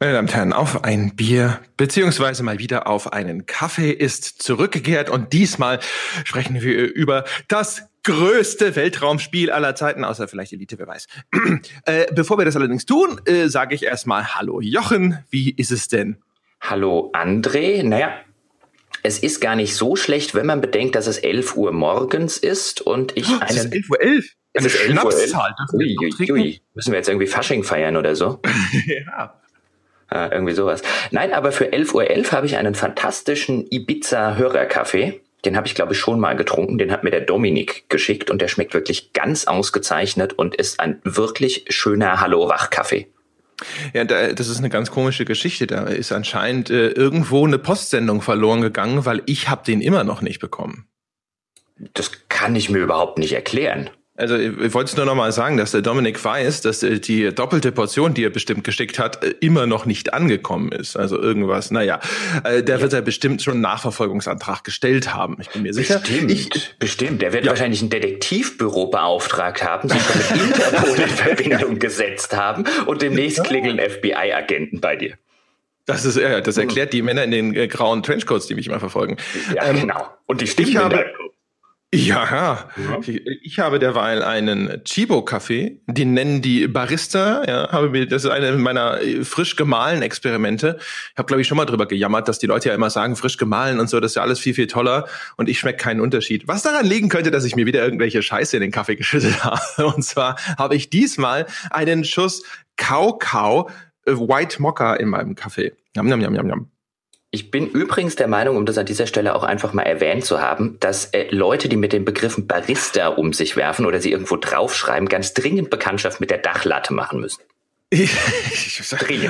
Meine Damen und Herren, auf ein Bier beziehungsweise mal wieder auf einen Kaffee ist zurückgekehrt und diesmal sprechen wir über das größte Weltraumspiel aller Zeiten, außer vielleicht Elite, wer weiß. äh, bevor wir das allerdings tun, äh, sage ich erstmal Hallo Jochen, wie ist es denn? Hallo André, naja, es ist gar nicht so schlecht, wenn man bedenkt, dass es 11 Uhr morgens ist und ich oh, einen... Es ist 11 Uhr 11. Eine es ist 11 Uhr 11. Ui, ui, ui. Müssen wir jetzt irgendwie Fasching feiern oder so? ja. Äh, irgendwie sowas. Nein, aber für 11.11 Uhr 11 habe ich einen fantastischen Ibiza-Hörerkaffee. Den habe ich, glaube ich, schon mal getrunken. Den hat mir der Dominik geschickt und der schmeckt wirklich ganz ausgezeichnet und ist ein wirklich schöner Hallo-Wach-Kaffee. Ja, da, das ist eine ganz komische Geschichte. Da ist anscheinend äh, irgendwo eine Postsendung verloren gegangen, weil ich habe den immer noch nicht bekommen. Das kann ich mir überhaupt nicht erklären. Also ich wollte es nur noch mal sagen, dass der Dominik weiß, dass äh, die doppelte Portion, die er bestimmt geschickt hat, äh, immer noch nicht angekommen ist. Also irgendwas, naja, äh, der wird ja bestimmt schon einen Nachverfolgungsantrag gestellt haben. Ich bin mir sicher. Bestimmt, ich, bestimmt. Der wird ja. wahrscheinlich ein Detektivbüro beauftragt haben, sich mit Interpol in Verbindung gesetzt haben und demnächst klingeln FBI-Agenten bei dir. Das ist, ja, das erklärt die Männer in den äh, grauen Trenchcoats, die mich immer verfolgen. Ja, ähm, genau. Und die habe, ja, ja. Ich, ich, habe derweil einen Chibo-Kaffee, den nennen die Barista. Ja, habe mir, das ist eine meiner äh, frisch gemahlenen Experimente. Ich habe, glaube ich, schon mal drüber gejammert, dass die Leute ja immer sagen, frisch gemahlen und so, das ist ja alles viel, viel toller und ich schmecke keinen Unterschied. Was daran liegen könnte, dass ich mir wieder irgendwelche Scheiße in den Kaffee geschüttet habe. Und zwar habe ich diesmal einen Schuss Kau-Kau äh, White Mocha in meinem Kaffee. Yum, yum, yum, yum, yum. Ich bin übrigens der Meinung, um das an dieser Stelle auch einfach mal erwähnt zu haben, dass äh, Leute, die mit den Begriffen Barista um sich werfen oder sie irgendwo draufschreiben, ganz dringend Bekanntschaft mit der Dachlatte machen müssen.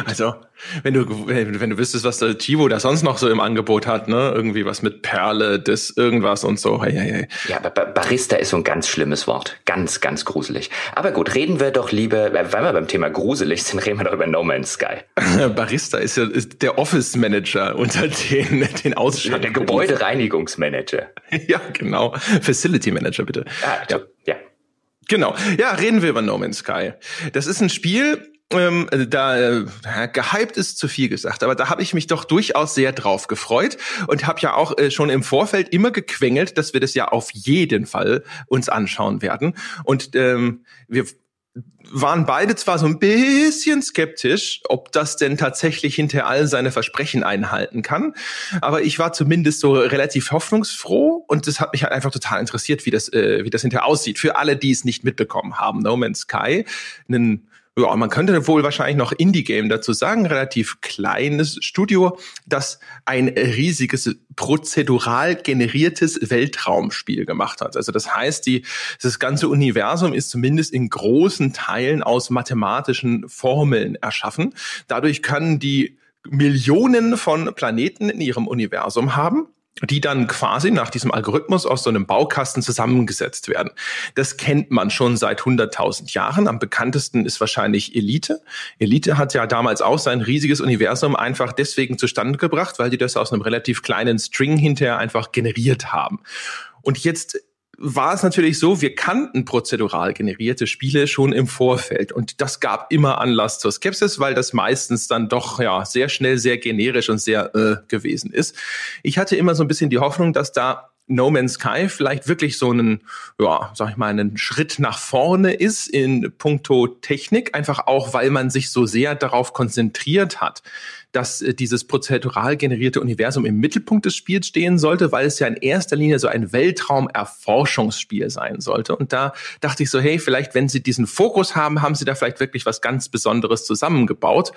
Also, wenn du, wenn du wüsstest, was der Chivo da sonst noch so im Angebot hat, ne? Irgendwie was mit Perle, das irgendwas und so. Hey, hey, hey. Ja, aber Barista ist so ein ganz schlimmes Wort. Ganz, ganz gruselig. Aber gut, reden wir doch lieber, weil wir beim Thema gruselig sind, reden wir doch über No Man's Sky. Barista ist ja ist der Office Manager unter den, den Ausstattungen. Der Gebäudereinigungsmanager. ja, genau. Facility Manager, bitte. Ah, ja. ja. Genau. Ja, reden wir über No Man's Sky. Das ist ein Spiel, ähm, da äh, gehypt ist zu viel gesagt, aber da habe ich mich doch durchaus sehr drauf gefreut und habe ja auch äh, schon im Vorfeld immer gequengelt, dass wir das ja auf jeden Fall uns anschauen werden. Und ähm, wir waren beide zwar so ein bisschen skeptisch, ob das denn tatsächlich hinter all seine Versprechen einhalten kann, aber ich war zumindest so relativ hoffnungsfroh und das hat mich halt einfach total interessiert, wie das, äh, wie das hinterher aussieht. Für alle, die es nicht mitbekommen haben, No Man's Sky, einen ja, man könnte wohl wahrscheinlich noch Indie-Game dazu sagen, relativ kleines Studio, das ein riesiges prozedural generiertes Weltraumspiel gemacht hat. Also das heißt, die, das ganze Universum ist zumindest in großen Teilen aus mathematischen Formeln erschaffen. Dadurch können die Millionen von Planeten in ihrem Universum haben die dann quasi nach diesem Algorithmus aus so einem Baukasten zusammengesetzt werden. Das kennt man schon seit 100.000 Jahren. Am bekanntesten ist wahrscheinlich Elite. Elite hat ja damals auch sein riesiges Universum einfach deswegen zustande gebracht, weil die das aus einem relativ kleinen String hinterher einfach generiert haben. Und jetzt war es natürlich so, wir kannten prozedural generierte Spiele schon im Vorfeld. Und das gab immer Anlass zur Skepsis, weil das meistens dann doch ja sehr schnell sehr generisch und sehr äh, gewesen ist. Ich hatte immer so ein bisschen die Hoffnung, dass da No Man's Sky vielleicht wirklich so einen, ja, sag ich mal, einen Schritt nach vorne ist in puncto Technik, einfach auch, weil man sich so sehr darauf konzentriert hat, dass äh, dieses prozedural generierte Universum im Mittelpunkt des Spiels stehen sollte, weil es ja in erster Linie so ein Weltraumerforschungsspiel sein sollte. Und da dachte ich so, hey, vielleicht, wenn Sie diesen Fokus haben, haben Sie da vielleicht wirklich was ganz Besonderes zusammengebaut.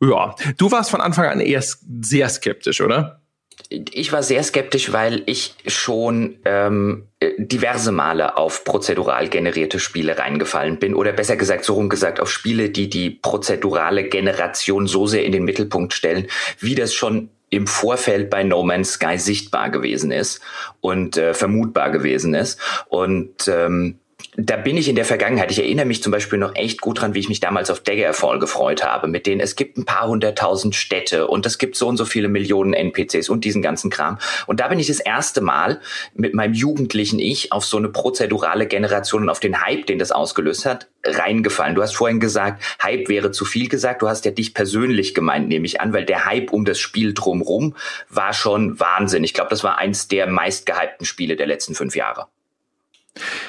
Ja, du warst von Anfang an eher sehr skeptisch, oder? Ich war sehr skeptisch, weil ich schon ähm, diverse Male auf prozedural generierte Spiele reingefallen bin oder besser gesagt so rum gesagt auf Spiele, die die prozedurale Generation so sehr in den Mittelpunkt stellen, wie das schon im Vorfeld bei No Man's Sky sichtbar gewesen ist und äh, vermutbar gewesen ist. Und ähm, da bin ich in der Vergangenheit. Ich erinnere mich zum Beispiel noch echt gut dran, wie ich mich damals auf Daggerfall gefreut habe, mit denen es gibt ein paar hunderttausend Städte und es gibt so und so viele Millionen NPCs und diesen ganzen Kram. Und da bin ich das erste Mal mit meinem jugendlichen Ich auf so eine prozedurale Generation und auf den Hype, den das ausgelöst hat, reingefallen. Du hast vorhin gesagt, Hype wäre zu viel gesagt. Du hast ja dich persönlich gemeint, nehme ich an, weil der Hype um das Spiel drumrum war schon Wahnsinn. Ich glaube, das war eins der meistgehypten Spiele der letzten fünf Jahre.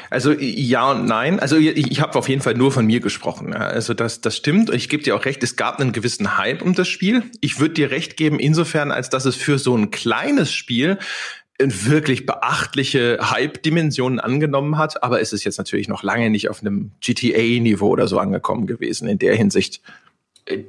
Also ja und nein. Also ich, ich habe auf jeden Fall nur von mir gesprochen. Also das, das stimmt. Ich gebe dir auch recht, es gab einen gewissen Hype um das Spiel. Ich würde dir recht geben, insofern, als dass es für so ein kleines Spiel wirklich beachtliche Hype-Dimensionen angenommen hat. Aber es ist jetzt natürlich noch lange nicht auf einem GTA-Niveau oder so angekommen gewesen in der Hinsicht.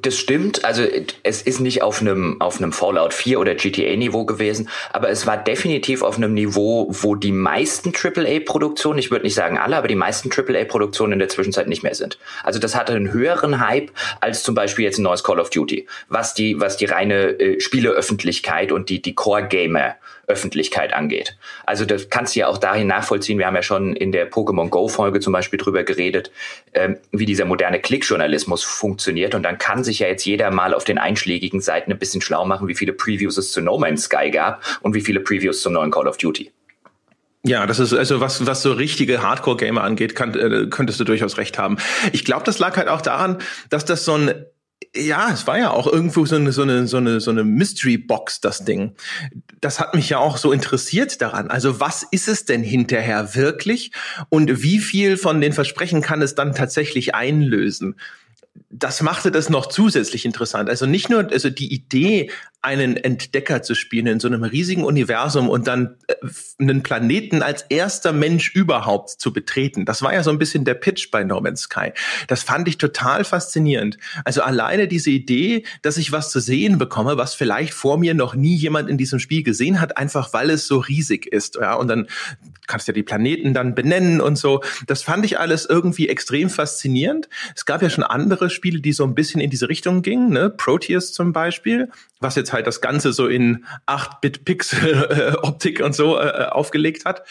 Das stimmt. Also es ist nicht auf einem auf einem Fallout 4 oder GTA Niveau gewesen, aber es war definitiv auf einem Niveau, wo die meisten AAA Produktionen, ich würde nicht sagen alle, aber die meisten AAA Produktionen in der Zwischenzeit nicht mehr sind. Also das hatte einen höheren Hype als zum Beispiel jetzt ein neues Call of Duty, was die was die reine äh, Spieleöffentlichkeit und die die Core Gamer Öffentlichkeit angeht. Also das kannst du ja auch dahin nachvollziehen. Wir haben ja schon in der Pokémon Go Folge zum Beispiel drüber geredet, ähm, wie dieser moderne Klickjournalismus funktioniert. Und dann kann sich ja jetzt jeder mal auf den einschlägigen Seiten ein bisschen schlau machen, wie viele Previews es zu No Man's Sky gab und wie viele Previews zum neuen Call of Duty. Ja, das ist also was was so richtige Hardcore-Gamer angeht, kann, äh, könntest du durchaus recht haben. Ich glaube, das lag halt auch daran, dass das so ein ja, es war ja auch irgendwo so eine, so eine, so eine, so eine Mystery Box, das Ding. Das hat mich ja auch so interessiert daran. Also was ist es denn hinterher wirklich? Und wie viel von den Versprechen kann es dann tatsächlich einlösen? das machte das noch zusätzlich interessant. Also nicht nur, also die Idee, einen Entdecker zu spielen in so einem riesigen Universum und dann äh, einen Planeten als erster Mensch überhaupt zu betreten. Das war ja so ein bisschen der Pitch bei No Man's Sky. Das fand ich total faszinierend. Also alleine diese Idee, dass ich was zu sehen bekomme, was vielleicht vor mir noch nie jemand in diesem Spiel gesehen hat, einfach weil es so riesig ist. Ja, und dann kannst du ja die Planeten dann benennen und so. Das fand ich alles irgendwie extrem faszinierend. Es gab ja schon andere Spiele, die so ein bisschen in diese Richtung gingen, ne? Proteus zum Beispiel, was jetzt halt das Ganze so in 8-Bit-Pixel-Optik und so äh, aufgelegt hat.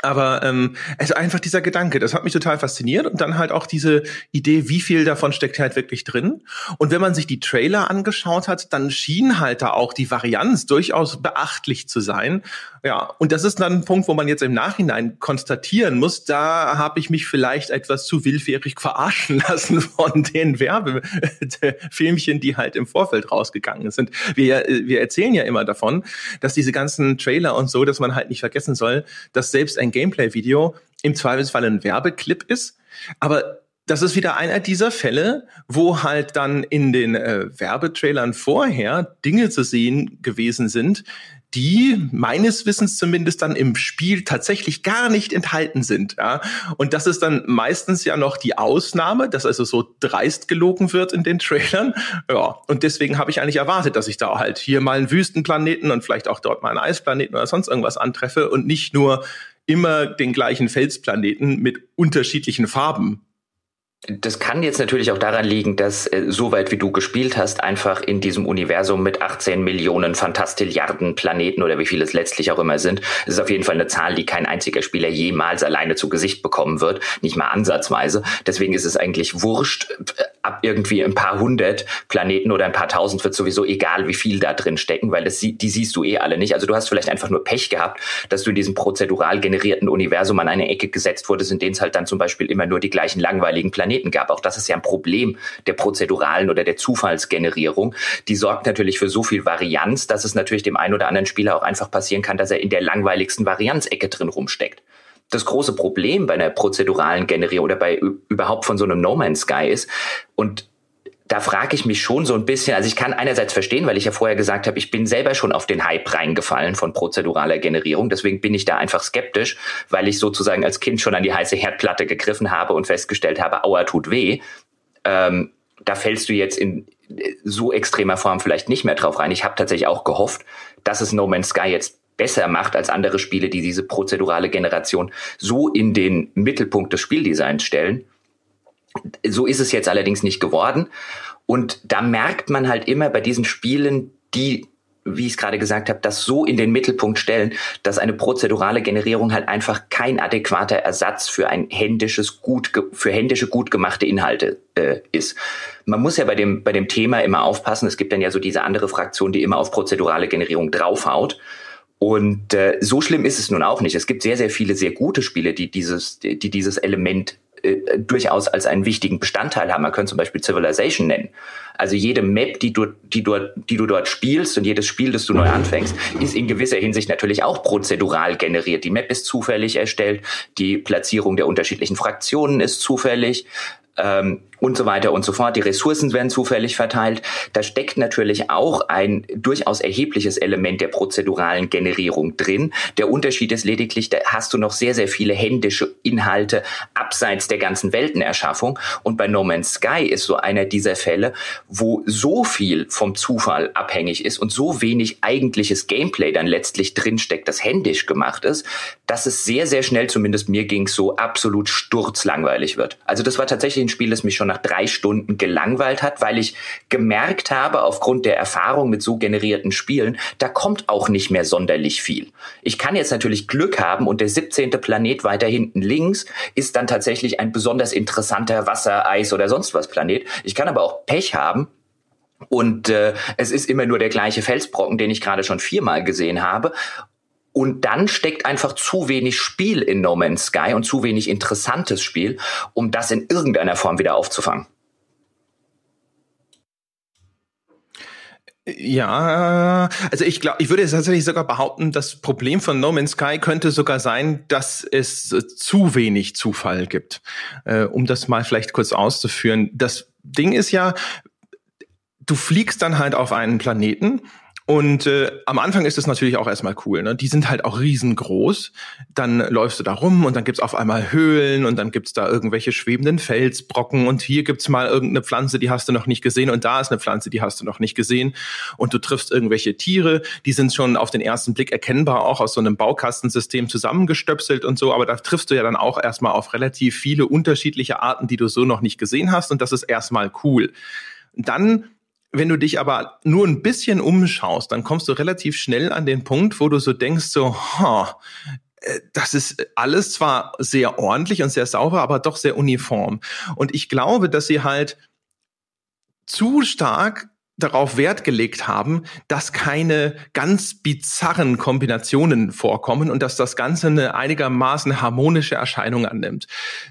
Aber ähm, also einfach dieser Gedanke, das hat mich total fasziniert und dann halt auch diese Idee, wie viel davon steckt halt wirklich drin. Und wenn man sich die Trailer angeschaut hat, dann schien halt da auch die Varianz durchaus beachtlich zu sein. Ja, und das ist dann ein Punkt, wo man jetzt im Nachhinein konstatieren muss, da habe ich mich vielleicht etwas zu willfährig verarschen lassen von den Werbefilmchen, die halt im Vorfeld rausgegangen sind. Wir, wir erzählen ja immer davon, dass diese ganzen Trailer und so, dass man halt nicht vergessen soll, dass selbst ein Gameplay-Video im Zweifelsfall ein Werbeclip ist. Aber das ist wieder einer dieser Fälle, wo halt dann in den äh, Werbetrailern vorher Dinge zu sehen gewesen sind, die meines Wissens zumindest dann im Spiel tatsächlich gar nicht enthalten sind. Ja? Und das ist dann meistens ja noch die Ausnahme, dass also so dreist gelogen wird in den Trailern. Ja, und deswegen habe ich eigentlich erwartet, dass ich da halt hier mal einen Wüstenplaneten und vielleicht auch dort mal einen Eisplaneten oder sonst irgendwas antreffe und nicht nur immer den gleichen Felsplaneten mit unterschiedlichen Farben das kann jetzt natürlich auch daran liegen, dass äh, so weit wie du gespielt hast, einfach in diesem Universum mit 18 Millionen Fantastilliarden Planeten oder wie viele es letztlich auch immer sind, das ist auf jeden Fall eine Zahl, die kein einziger Spieler jemals alleine zu Gesicht bekommen wird, nicht mal ansatzweise. Deswegen ist es eigentlich wurscht, ab irgendwie ein paar hundert Planeten oder ein paar tausend wird sowieso egal, wie viel da drin stecken, weil das, die siehst du eh alle nicht. Also du hast vielleicht einfach nur Pech gehabt, dass du in diesem prozedural generierten Universum an eine Ecke gesetzt wurdest, in denen es halt dann zum Beispiel immer nur die gleichen langweiligen Planeten gab. Auch das ist ja ein Problem der prozeduralen oder der Zufallsgenerierung. Die sorgt natürlich für so viel Varianz, dass es natürlich dem einen oder anderen Spieler auch einfach passieren kann, dass er in der langweiligsten Varianzecke drin rumsteckt. Das große Problem bei einer prozeduralen Generierung oder bei überhaupt von so einem No Man's Sky ist, und da frage ich mich schon so ein bisschen, also ich kann einerseits verstehen, weil ich ja vorher gesagt habe, ich bin selber schon auf den Hype reingefallen von prozeduraler Generierung, deswegen bin ich da einfach skeptisch, weil ich sozusagen als Kind schon an die heiße Herdplatte gegriffen habe und festgestellt habe, aua, tut weh. Ähm, da fällst du jetzt in so extremer Form vielleicht nicht mehr drauf rein. Ich habe tatsächlich auch gehofft, dass es No Man's Sky jetzt besser macht als andere Spiele, die diese prozedurale Generation so in den Mittelpunkt des Spieldesigns stellen. So ist es jetzt allerdings nicht geworden. Und da merkt man halt immer bei diesen Spielen, die wie ich es gerade gesagt habe, das so in den Mittelpunkt stellen, dass eine prozedurale Generierung halt einfach kein adäquater Ersatz für ein händisches gut für händische gut gemachte Inhalte äh, ist. Man muss ja bei dem bei dem Thema immer aufpassen. Es gibt dann ja so diese andere Fraktion, die immer auf prozedurale Generierung draufhaut. Und äh, so schlimm ist es nun auch nicht. Es gibt sehr, sehr viele sehr gute Spiele, die dieses, die dieses Element äh, durchaus als einen wichtigen Bestandteil haben. Man könnte zum Beispiel Civilization nennen. Also jede Map, die du, die du, die du dort spielst und jedes Spiel, das du neu anfängst, ist in gewisser Hinsicht natürlich auch prozedural generiert. Die Map ist zufällig erstellt, die Platzierung der unterschiedlichen Fraktionen ist zufällig ähm, und so weiter und so fort. Die Ressourcen werden zufällig verteilt. Da steckt natürlich auch ein durchaus erhebliches Element der prozeduralen Generierung drin. Der Unterschied ist lediglich, da hast du noch sehr, sehr viele händische Inhalte abseits der ganzen Weltenerschaffung. Und bei No Man's Sky ist so einer dieser Fälle, wo so viel vom Zufall abhängig ist und so wenig eigentliches Gameplay dann letztlich drinsteckt, das händisch gemacht ist, dass es sehr, sehr schnell, zumindest mir ging so absolut sturzlangweilig wird. Also das war tatsächlich ein Spiel, das mich schon nach drei Stunden gelangweilt hat, weil ich gemerkt habe, aufgrund der Erfahrung mit so generierten Spielen, da kommt auch nicht mehr sonderlich viel. Ich kann jetzt natürlich Glück haben und der 17. Planet weiter hinten links ist dann tatsächlich ein besonders interessanter Wasser, Eis oder sonst was Planet. Ich kann aber auch Pech haben und äh, es ist immer nur der gleiche Felsbrocken, den ich gerade schon viermal gesehen habe. Und dann steckt einfach zu wenig Spiel in No Man's Sky und zu wenig interessantes Spiel, um das in irgendeiner Form wieder aufzufangen. Ja, also ich glaube, ich würde tatsächlich sogar behaupten, das Problem von No Man's Sky könnte sogar sein, dass es zu wenig Zufall gibt. Äh, um das mal vielleicht kurz auszuführen. Das Ding ist ja, du fliegst dann halt auf einen Planeten und äh, am Anfang ist es natürlich auch erstmal cool. Ne? Die sind halt auch riesengroß. Dann läufst du da rum und dann gibt's auf einmal Höhlen und dann gibt's da irgendwelche schwebenden Felsbrocken und hier gibt's mal irgendeine Pflanze, die hast du noch nicht gesehen und da ist eine Pflanze, die hast du noch nicht gesehen. Und du triffst irgendwelche Tiere, die sind schon auf den ersten Blick erkennbar, auch aus so einem Baukastensystem zusammengestöpselt und so. Aber da triffst du ja dann auch erstmal auf relativ viele unterschiedliche Arten, die du so noch nicht gesehen hast und das ist erstmal cool. Dann wenn du dich aber nur ein bisschen umschaust, dann kommst du relativ schnell an den Punkt, wo du so denkst, so, äh, das ist alles zwar sehr ordentlich und sehr sauber, aber doch sehr uniform. Und ich glaube, dass sie halt zu stark darauf Wert gelegt haben, dass keine ganz bizarren Kombinationen vorkommen und dass das Ganze eine einigermaßen harmonische Erscheinung annimmt.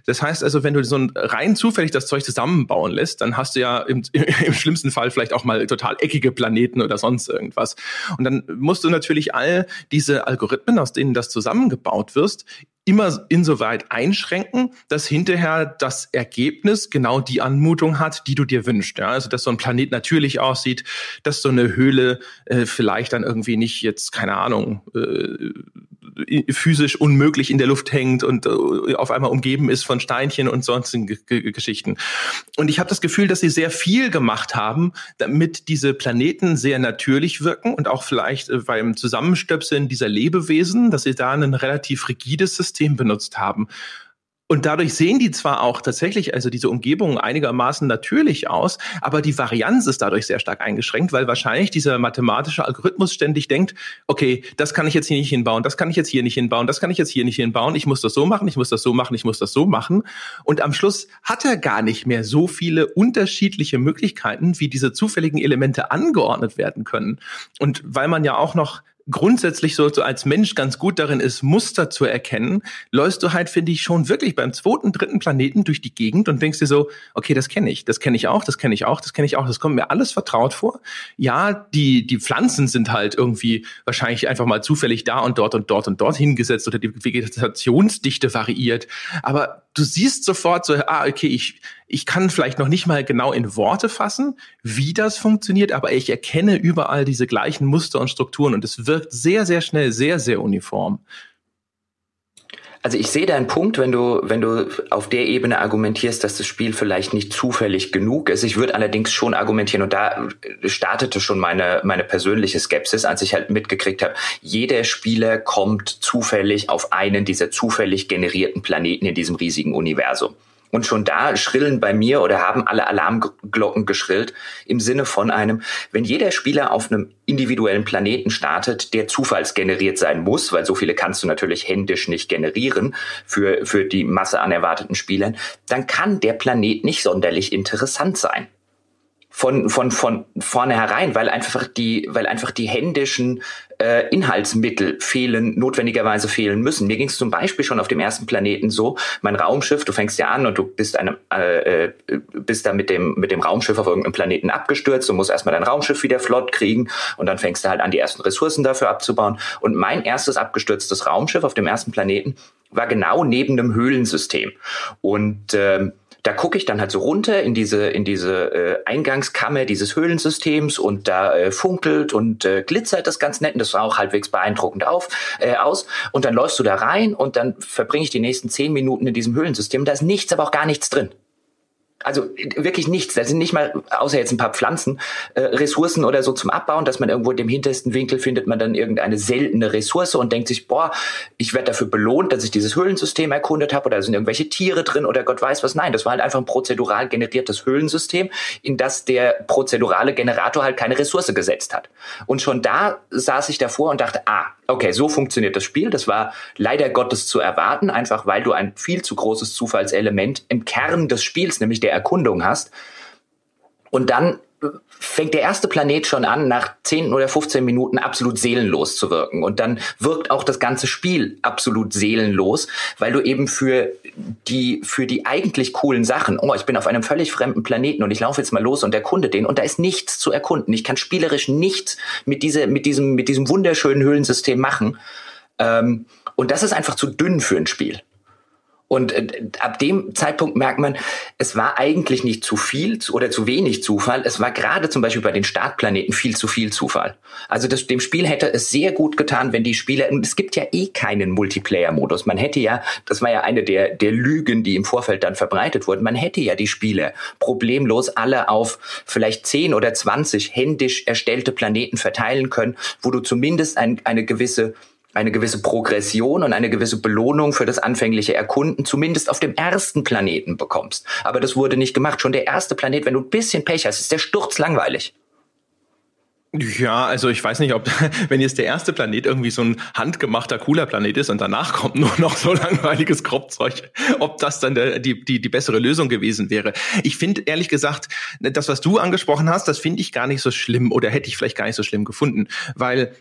Das heißt also, wenn du so ein rein zufällig das Zeug zusammenbauen lässt, dann hast du ja im, im schlimmsten Fall vielleicht auch mal total eckige Planeten oder sonst irgendwas. Und dann musst du natürlich all diese Algorithmen, aus denen das zusammengebaut wirst, immer insoweit einschränken, dass hinterher das Ergebnis genau die Anmutung hat, die du dir wünschst. Ja? Also dass so ein Planet natürlich aussieht, dass so eine Höhle äh, vielleicht dann irgendwie nicht jetzt, keine Ahnung, äh, physisch unmöglich in der Luft hängt und äh, auf einmal umgeben ist von Steinchen und sonstigen Geschichten. Und ich habe das Gefühl, dass sie sehr viel gemacht haben, damit diese Planeten sehr natürlich wirken und auch vielleicht äh, beim Zusammenstöpseln dieser Lebewesen, dass sie da ein relativ rigides System benutzt haben. Und dadurch sehen die zwar auch tatsächlich, also diese Umgebungen einigermaßen natürlich aus, aber die Varianz ist dadurch sehr stark eingeschränkt, weil wahrscheinlich dieser mathematische Algorithmus ständig denkt, okay, das kann ich jetzt hier nicht hinbauen, das kann ich jetzt hier nicht hinbauen, das kann ich jetzt hier nicht hinbauen, ich muss das so machen, ich muss das so machen, ich muss das so machen. Und am Schluss hat er gar nicht mehr so viele unterschiedliche Möglichkeiten, wie diese zufälligen Elemente angeordnet werden können. Und weil man ja auch noch grundsätzlich so, so als Mensch ganz gut darin ist, Muster zu erkennen, läufst du halt, finde ich, schon wirklich beim zweiten, dritten Planeten durch die Gegend und denkst dir so, okay, das kenne ich, das kenne ich auch, das kenne ich auch, das kenne ich auch, das kommt mir alles vertraut vor. Ja, die, die Pflanzen sind halt irgendwie wahrscheinlich einfach mal zufällig da und dort und dort und dort hingesetzt oder die Vegetationsdichte variiert. Aber du siehst sofort so, ah, okay, ich, ich kann vielleicht noch nicht mal genau in Worte fassen, wie das funktioniert, aber ich erkenne überall diese gleichen Muster und Strukturen und es wirkt sehr, sehr schnell, sehr, sehr uniform. Also ich sehe deinen Punkt, wenn du, wenn du auf der Ebene argumentierst, dass das Spiel vielleicht nicht zufällig genug ist. Ich würde allerdings schon argumentieren, und da startete schon meine, meine persönliche Skepsis, als ich halt mitgekriegt habe, jeder Spieler kommt zufällig auf einen dieser zufällig generierten Planeten in diesem riesigen Universum. Und schon da schrillen bei mir oder haben alle Alarmglocken geschrillt im Sinne von einem, wenn jeder Spieler auf einem individuellen Planeten startet, der zufallsgeneriert sein muss, weil so viele kannst du natürlich händisch nicht generieren für, für die Masse an erwarteten Spielern, dann kann der Planet nicht sonderlich interessant sein von, von, von vornherein, weil einfach die, weil einfach die händischen äh, Inhaltsmittel fehlen, notwendigerweise fehlen müssen. Mir ging es zum Beispiel schon auf dem ersten Planeten so, mein Raumschiff, du fängst ja an und du bist einem, äh, äh, bist da mit dem, mit dem Raumschiff auf irgendeinem Planeten abgestürzt, du musst erstmal dein Raumschiff wieder flott kriegen und dann fängst du halt an, die ersten Ressourcen dafür abzubauen. Und mein erstes abgestürztes Raumschiff auf dem ersten Planeten war genau neben einem Höhlensystem. Und ähm, da gucke ich dann halt so runter in diese in diese äh, Eingangskammer dieses Höhlensystems und da äh, funkelt und äh, glitzert das ganz nett und das sah auch halbwegs beeindruckend auf äh, aus. Und dann läufst du da rein und dann verbringe ich die nächsten zehn Minuten in diesem Höhlensystem. Da ist nichts aber auch gar nichts drin also wirklich nichts. Da sind nicht mal, außer jetzt ein paar Pflanzen, äh, Ressourcen oder so zum Abbauen, dass man irgendwo dem hintersten Winkel findet man dann irgendeine seltene Ressource und denkt sich, boah, ich werde dafür belohnt, dass ich dieses Höhlensystem erkundet habe oder da sind irgendwelche Tiere drin oder Gott weiß was. Nein, das war halt einfach ein prozedural generiertes Höhlensystem, in das der prozedurale Generator halt keine Ressource gesetzt hat. Und schon da saß ich davor und dachte, ah, okay, so funktioniert das Spiel. Das war leider Gottes zu erwarten, einfach weil du ein viel zu großes Zufallselement im Kern des Spiels, nämlich der Erkundung hast. Und dann fängt der erste Planet schon an, nach 10 oder 15 Minuten absolut seelenlos zu wirken. Und dann wirkt auch das ganze Spiel absolut seelenlos, weil du eben für die, für die eigentlich coolen Sachen, oh, ich bin auf einem völlig fremden Planeten und ich laufe jetzt mal los und erkunde den und da ist nichts zu erkunden. Ich kann spielerisch nichts mit, diese, mit, diesem, mit diesem wunderschönen Höhlensystem machen. Ähm, und das ist einfach zu dünn für ein Spiel. Und äh, ab dem Zeitpunkt merkt man, es war eigentlich nicht zu viel oder zu wenig Zufall. Es war gerade zum Beispiel bei den Startplaneten viel zu viel Zufall. Also das, dem Spiel hätte es sehr gut getan, wenn die Spieler, und es gibt ja eh keinen Multiplayer-Modus. Man hätte ja, das war ja eine der, der Lügen, die im Vorfeld dann verbreitet wurden, man hätte ja die Spieler problemlos alle auf vielleicht 10 oder 20 händisch erstellte Planeten verteilen können, wo du zumindest ein, eine gewisse eine gewisse Progression und eine gewisse Belohnung für das anfängliche Erkunden zumindest auf dem ersten Planeten bekommst. Aber das wurde nicht gemacht. Schon der erste Planet, wenn du ein bisschen Pech hast, ist der Sturz langweilig. Ja, also ich weiß nicht, ob, wenn jetzt der erste Planet irgendwie so ein handgemachter, cooler Planet ist und danach kommt nur noch so langweiliges Kropfzeug, ob das dann der, die, die, die bessere Lösung gewesen wäre. Ich finde ehrlich gesagt, das, was du angesprochen hast, das finde ich gar nicht so schlimm oder hätte ich vielleicht gar nicht so schlimm gefunden, weil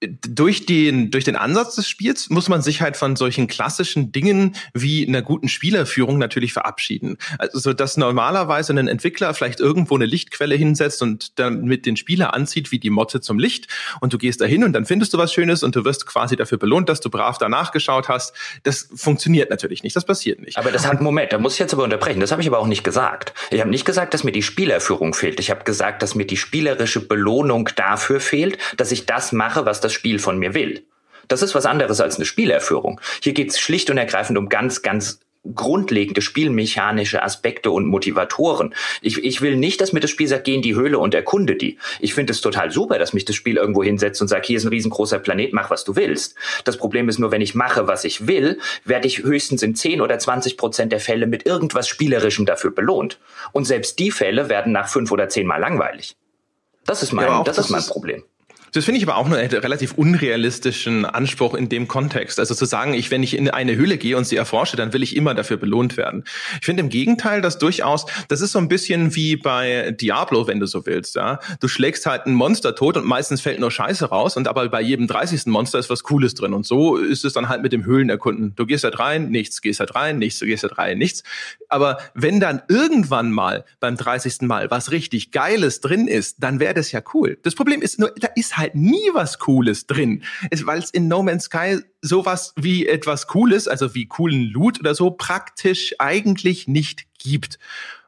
durch den, durch den Ansatz des Spiels muss man sich halt von solchen klassischen Dingen wie einer guten Spielerführung natürlich verabschieden. Also, so dass normalerweise ein Entwickler vielleicht irgendwo eine Lichtquelle hinsetzt und dann mit den Spieler anzieht wie die Motte zum Licht und du gehst dahin und dann findest du was Schönes und du wirst quasi dafür belohnt, dass du brav danach geschaut hast. Das funktioniert natürlich nicht. Das passiert nicht. Aber das hat, Moment, da muss ich jetzt aber unterbrechen. Das habe ich aber auch nicht gesagt. Ich habe nicht gesagt, dass mir die Spielerführung fehlt. Ich habe gesagt, dass mir die spielerische Belohnung dafür fehlt, dass ich das mache, was das das Spiel von mir will. Das ist was anderes als eine Spielerführung. Hier geht es schlicht und ergreifend um ganz, ganz grundlegende spielmechanische Aspekte und Motivatoren. Ich, ich will nicht, dass mir das Spiel sagt, geh in die Höhle und erkunde die. Ich finde es total super, dass mich das Spiel irgendwo hinsetzt und sagt, hier ist ein riesengroßer Planet, mach was du willst. Das Problem ist nur, wenn ich mache, was ich will, werde ich höchstens in 10 oder 20 Prozent der Fälle mit irgendwas Spielerischem dafür belohnt. Und selbst die Fälle werden nach fünf oder zehn Mal langweilig. Das ist mein, ja, das, das ist mein Problem. Das finde ich aber auch einen relativ unrealistischen Anspruch in dem Kontext. Also zu sagen, ich, wenn ich in eine Höhle gehe und sie erforsche, dann will ich immer dafür belohnt werden. Ich finde im Gegenteil, dass durchaus, das ist so ein bisschen wie bei Diablo, wenn du so willst, ja. Du schlägst halt ein Monster tot und meistens fällt nur Scheiße raus und aber bei jedem 30. Monster ist was Cooles drin. Und so ist es dann halt mit dem Höhlenerkunden. Du gehst halt rein, nichts, gehst halt rein, nichts, du gehst halt rein, nichts. Aber wenn dann irgendwann mal beim 30. Mal was richtig Geiles drin ist, dann wäre das ja cool. Das Problem ist nur, da ist halt nie was Cooles drin. Weil es in No Man's Sky sowas wie etwas Cooles, also wie coolen Loot oder so, praktisch eigentlich nicht gibt.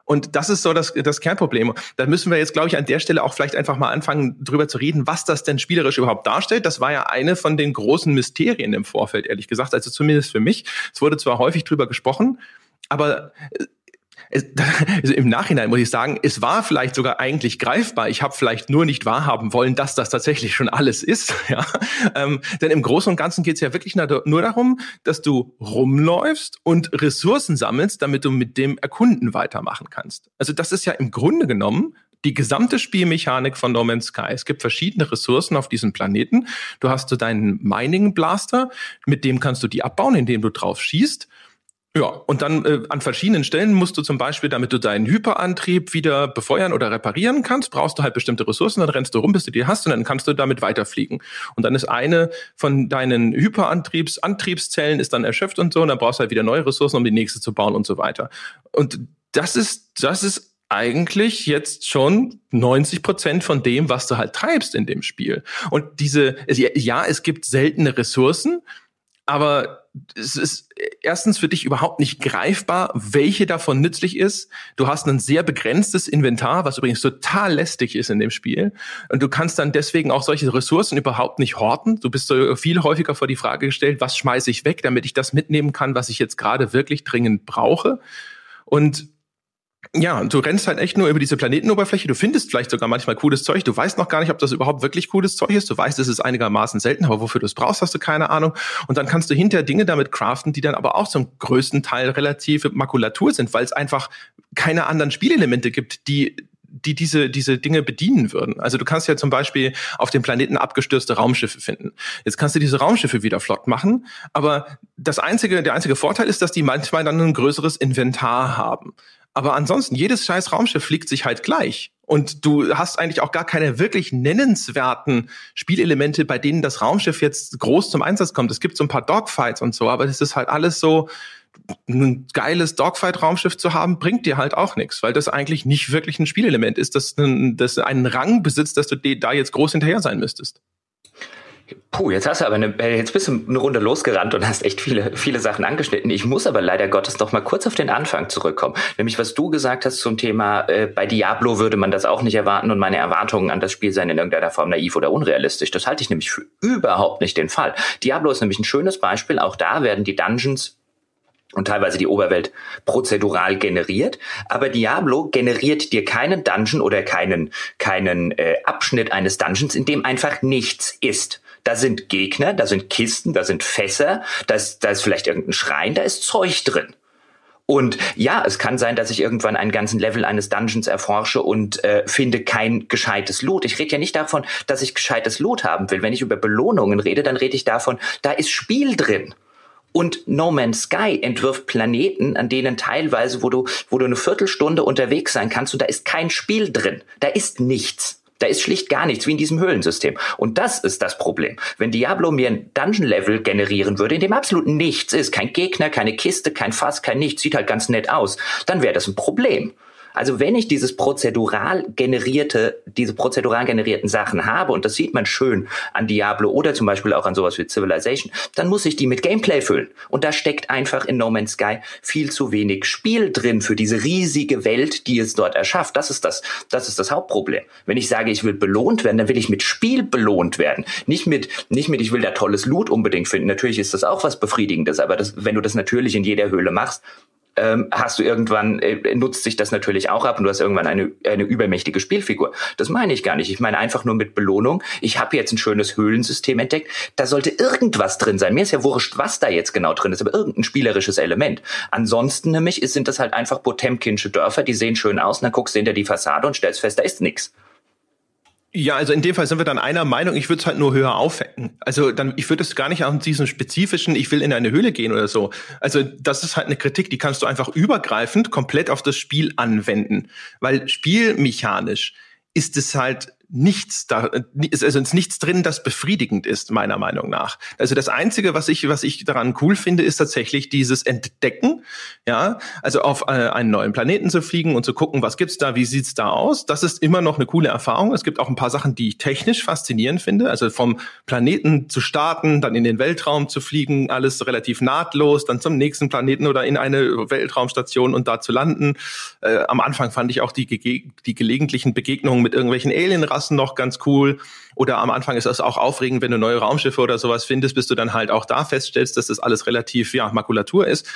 Und das ist so das, das Kernproblem. Da müssen wir jetzt, glaube ich, an der Stelle auch vielleicht einfach mal anfangen, drüber zu reden, was das denn spielerisch überhaupt darstellt. Das war ja eine von den großen Mysterien im Vorfeld, ehrlich gesagt. Also zumindest für mich. Es wurde zwar häufig drüber gesprochen, aber äh, also im Nachhinein muss ich sagen, es war vielleicht sogar eigentlich greifbar. Ich habe vielleicht nur nicht wahrhaben wollen, dass das tatsächlich schon alles ist. Ja? Ähm, denn im Großen und Ganzen geht es ja wirklich nur darum, dass du rumläufst und Ressourcen sammelst, damit du mit dem Erkunden weitermachen kannst. Also das ist ja im Grunde genommen die gesamte Spielmechanik von No Man's Sky. Es gibt verschiedene Ressourcen auf diesem Planeten. Du hast so deinen Mining Blaster, mit dem kannst du die abbauen, indem du drauf schießt. Ja, und dann äh, an verschiedenen Stellen musst du zum Beispiel, damit du deinen Hyperantrieb wieder befeuern oder reparieren kannst, brauchst du halt bestimmte Ressourcen, dann rennst du rum, bis du die hast und dann kannst du damit weiterfliegen. Und dann ist eine von deinen Hyperantriebs, Antriebszellen ist dann erschöpft und so, und dann brauchst du halt wieder neue Ressourcen, um die nächste zu bauen und so weiter. Und das ist, das ist eigentlich jetzt schon 90 Prozent von dem, was du halt treibst in dem Spiel. Und diese, ja, es gibt seltene Ressourcen, aber es ist erstens für dich überhaupt nicht greifbar, welche davon nützlich ist. Du hast ein sehr begrenztes Inventar, was übrigens total lästig ist in dem Spiel. Und du kannst dann deswegen auch solche Ressourcen überhaupt nicht horten. Du bist so viel häufiger vor die Frage gestellt, was schmeiße ich weg, damit ich das mitnehmen kann, was ich jetzt gerade wirklich dringend brauche. Und ja, du rennst halt echt nur über diese Planetenoberfläche. Du findest vielleicht sogar manchmal cooles Zeug. Du weißt noch gar nicht, ob das überhaupt wirklich cooles Zeug ist. Du weißt, es ist einigermaßen selten, aber wofür du es brauchst, hast du keine Ahnung. Und dann kannst du hinterher Dinge damit craften, die dann aber auch zum größten Teil relative Makulatur sind, weil es einfach keine anderen Spielelemente gibt, die die diese, diese Dinge bedienen würden. Also du kannst ja zum Beispiel auf dem Planeten abgestürzte Raumschiffe finden. Jetzt kannst du diese Raumschiffe wieder flott machen, aber das einzige, der einzige Vorteil ist, dass die manchmal dann ein größeres Inventar haben. Aber ansonsten, jedes scheiß Raumschiff fliegt sich halt gleich. Und du hast eigentlich auch gar keine wirklich nennenswerten Spielelemente, bei denen das Raumschiff jetzt groß zum Einsatz kommt. Es gibt so ein paar Dogfights und so, aber das ist halt alles so, ein geiles Dogfight-Raumschiff zu haben, bringt dir halt auch nichts, weil das eigentlich nicht wirklich ein Spielelement ist, das, das einen Rang besitzt, dass du da jetzt groß hinterher sein müsstest. Puh, jetzt hast du aber eine, äh, jetzt bist du eine Runde losgerannt und hast echt viele, viele Sachen angeschnitten. Ich muss aber leider Gottes noch mal kurz auf den Anfang zurückkommen. Nämlich, was du gesagt hast zum Thema, äh, bei Diablo würde man das auch nicht erwarten und meine Erwartungen an das Spiel seien in irgendeiner Form naiv oder unrealistisch. Das halte ich nämlich für überhaupt nicht den Fall. Diablo ist nämlich ein schönes Beispiel. Auch da werden die Dungeons und teilweise die Oberwelt prozedural generiert. Aber Diablo generiert dir keinen Dungeon oder keinen, keinen äh, Abschnitt eines Dungeons, in dem einfach nichts ist. Da sind Gegner, da sind Kisten, da sind Fässer, da ist, da ist vielleicht irgendein Schrein, da ist Zeug drin. Und ja, es kann sein, dass ich irgendwann einen ganzen Level eines Dungeons erforsche und äh, finde kein gescheites Loot. Ich rede ja nicht davon, dass ich gescheites Loot haben will. Wenn ich über Belohnungen rede, dann rede ich davon, da ist Spiel drin. Und No Man's Sky entwirft Planeten, an denen teilweise, wo du, wo du eine Viertelstunde unterwegs sein kannst und da ist kein Spiel drin. Da ist nichts. Da ist schlicht gar nichts, wie in diesem Höhlensystem. Und das ist das Problem. Wenn Diablo mir ein Dungeon-Level generieren würde, in dem absolut nichts ist, kein Gegner, keine Kiste, kein Fass, kein nichts, sieht halt ganz nett aus, dann wäre das ein Problem. Also wenn ich dieses prozedural generierte, diese prozedural generierten Sachen habe, und das sieht man schön an Diablo oder zum Beispiel auch an sowas wie Civilization, dann muss ich die mit Gameplay füllen. Und da steckt einfach in No Man's Sky viel zu wenig Spiel drin für diese riesige Welt, die es dort erschafft. Das ist das, das ist das Hauptproblem. Wenn ich sage, ich will belohnt werden, dann will ich mit Spiel belohnt werden. Nicht mit, nicht mit, ich will da tolles Loot unbedingt finden. Natürlich ist das auch was Befriedigendes, aber das, wenn du das natürlich in jeder Höhle machst, ähm, hast du irgendwann, äh, nutzt sich das natürlich auch ab und du hast irgendwann eine, eine übermächtige Spielfigur. Das meine ich gar nicht. Ich meine einfach nur mit Belohnung. Ich habe jetzt ein schönes Höhlensystem entdeckt. Da sollte irgendwas drin sein. Mir ist ja wurscht, was da jetzt genau drin ist, aber irgendein spielerisches Element. Ansonsten nämlich sind das halt einfach Potemkinsche Dörfer, die sehen schön aus und dann guckst du hinter die Fassade und stellst fest, da ist nichts. Ja, also in dem Fall sind wir dann einer Meinung, ich würde es halt nur höher aufhängen. Also dann, ich würde es gar nicht an diesen spezifischen, ich will in eine Höhle gehen oder so. Also das ist halt eine Kritik, die kannst du einfach übergreifend komplett auf das Spiel anwenden. Weil spielmechanisch ist es halt nichts da, ist also nichts drin, das befriedigend ist, meiner Meinung nach. Also das einzige, was ich, was ich daran cool finde, ist tatsächlich dieses Entdecken, ja, also auf äh, einen neuen Planeten zu fliegen und zu gucken, was gibt's da, wie sieht's da aus. Das ist immer noch eine coole Erfahrung. Es gibt auch ein paar Sachen, die ich technisch faszinierend finde. Also vom Planeten zu starten, dann in den Weltraum zu fliegen, alles relativ nahtlos, dann zum nächsten Planeten oder in eine Weltraumstation und da zu landen. Äh, am Anfang fand ich auch die, die gelegentlichen Begegnungen mit irgendwelchen Alienrassen Straßen noch ganz cool. Oder am Anfang ist es auch aufregend, wenn du neue Raumschiffe oder sowas findest, bis du dann halt auch da feststellst, dass das alles relativ, ja, Makulatur ist.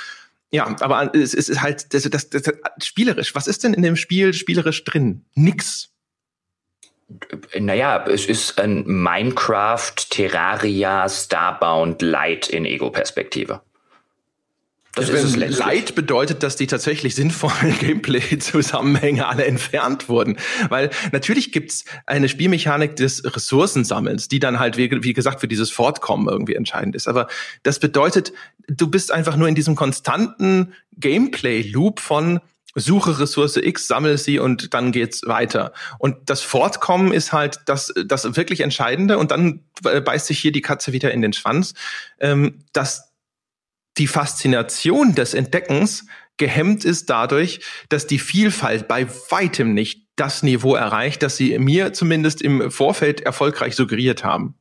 Ja, aber es ist halt das, das, das, spielerisch. Was ist denn in dem Spiel spielerisch drin? Nix. Naja, es ist ein Minecraft, Terraria, Starbound Light in Ego-Perspektive. Das ist es Light bedeutet, dass die tatsächlich sinnvollen Gameplay-Zusammenhänge alle entfernt wurden. Weil natürlich gibt's eine Spielmechanik des Ressourcensammelns, die dann halt, wie, wie gesagt, für dieses Fortkommen irgendwie entscheidend ist. Aber das bedeutet, du bist einfach nur in diesem konstanten Gameplay-Loop von suche Ressource X, sammle sie und dann geht's weiter. Und das Fortkommen ist halt das, das wirklich Entscheidende und dann beißt sich hier die Katze wieder in den Schwanz, ähm, dass die Faszination des Entdeckens gehemmt ist dadurch, dass die Vielfalt bei weitem nicht das Niveau erreicht, das sie mir zumindest im Vorfeld erfolgreich suggeriert haben.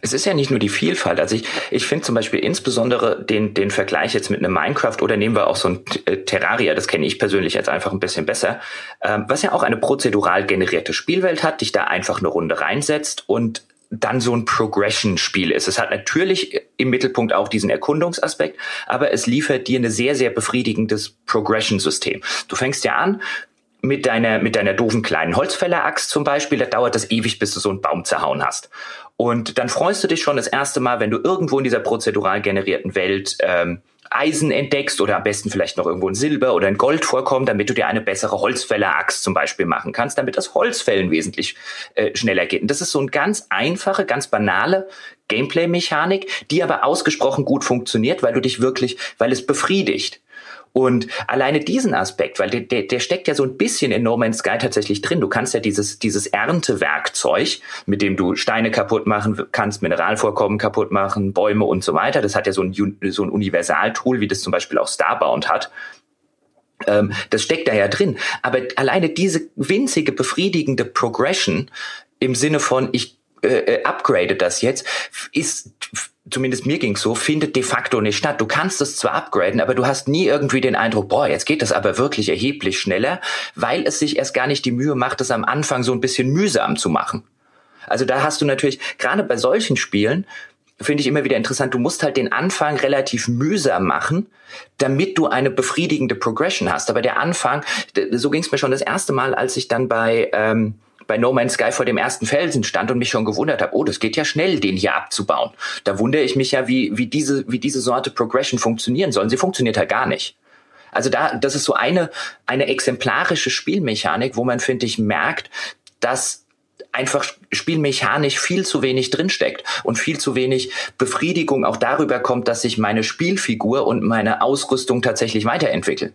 Es ist ja nicht nur die Vielfalt. Also ich, ich finde zum Beispiel insbesondere den, den Vergleich jetzt mit einem Minecraft oder nehmen wir auch so ein äh, Terraria, das kenne ich persönlich jetzt einfach ein bisschen besser, ähm, was ja auch eine prozedural generierte Spielwelt hat, dich da einfach eine Runde reinsetzt und dann so ein Progression-Spiel ist. Es hat natürlich im Mittelpunkt auch diesen Erkundungsaspekt, aber es liefert dir ein sehr, sehr befriedigendes Progression-System. Du fängst ja an, mit deiner, mit deiner doofen kleinen Holzfäller-Axt zum Beispiel, da dauert das ewig, bis du so einen Baum zerhauen hast. Und dann freust du dich schon das erste Mal, wenn du irgendwo in dieser prozedural generierten Welt ähm, Eisen entdeckst oder am besten vielleicht noch irgendwo ein Silber oder ein Gold vorkommen, damit du dir eine bessere Holzfäller-Axt zum Beispiel machen kannst, damit das Holzfällen wesentlich äh, schneller geht. Und das ist so eine ganz einfache, ganz banale Gameplay-Mechanik, die aber ausgesprochen gut funktioniert, weil du dich wirklich, weil es befriedigt. Und alleine diesen Aspekt, weil der, der, der steckt ja so ein bisschen in No Man's Sky tatsächlich drin. Du kannst ja dieses, dieses Erntewerkzeug, mit dem du Steine kaputt machen kannst, Mineralvorkommen kaputt machen, Bäume und so weiter. Das hat ja so ein, so ein Universaltool, wie das zum Beispiel auch Starbound hat. Ähm, das steckt da ja drin. Aber alleine diese winzige, befriedigende Progression im Sinne von, ich äh, äh upgrade das jetzt, ist zumindest mir ging's so, findet de facto nicht statt. Du kannst es zwar upgraden, aber du hast nie irgendwie den Eindruck, boah, jetzt geht das aber wirklich erheblich schneller, weil es sich erst gar nicht die Mühe macht, es am Anfang so ein bisschen mühsam zu machen. Also da hast du natürlich, gerade bei solchen Spielen, finde ich immer wieder interessant, du musst halt den Anfang relativ mühsam machen, damit du eine befriedigende Progression hast. Aber der Anfang, so ging's mir schon das erste Mal, als ich dann bei ähm, bei No Man's Sky vor dem ersten Felsen stand und mich schon gewundert habe, oh, das geht ja schnell, den hier abzubauen. Da wundere ich mich ja, wie, wie, diese, wie diese Sorte Progression funktionieren soll. Sie funktioniert ja gar nicht. Also da, das ist so eine, eine exemplarische Spielmechanik, wo man, finde ich, merkt, dass einfach spielmechanisch viel zu wenig drinsteckt und viel zu wenig Befriedigung auch darüber kommt, dass sich meine Spielfigur und meine Ausrüstung tatsächlich weiterentwickeln.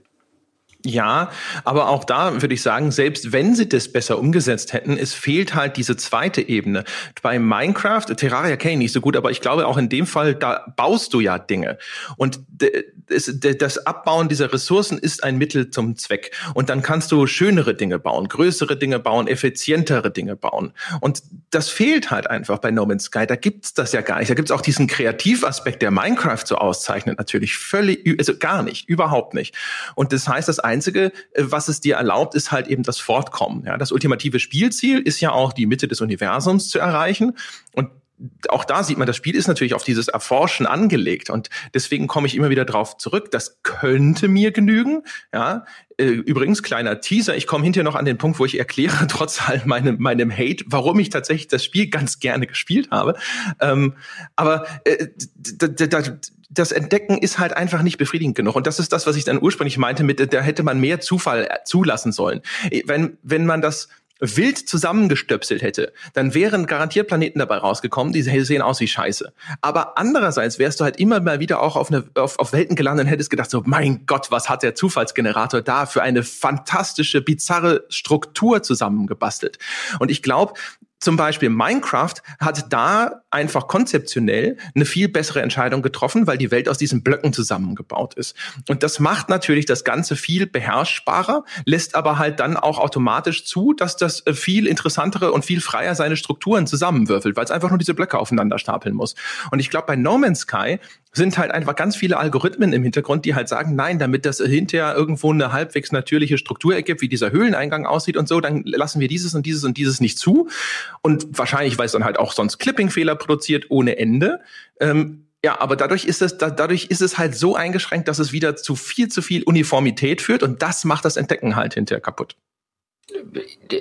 Ja, aber auch da würde ich sagen, selbst wenn sie das besser umgesetzt hätten, es fehlt halt diese zweite Ebene. Bei Minecraft, Terraria kenne ich nicht so gut, aber ich glaube auch in dem Fall, da baust du ja Dinge. Und das Abbauen dieser Ressourcen ist ein Mittel zum Zweck. Und dann kannst du schönere Dinge bauen, größere Dinge bauen, effizientere Dinge bauen. Und das fehlt halt einfach bei No Man's Sky. Da gibt's das ja gar nicht. Da gibt's auch diesen Kreativaspekt, der Minecraft so auszeichnet, natürlich völlig, also gar nicht, überhaupt nicht. Und das heißt, das Einzige, äh, was es dir erlaubt, ist halt eben das Fortkommen. Ja, das ultimative Spielziel ist ja auch die Mitte des Universums zu erreichen. Und auch da sieht man, das Spiel ist natürlich auf dieses Erforschen angelegt und deswegen komme ich immer wieder drauf zurück. Das könnte mir genügen. Ja, äh, übrigens kleiner Teaser. Ich komme hinterher noch an den Punkt, wo ich erkläre, trotz all meinem meinem Hate, warum ich tatsächlich das Spiel ganz gerne gespielt habe. Ähm, aber äh, das Entdecken ist halt einfach nicht befriedigend genug. Und das ist das, was ich dann ursprünglich meinte mit, da hätte man mehr Zufall zulassen sollen. Wenn, wenn man das wild zusammengestöpselt hätte, dann wären garantiert Planeten dabei rausgekommen, die sehen aus wie Scheiße. Aber andererseits wärst du halt immer mal wieder auch auf, eine, auf, auf Welten gelandet und hättest gedacht so, mein Gott, was hat der Zufallsgenerator da für eine fantastische, bizarre Struktur zusammengebastelt. Und ich glaube, zum Beispiel Minecraft hat da einfach konzeptionell eine viel bessere Entscheidung getroffen, weil die Welt aus diesen Blöcken zusammengebaut ist. Und das macht natürlich das Ganze viel beherrschbarer, lässt aber halt dann auch automatisch zu, dass das äh, viel interessantere und viel freier seine Strukturen zusammenwürfelt, weil es einfach nur diese Blöcke aufeinander stapeln muss. Und ich glaube, bei No Man's Sky sind halt einfach ganz viele Algorithmen im Hintergrund, die halt sagen, nein, damit das hinterher irgendwo eine halbwegs natürliche Struktur ergibt, wie dieser Höhleneingang aussieht und so, dann lassen wir dieses und dieses und dieses nicht zu. Und wahrscheinlich, weil es dann halt auch sonst Clipping-Fehler produziert ohne Ende. Ähm, Ja, aber dadurch ist es, dadurch ist es halt so eingeschränkt, dass es wieder zu viel zu viel Uniformität führt und das macht das Entdecken halt hinterher kaputt.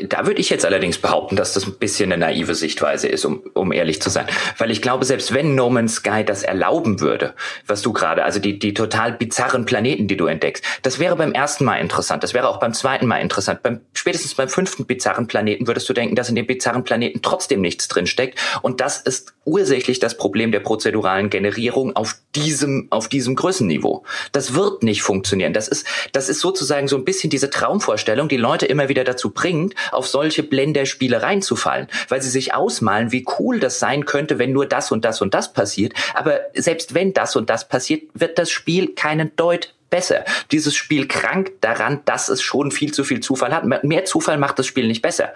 Da würde ich jetzt allerdings behaupten, dass das ein bisschen eine naive Sichtweise ist, um, um ehrlich zu sein. Weil ich glaube, selbst wenn No Man's Sky das erlauben würde, was du gerade, also die, die total bizarren Planeten, die du entdeckst, das wäre beim ersten Mal interessant, das wäre auch beim zweiten Mal interessant. Beim, spätestens beim fünften bizarren Planeten würdest du denken, dass in dem bizarren Planeten trotzdem nichts drinsteckt. Und das ist ursächlich das Problem der prozeduralen Generierung auf diesem, auf diesem Größenniveau. Das wird nicht funktionieren. Das ist, das ist sozusagen so ein bisschen diese Traumvorstellung, die Leute immer wieder dazu bringt, auf solche Blenderspiele reinzufallen, weil sie sich ausmalen, wie cool das sein könnte, wenn nur das und das und das passiert. Aber selbst wenn das und das passiert, wird das Spiel keinen Deut besser. Dieses Spiel krankt daran, dass es schon viel zu viel Zufall hat. Mehr Zufall macht das Spiel nicht besser.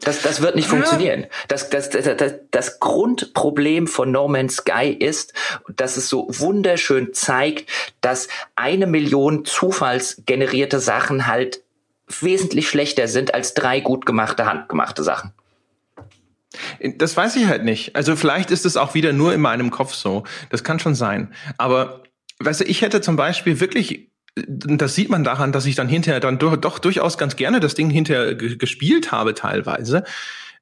Das, das wird nicht funktionieren. Das, das, das, das, das Grundproblem von No Man's Sky ist, dass es so wunderschön zeigt, dass eine Million zufallsgenerierte Sachen halt wesentlich schlechter sind als drei gut gemachte, handgemachte Sachen. Das weiß ich halt nicht. Also vielleicht ist es auch wieder nur in meinem Kopf so. Das kann schon sein. Aber weißt du, ich hätte zum Beispiel wirklich das sieht man daran, dass ich dann hinterher dann doch, doch durchaus ganz gerne das Ding hinterher gespielt habe teilweise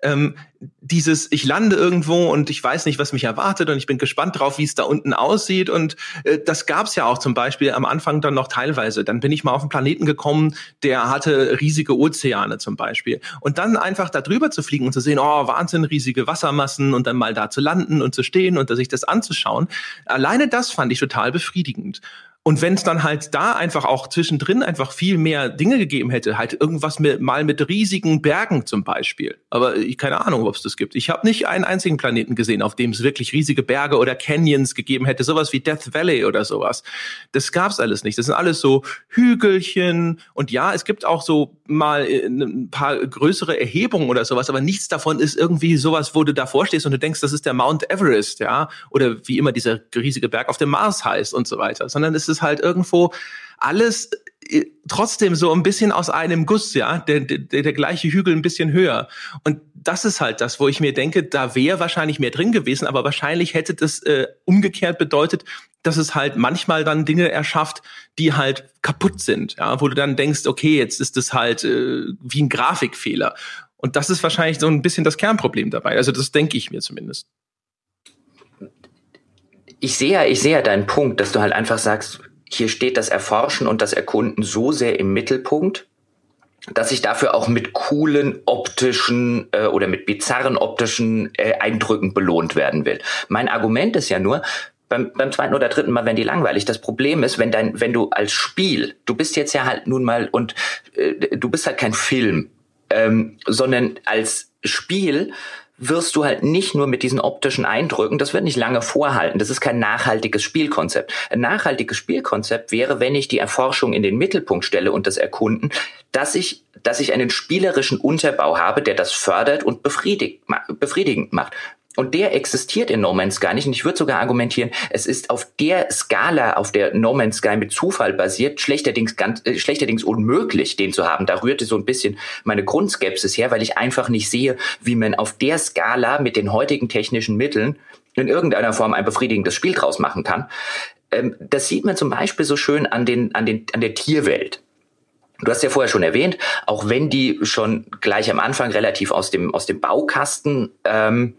ähm, dieses, ich lande irgendwo und ich weiß nicht, was mich erwartet und ich bin gespannt drauf, wie es da unten aussieht. Und äh, das gab's ja auch zum Beispiel am Anfang dann noch teilweise. Dann bin ich mal auf einen Planeten gekommen, der hatte riesige Ozeane zum Beispiel. Und dann einfach da drüber zu fliegen und zu sehen, oh, Wahnsinn, riesige Wassermassen und dann mal da zu landen und zu stehen und sich das anzuschauen. Alleine das fand ich total befriedigend. Und wenn es dann halt da einfach auch zwischendrin einfach viel mehr Dinge gegeben hätte, halt irgendwas mit, mal mit riesigen Bergen zum Beispiel. Aber ich keine Ahnung, ob es das gibt. Ich habe nicht einen einzigen Planeten gesehen, auf dem es wirklich riesige Berge oder Canyons gegeben hätte, sowas wie Death Valley oder sowas. Das gab's alles nicht. Das sind alles so Hügelchen und ja, es gibt auch so mal äh, ein paar größere Erhebungen oder sowas, aber nichts davon ist irgendwie sowas, wo du davor stehst und du denkst, das ist der Mount Everest, ja, oder wie immer dieser riesige Berg auf dem Mars heißt und so weiter, sondern es ist halt irgendwo alles äh, trotzdem so ein bisschen aus einem Guss, ja, der, der, der gleiche Hügel ein bisschen höher. Und das ist halt das, wo ich mir denke, da wäre wahrscheinlich mehr drin gewesen, aber wahrscheinlich hätte das äh, umgekehrt bedeutet, dass es halt manchmal dann Dinge erschafft, die halt kaputt sind, ja, wo du dann denkst, okay, jetzt ist es halt äh, wie ein Grafikfehler. Und das ist wahrscheinlich so ein bisschen das Kernproblem dabei. Also das denke ich mir zumindest ich sehe ja, ich sehe ja deinen Punkt, dass du halt einfach sagst, hier steht das Erforschen und das Erkunden so sehr im Mittelpunkt, dass ich dafür auch mit coolen optischen äh, oder mit bizarren optischen äh, Eindrücken belohnt werden will. Mein Argument ist ja nur, beim, beim zweiten oder dritten Mal werden die langweilig. Das Problem ist, wenn dein, wenn du als Spiel, du bist jetzt ja halt nun mal und äh, du bist halt kein Film, ähm, sondern als Spiel wirst du halt nicht nur mit diesen optischen Eindrücken, das wird nicht lange vorhalten, das ist kein nachhaltiges Spielkonzept. Ein nachhaltiges Spielkonzept wäre, wenn ich die Erforschung in den Mittelpunkt stelle und das Erkunden, dass ich, dass ich einen spielerischen Unterbau habe, der das fördert und befriedigt, befriedigend macht. Und der existiert in No Man's Sky nicht. Und ich würde sogar argumentieren, es ist auf der Skala, auf der No Man's Sky mit Zufall basiert, schlechterdings, ganz, äh, schlechterdings unmöglich, den zu haben. Da rührte so ein bisschen meine Grundskepsis her, weil ich einfach nicht sehe, wie man auf der Skala mit den heutigen technischen Mitteln in irgendeiner Form ein befriedigendes Spiel draus machen kann. Ähm, das sieht man zum Beispiel so schön an, den, an, den, an der Tierwelt. Du hast ja vorher schon erwähnt, auch wenn die schon gleich am Anfang relativ aus dem, aus dem Baukasten ähm,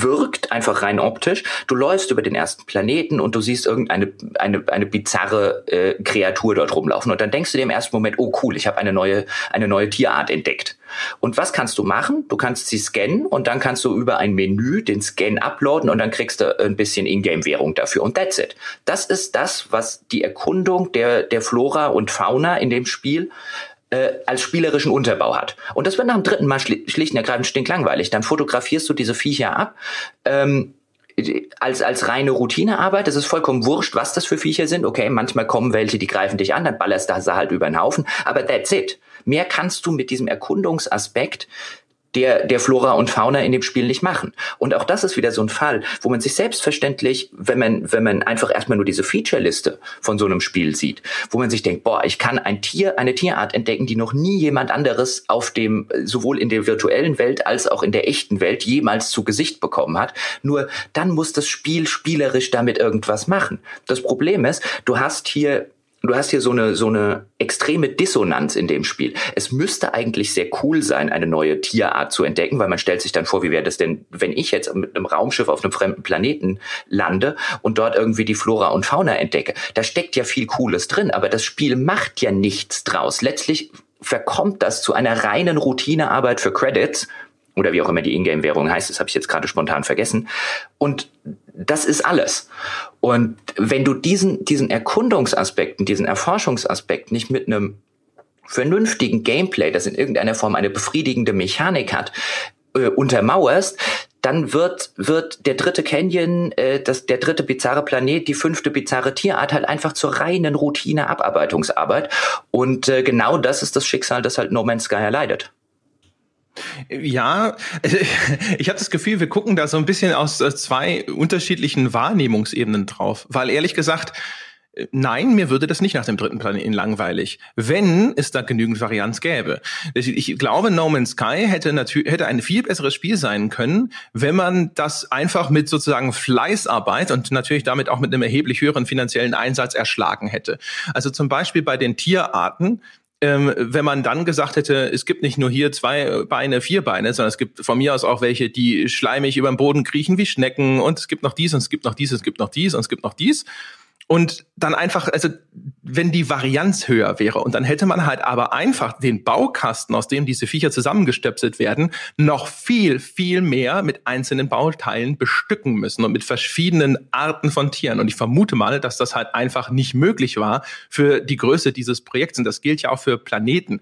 wirkt, einfach rein optisch. Du läufst über den ersten Planeten und du siehst irgendeine eine, eine bizarre äh, Kreatur dort rumlaufen. Und dann denkst du dir im ersten Moment, oh cool, ich habe eine neue, eine neue Tierart entdeckt. Und was kannst du machen? Du kannst sie scannen und dann kannst du über ein Menü den Scan uploaden und dann kriegst du ein bisschen Ingame-Währung dafür. Und that's it. Das ist das, was die Erkundung der, der Flora und Fauna in dem Spiel äh, als spielerischen Unterbau hat. Und das wird nach dem dritten Mal schli schlicht und ergreifend stinklangweilig. Dann fotografierst du diese Viecher ab. Ähm, als, als reine Routinearbeit. Es ist vollkommen wurscht, was das für Viecher sind. Okay, manchmal kommen welche, die greifen dich an, dann ballerst du sie halt über den Haufen. Aber that's it. Mehr kannst du mit diesem Erkundungsaspekt der, der Flora und Fauna in dem Spiel nicht machen. Und auch das ist wieder so ein Fall, wo man sich selbstverständlich, wenn man, wenn man einfach erstmal nur diese Featureliste von so einem Spiel sieht, wo man sich denkt, boah, ich kann ein Tier, eine Tierart entdecken, die noch nie jemand anderes auf dem, sowohl in der virtuellen Welt als auch in der echten Welt jemals zu Gesicht bekommen hat. Nur dann muss das Spiel spielerisch damit irgendwas machen. Das Problem ist, du hast hier du hast hier so eine, so eine extreme Dissonanz in dem Spiel. Es müsste eigentlich sehr cool sein, eine neue Tierart zu entdecken, weil man stellt sich dann vor, wie wäre das denn, wenn ich jetzt mit einem Raumschiff auf einem fremden Planeten lande und dort irgendwie die Flora und Fauna entdecke. Da steckt ja viel Cooles drin, aber das Spiel macht ja nichts draus. Letztlich verkommt das zu einer reinen Routinearbeit für Credits, oder wie auch immer die Ingame-Währung heißt, das habe ich jetzt gerade spontan vergessen. Und das ist alles. Und wenn du diesen, diesen Erkundungsaspekten, diesen Erforschungsaspekt nicht mit einem vernünftigen Gameplay, das in irgendeiner Form eine befriedigende Mechanik hat, äh, untermauerst, dann wird, wird der dritte Canyon, äh, das, der dritte bizarre Planet, die fünfte bizarre Tierart halt einfach zur reinen Routine-Abarbeitungsarbeit. Und äh, genau das ist das Schicksal, das halt No Man's Sky erleidet. Ja, ich habe das Gefühl, wir gucken da so ein bisschen aus äh, zwei unterschiedlichen Wahrnehmungsebenen drauf, weil ehrlich gesagt, äh, Nein, mir würde das nicht nach dem dritten Planeten langweilig, wenn es da genügend Varianz gäbe. Ich glaube, No Man's Sky hätte natürlich hätte ein viel besseres Spiel sein können, wenn man das einfach mit sozusagen Fleißarbeit und natürlich damit auch mit einem erheblich höheren finanziellen Einsatz erschlagen hätte. Also zum Beispiel bei den Tierarten ähm, wenn man dann gesagt hätte, es gibt nicht nur hier zwei Beine, vier Beine, sondern es gibt von mir aus auch welche, die schleimig über den Boden kriechen wie Schnecken und es gibt noch dies und es gibt noch dies, und es gibt noch dies und es gibt noch dies. Und dann einfach, also wenn die Varianz höher wäre und dann hätte man halt aber einfach den Baukasten, aus dem diese Viecher zusammengestöpselt werden, noch viel, viel mehr mit einzelnen Bauteilen bestücken müssen und mit verschiedenen Arten von Tieren. Und ich vermute mal, dass das halt einfach nicht möglich war für die Größe dieses Projekts. Und das gilt ja auch für Planeten.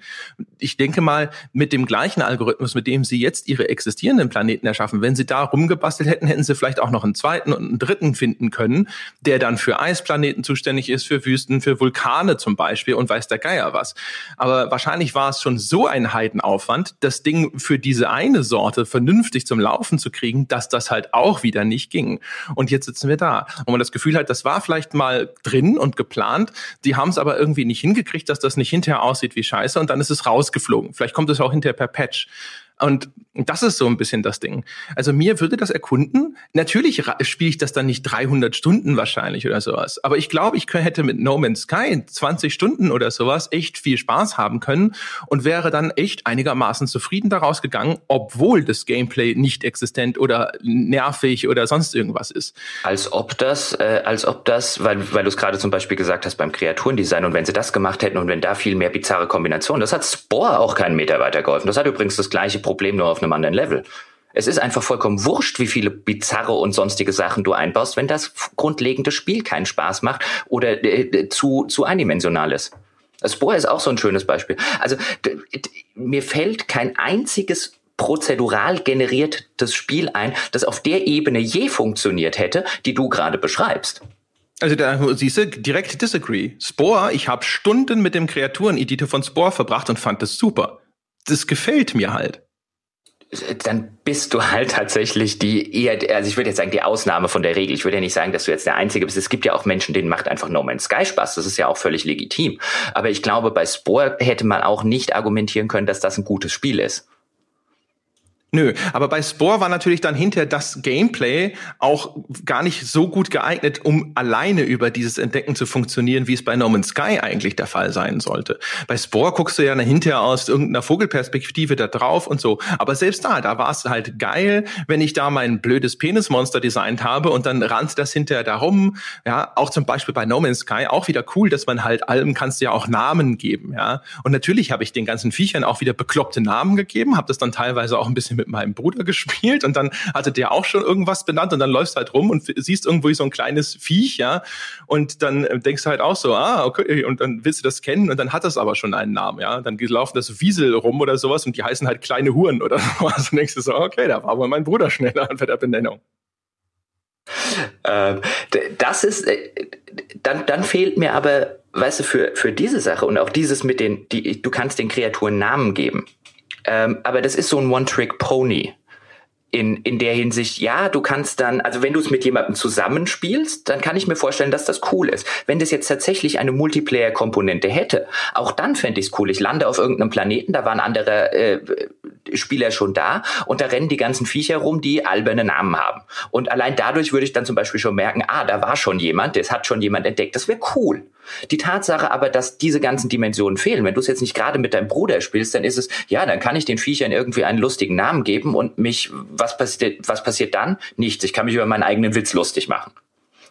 Ich denke mal, mit dem gleichen Algorithmus, mit dem sie jetzt ihre existierenden Planeten erschaffen, wenn sie da rumgebastelt hätten, hätten sie vielleicht auch noch einen zweiten und einen dritten finden können, der dann für Eisplaneten zuständig ist, für Wüsten, für Vulkane zum Beispiel und weiß der Geier was. Aber wahrscheinlich war es schon so ein Heidenaufwand, das Ding für diese eine Sorte vernünftig zum Laufen zu kriegen, dass das halt auch wieder nicht ging. Und jetzt sitzen wir da. Und man das Gefühl hat, das war vielleicht mal drin und geplant. Die haben es aber irgendwie nicht hingekriegt, dass das nicht hinterher aussieht wie Scheiße und dann ist es rausgeflogen. Vielleicht kommt es auch hinterher per Patch. Und das ist so ein bisschen das Ding. Also mir würde das erkunden. Natürlich spiele ich das dann nicht 300 Stunden wahrscheinlich oder sowas. Aber ich glaube, ich hätte mit No Man's Sky 20 Stunden oder sowas echt viel Spaß haben können und wäre dann echt einigermaßen zufrieden daraus gegangen, obwohl das Gameplay nicht existent oder nervig oder sonst irgendwas ist. Als ob das, äh, als ob das, weil, weil du es gerade zum Beispiel gesagt hast beim Kreaturendesign und wenn sie das gemacht hätten und wenn da viel mehr bizarre Kombinationen, das hat Spore auch keinen Meter weitergeholfen. Das hat übrigens das gleiche Problem Problem nur auf einem anderen Level. Es ist einfach vollkommen wurscht, wie viele bizarre und sonstige Sachen du einbaust, wenn das grundlegende Spiel keinen Spaß macht oder äh, zu, zu eindimensional ist. Spore ist auch so ein schönes Beispiel. Also mir fällt kein einziges prozedural generiertes Spiel ein, das auf der Ebene je funktioniert hätte, die du gerade beschreibst. Also da siehst du, direkt disagree. Spore, ich habe Stunden mit dem Kreatureneditor von Spore verbracht und fand das super. Das gefällt mir halt dann bist du halt tatsächlich die eher, also ich würde jetzt sagen, die Ausnahme von der Regel. Ich würde ja nicht sagen, dass du jetzt der Einzige bist. Es gibt ja auch Menschen, denen macht einfach No Man's Sky Spaß. Das ist ja auch völlig legitim. Aber ich glaube, bei Spore hätte man auch nicht argumentieren können, dass das ein gutes Spiel ist. Nö, aber bei Spore war natürlich dann hinterher das Gameplay auch gar nicht so gut geeignet, um alleine über dieses Entdecken zu funktionieren, wie es bei No Man's Sky eigentlich der Fall sein sollte. Bei Spore guckst du ja hinterher aus irgendeiner Vogelperspektive da drauf und so. Aber selbst da, da war es halt geil, wenn ich da mein blödes Penismonster designt habe und dann rannt das hinterher da rum. Ja, auch zum Beispiel bei No Man's Sky auch wieder cool, dass man halt allem kannst du ja auch Namen geben, ja. Und natürlich habe ich den ganzen Viechern auch wieder bekloppte Namen gegeben, habe das dann teilweise auch ein bisschen mit meinem Bruder gespielt und dann hatte der auch schon irgendwas benannt und dann läufst halt rum und siehst irgendwo so ein kleines Viech, ja, und dann äh, denkst du halt auch so, ah, okay, und dann willst du das kennen und dann hat das aber schon einen Namen, ja, dann laufen das Wiesel rum oder sowas und die heißen halt kleine Huren oder sowas und denkst du so, okay, da war wohl mein Bruder schneller bei der Benennung. Ähm, das ist, äh, dann, dann fehlt mir aber, weißt du, für, für diese Sache und auch dieses mit den, die, du kannst den Kreaturen Namen geben Ähm, aber das ist so ein One-Trick-Pony in, in der Hinsicht, ja, du kannst dann, also wenn du es mit jemandem zusammenspielst, dann kann ich mir vorstellen, dass das cool ist. Wenn das jetzt tatsächlich eine Multiplayer-Komponente hätte, auch dann fände ich es cool. Ich lande auf irgendeinem Planeten, da waren andere äh, Spieler schon da und da rennen die ganzen Viecher rum, die alberne Namen haben. Und allein dadurch würde ich dann zum Beispiel schon merken, ah, da war schon jemand, das hat schon jemand entdeckt. Das wäre cool. Die Tatsache aber, dass diese ganzen Dimensionen fehlen, wenn du es jetzt nicht gerade mit deinem Bruder spielst, dann ist es, ja, dann kann ich den Viechern irgendwie einen lustigen Namen geben und mich, was passiert, was passiert dann? Nichts. Ich kann mich über meinen eigenen Witz lustig machen.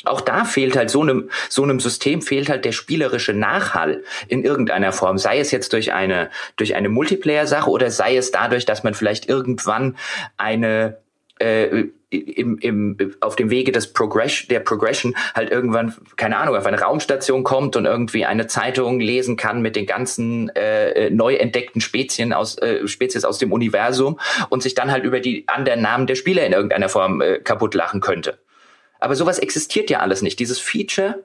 Auch da fehlt halt so einem, so einem System fehlt halt der spielerische Nachhall in irgendeiner Form. Sei es jetzt durch eine, durch eine Multiplayer-Sache oder sei es dadurch, dass man vielleicht irgendwann eine, äh, im, im, auf dem Wege des Progression, der Progression halt irgendwann, keine Ahnung, auf eine Raumstation kommt und irgendwie eine Zeitung lesen kann mit den ganzen äh, neu entdeckten Spezien aus, äh, Spezies aus dem Universum und sich dann halt über die anderen Namen der Spieler in irgendeiner Form äh, kaputt lachen könnte. Aber sowas existiert ja alles nicht. Dieses Feature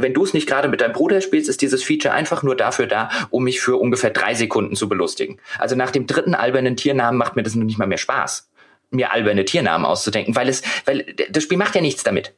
wenn du es nicht gerade mit deinem Bruder spielst, ist dieses Feature einfach nur dafür da, um mich für ungefähr drei Sekunden zu belustigen. Also nach dem dritten albernen Tiernamen macht mir das noch nicht mal mehr Spaß mir alberne Tiernamen auszudenken, weil es, weil das Spiel macht ja nichts damit.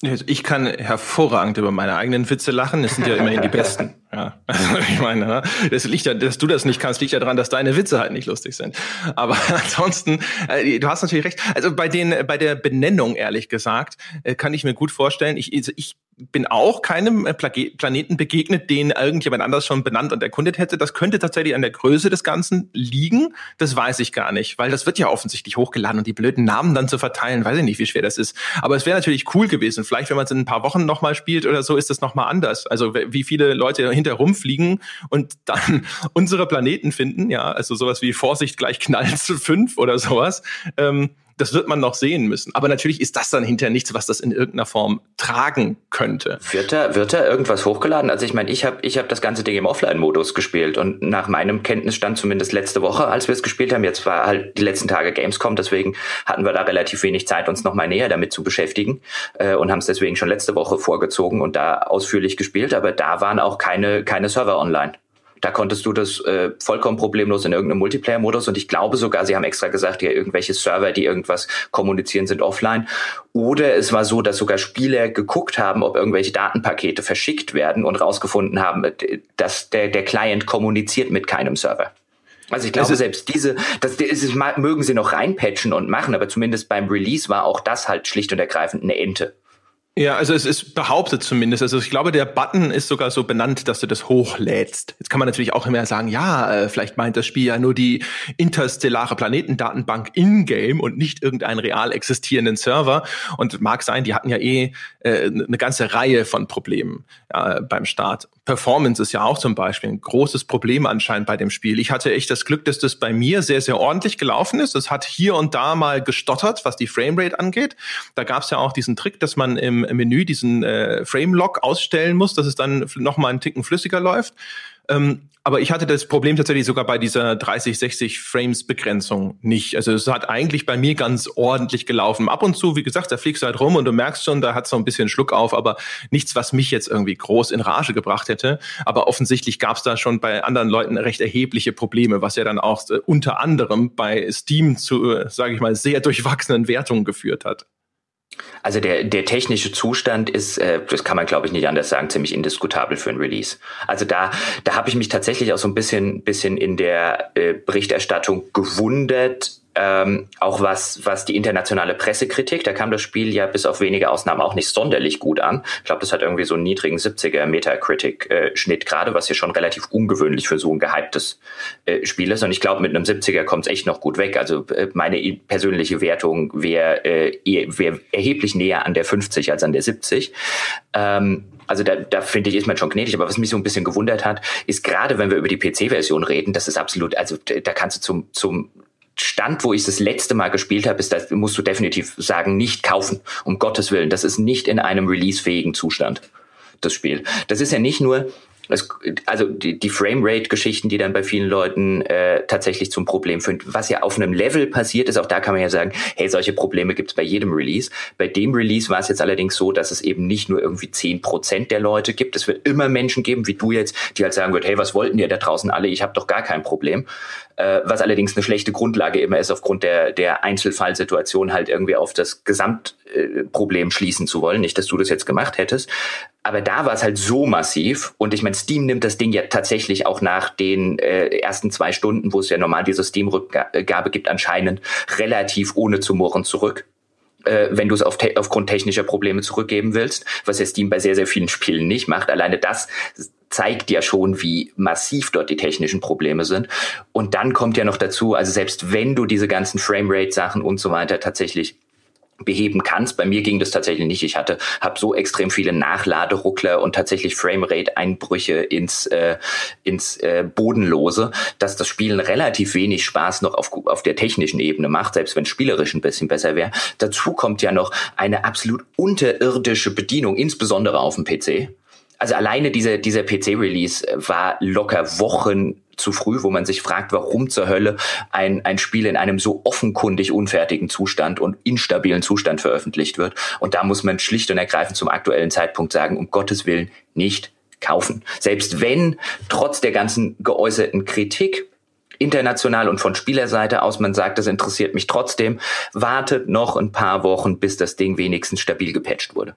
Ich kann hervorragend über meine eigenen Witze lachen. Es sind ja immerhin die besten. Ja, also ich meine, ne? das liegt ja, dass du das nicht kannst, liegt ja daran, dass deine Witze halt nicht lustig sind. Aber ansonsten, äh, du hast natürlich recht. Also bei den, bei der Benennung ehrlich gesagt, äh, kann ich mir gut vorstellen. Ich, also ich bin auch keinem äh, Planeten begegnet, den irgendjemand anders schon benannt und erkundet hätte. Das könnte tatsächlich an der Größe des Ganzen liegen. Das weiß ich gar nicht, weil das wird ja offensichtlich hochgeladen und die blöden Namen dann zu verteilen, weiß ich nicht, wie schwer das ist. Aber es wäre natürlich cool gewesen. Vielleicht, wenn man es in ein paar Wochen nochmal spielt oder so, ist das nochmal anders. Also wie viele Leute hinter rumfliegen und dann unsere Planeten finden, ja, also sowas wie Vorsicht gleich Knall zu fünf oder sowas. Ähm, das wird man noch sehen müssen. Aber natürlich ist das dann hinterher nichts, was das in irgendeiner Form tragen könnte. Wird da, wird da irgendwas hochgeladen? Also ich meine, ich habe ich hab das ganze Ding im Offline-Modus gespielt und nach meinem Kenntnisstand zumindest letzte Woche, als wir es gespielt haben, jetzt war halt die letzten Tage Gamescom, deswegen hatten wir da relativ wenig Zeit, uns nochmal näher damit zu beschäftigen äh, und haben es deswegen schon letzte Woche vorgezogen und da ausführlich gespielt, aber da waren auch keine, keine Server online. Da konntest du das äh, vollkommen problemlos in irgendeinem Multiplayer-Modus und ich glaube sogar, sie haben extra gesagt, ja, irgendwelche Server, die irgendwas kommunizieren, sind offline. Oder es war so, dass sogar Spieler geguckt haben, ob irgendwelche Datenpakete verschickt werden und rausgefunden haben, äh, dass der, der Client kommuniziert mit keinem Server. Also ich glaube, selbst diese, das, das mögen sie noch reinpatchen und machen, aber zumindest beim Release war auch das halt schlicht und ergreifend eine Ente. Ja, also es ist behauptet zumindest. Also ich glaube, der Button ist sogar so benannt, dass du das hochlädst. Jetzt kann man natürlich auch immer sagen, ja, äh, vielleicht meint das Spiel ja nur die interstellare Planetendatenbank in-game und nicht irgendeinen real existierenden Server. Und mag sein, die hatten ja eh äh, eine ganze Reihe von Problemen ja, beim Start. Performance ist ja auch zum Beispiel ein großes Problem anscheinend bei dem Spiel. Ich hatte echt das Glück, dass das bei mir sehr, sehr ordentlich gelaufen ist. Es hat hier und da mal gestottert, was die Framerate angeht. Da gab es ja auch diesen Trick, dass man im Menü diesen äh, Frame-Lock ausstellen muss, dass es dann noch mal einen Ticken flüssiger läuft. Ähm, aber ich hatte das Problem tatsächlich sogar bei dieser 30, 60 Frames Begrenzung nicht. Also es hat eigentlich bei mir ganz ordentlich gelaufen. Ab und zu, wie gesagt, da fliegst du halt rum und du merkst schon, da hat es so ein bisschen Schluck auf, aber nichts, was mich jetzt irgendwie groß in Rage gebracht hätte. Aber offensichtlich gab es da schon bei anderen Leuten recht erhebliche Probleme, was ja dann auch äh, unter anderem bei Steam zu, äh, sage ich mal, sehr durchwachsenen Wertungen geführt hat. Also der, der technische Zustand ist, äh, das kann man glaube ich nicht anders sagen, ziemlich indiskutabel für ein Release. Also da, da habe ich mich tatsächlich auch so ein bisschen, bisschen in der äh, Berichterstattung gewundert, ähm, auch was, was die internationale Pressekritik, da kam das Spiel ja bis auf wenige Ausnahmen auch nicht sonderlich gut an. Ich glaube, das hat irgendwie so einen niedrigen 70er Metacritic-Schnitt gerade, was hier schon relativ ungewöhnlich für so ein gehyptes äh, Spiel ist. Und ich glaube, mit einem 70er kommt es echt noch gut weg. Also äh, meine persönliche Wertung wäre äh, wär erheblich näher an der 50 als an der 70. Ähm, also da, da finde ich, ist man schon gnädig. Aber was mich so ein bisschen gewundert hat, ist gerade, wenn wir über die PC-Version reden, das ist absolut, also da kannst du zum, zum Stand, wo ich das letzte Mal gespielt habe, ist, das musst du definitiv sagen, nicht kaufen. Um Gottes Willen. Das ist nicht in einem releasefähigen Zustand, das Spiel. Das ist ja nicht nur, es, also die, die Framerate-Geschichten, die dann bei vielen Leuten äh, tatsächlich zum Problem führen. Was ja auf einem Level passiert ist, auch da kann man ja sagen, hey, solche Probleme gibt es bei jedem Release. Bei dem Release war es jetzt allerdings so, dass es eben nicht nur irgendwie zehn Prozent der Leute gibt. Es wird immer Menschen geben, wie du jetzt, die halt sagen wird, hey, was wollten ihr da draußen alle? Ich habe doch gar kein Problem. Äh, was allerdings eine schlechte Grundlage immer ist, aufgrund der, der Einzelfallsituation halt irgendwie auf das Gesamtproblem äh, schließen zu wollen. Nicht, dass du das jetzt gemacht hättest. Aber da war es halt so massiv. Und ich meine, Steam nimmt das Ding ja tatsächlich auch nach den äh, ersten zwei Stunden, wo es ja normal diese Steam-Rückgabe gibt, anscheinend relativ ohne zu murren zurück äh, wenn du es auf te aufgrund technischer Probleme zurückgeben willst, was ja Steam bei sehr, sehr vielen Spielen nicht macht. Alleine das zeigt ja schon, wie massiv dort die technischen Probleme sind. Und dann kommt ja noch dazu, also selbst wenn du diese ganzen Framerate-Sachen und so weiter tatsächlich beheben kannst. Bei mir ging das tatsächlich nicht. Ich hatte, habe so extrem viele Nachladeruckler und tatsächlich Framerate-Einbrüche ins äh, ins äh, Bodenlose, dass das Spielen relativ wenig Spaß noch auf, auf der technischen Ebene macht, selbst wenn spielerisch ein bisschen besser wäre. Dazu kommt ja noch eine absolut unterirdische Bedienung, insbesondere auf dem PC. Also alleine dieser dieser PC-Release war locker Wochen zu früh, wo man sich fragt, warum zur Hölle ein, ein Spiel in einem so offenkundig unfertigen Zustand und instabilen Zustand veröffentlicht wird. Und da muss man schlicht und ergreifend zum aktuellen Zeitpunkt sagen, um Gottes Willen nicht kaufen. Selbst wenn trotz der ganzen geäußerten Kritik international und von Spielerseite aus man sagt, das interessiert mich trotzdem, wartet noch ein paar Wochen, bis das Ding wenigstens stabil gepatcht wurde.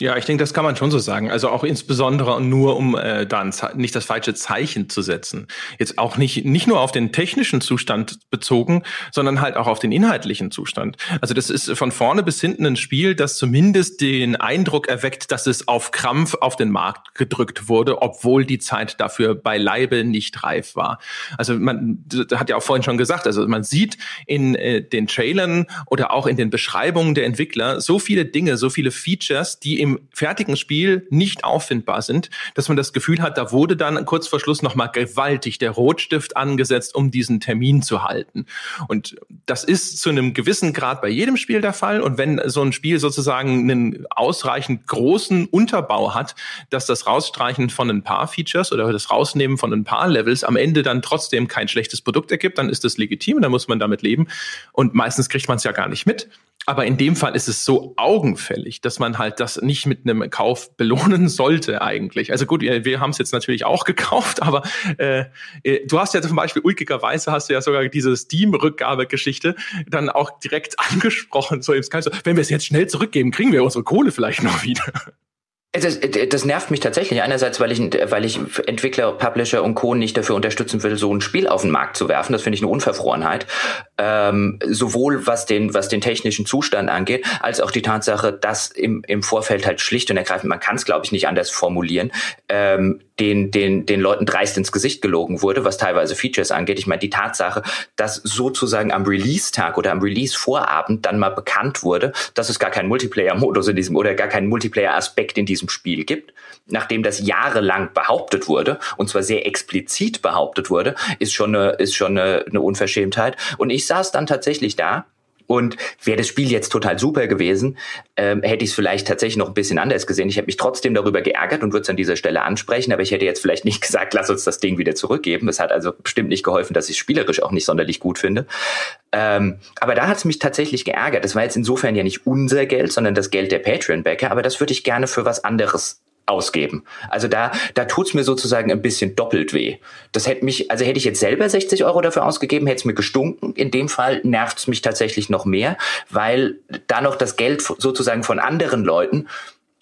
Ja, ich denke, das kann man schon so sagen. Also auch insbesondere nur, um äh, dann nicht das falsche Zeichen zu setzen. Jetzt auch nicht nicht nur auf den technischen Zustand bezogen, sondern halt auch auf den inhaltlichen Zustand. Also das ist von vorne bis hinten ein Spiel, das zumindest den Eindruck erweckt, dass es auf Krampf auf den Markt gedrückt wurde, obwohl die Zeit dafür beileibe nicht reif war. Also man hat ja auch vorhin schon gesagt, also man sieht in äh, den Trailern oder auch in den Beschreibungen der Entwickler so viele Dinge, so viele Features, die im im fertigen Spiel nicht auffindbar sind, dass man das Gefühl hat, da wurde dann kurz vor Schluss nochmal gewaltig der Rotstift angesetzt, um diesen Termin zu halten. Und das ist zu einem gewissen Grad bei jedem Spiel der Fall. Und wenn so ein Spiel sozusagen einen ausreichend großen Unterbau hat, dass das Rausstreichen von ein paar Features oder das Rausnehmen von ein paar Levels am Ende dann trotzdem kein schlechtes Produkt ergibt, dann ist das legitim, dann muss man damit leben. Und meistens kriegt man es ja gar nicht mit. Aber in dem Fall ist es so augenfällig, dass man halt das nicht mit einem Kauf belohnen sollte eigentlich. Also gut, wir, haben es jetzt natürlich auch gekauft, aber äh, äh, du hast ja zum Beispiel ulkigerweise hast du ja sogar diese Steam-Rückgabegeschichte dann auch direkt angesprochen. So, wenn wir es jetzt schnell zurückgeben, kriegen wir unsere Kohle vielleicht noch wieder. Das, das nervt mich tatsächlich. Einerseits, weil ich, weil ich Entwickler, Publisher und Co. nicht dafür unterstützen will, so ein Spiel auf den Markt zu werfen. Das finde ich eine Unverfrorenheit. Ähm, sowohl was den, was den technischen Zustand angeht, als auch die Tatsache, dass im, im Vorfeld halt schlicht und ergreifend, man kann es, glaube ich, nicht anders formulieren, ähm, den, den, den Leuten dreist ins Gesicht gelogen wurde, was teilweise Features angeht. Ich meine, die Tatsache, dass sozusagen am Release-Tag oder am Release-Vorabend dann mal bekannt wurde, dass es gar keinen Multiplayer-Modus in diesem oder gar keinen Multiplayer-Aspekt in diesem Spiel gibt, nachdem das jahrelang behauptet wurde, und zwar sehr explizit behauptet wurde, ist schon eine, ist schon eine, eine Unverschämtheit. Und ich saß dann tatsächlich da und wäre das Spiel jetzt total super gewesen, ähm, hätte ich es vielleicht tatsächlich noch ein bisschen anders gesehen. Ich hätte mich trotzdem darüber geärgert und würde es an dieser Stelle ansprechen, aber ich hätte jetzt vielleicht nicht gesagt, lass uns das Ding wieder zurückgeben. Das hat also bestimmt nicht geholfen, dass ich es spielerisch auch nicht sonderlich gut finde. Ähm, aber da hat es mich tatsächlich geärgert. Das war jetzt insofern ja nicht unser Geld, sondern das Geld der Patreon-Bäcker, aber das würde ich gerne für was anderes ausgeben. Also da, da tut's mir sozusagen ein bisschen doppelt weh. Das hätte mich, also hätte ich jetzt selber 60 Euro dafür ausgegeben, hätte es mir gestunken. In dem Fall nervt's mich tatsächlich noch mehr, weil da noch das Geld sozusagen von anderen Leuten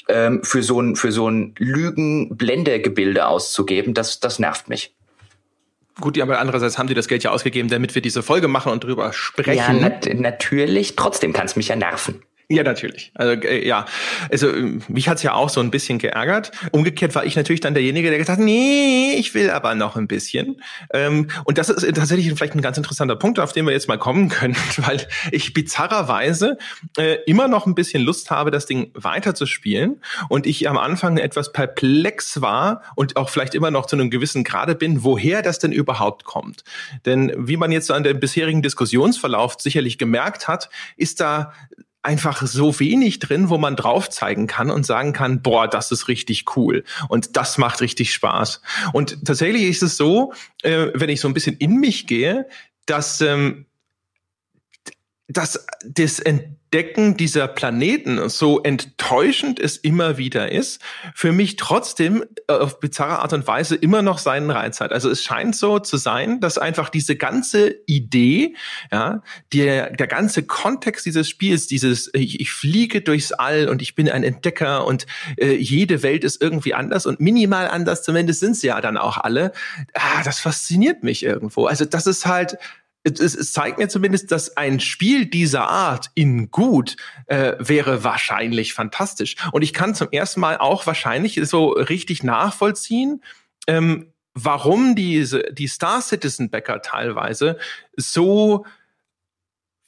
ähm, für so ein für so ein Lügen-Blendergebilde auszugeben, das das nervt mich. Gut, aber andererseits haben die das Geld ja ausgegeben, damit wir diese Folge machen und drüber sprechen. Ja, nat natürlich. Trotzdem kann es mich ja nerven. Ja, natürlich. Also äh, ja, also äh, mich hat's ja auch so ein bisschen geärgert. Umgekehrt war ich natürlich dann derjenige, der gesagt hat, nee, ich will aber noch ein bisschen. Ähm, und das ist tatsächlich vielleicht ein ganz interessanter Punkt, auf den wir jetzt mal kommen können, weil ich bizarrerweise äh, immer noch ein bisschen Lust habe, das Ding weiter zu spielen und ich am Anfang etwas perplex war und auch vielleicht immer noch zu einem gewissen Grade bin, woher das denn überhaupt kommt. Denn wie man jetzt so an dem bisherigen Diskussionsverlauf sicherlich gemerkt hat, ist da einfach so wenig drin, wo man drauf zeigen kann und sagen kann, boah, das ist richtig cool und das macht richtig Spaß. Und tatsächlich ist es so, äh, wenn ich so ein bisschen in mich gehe, dass ähm, dass das dieser Planeten, so enttäuschend es immer wieder ist, für mich trotzdem äh, auf bizarre Art und Weise immer noch seinen Reiz hat. Also es scheint so zu sein, dass einfach diese ganze Idee, ja, der, der ganze Kontext dieses Spiels, dieses ich, ich fliege durchs All und ich bin ein Entdecker und äh, jede Welt ist irgendwie anders und minimal anders, zumindest sind sie ja dann auch alle, ah, das fasziniert mich irgendwo. Also das ist halt es, es zeigt mir zumindest, dass ein Spiel dieser Art in gut äh, wäre wahrscheinlich fantastisch. Und ich kann zum ersten Mal auch wahrscheinlich so richtig nachvollziehen, ähm, warum diese die Star Citizen Bäcker teilweise so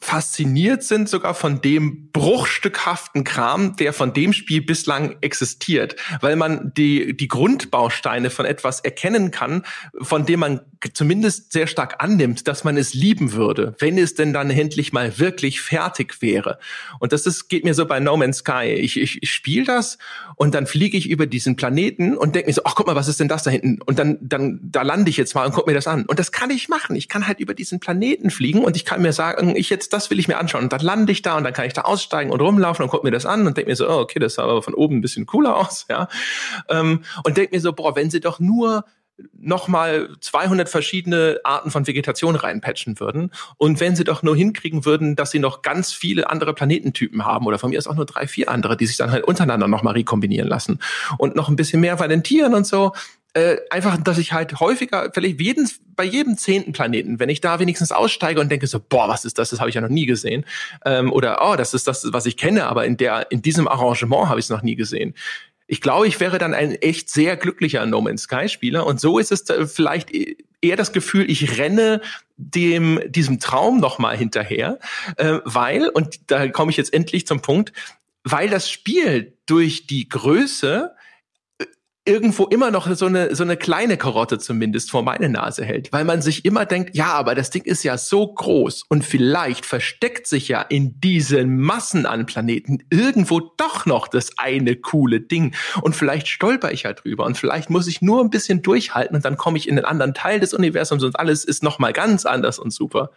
fasziniert sind sogar von dem bruchstückhaften Kram, der von dem Spiel bislang existiert, weil man die, die Grundbausteine von etwas erkennen kann, von dem man zumindest sehr stark annimmt, dass man es lieben würde, wenn es denn dann endlich mal wirklich fertig wäre. Und das ist, geht mir so bei No Man's Sky. Ich, ich, ich spiele das und dann fliege ich über diesen Planeten und denke mir so, ach guck mal, was ist denn das da hinten? Und dann, dann, da lande ich jetzt mal und guck mir das an. Und das kann ich machen. Ich kann halt über diesen Planeten fliegen und ich kann mir sagen, ich jetzt, das will ich mir anschauen. Und dann lande ich da und dann kann ich da aussteigen und rumlaufen und guck mir das an und denke mir so, oh, okay, das sah aber von oben ein bisschen cooler aus, ja. Ähm, und denke mir so, boah, wenn sie doch nur nochmal 200 verschiedene Arten von Vegetation reinpatchen würden. Und wenn sie doch nur hinkriegen würden, dass sie noch ganz viele andere Planetentypen haben oder von mir ist auch nur drei, vier andere, die sich dann halt untereinander nochmal rekombinieren lassen und noch ein bisschen mehr valentieren und so. Äh, einfach, dass ich halt häufiger, vielleicht jeden, bei jedem zehnten Planeten, wenn ich da wenigstens aussteige und denke so, boah, was ist das? Das habe ich ja noch nie gesehen. Ähm, oder, oh, das ist das, was ich kenne, aber in der, in diesem Arrangement habe ich es noch nie gesehen ich glaube, ich wäre dann ein echt sehr glücklicher No Man's Sky Spieler. Und so ist es vielleicht e-, eher das Gefühl, ich renne dem diesem Traum noch mal hinterher, äh, weil und da komme ich jetzt endlich zum Punkt, weil das Spiel durch die Größe irgendwo immer noch so eine, so eine kleine Karotte zumindest vor meine Nase hält, weil man sich immer denkt, ja, aber das Ding ist ja so groß und vielleicht versteckt sich ja in diesen Massen an Planeten irgendwo doch noch das eine coole Ding und vielleicht stolper ich ja drüber und vielleicht muss ich nur ein bisschen durchhalten und dann komme ich in einen anderen Teil des Universums und alles ist noch mal ganz anders und super.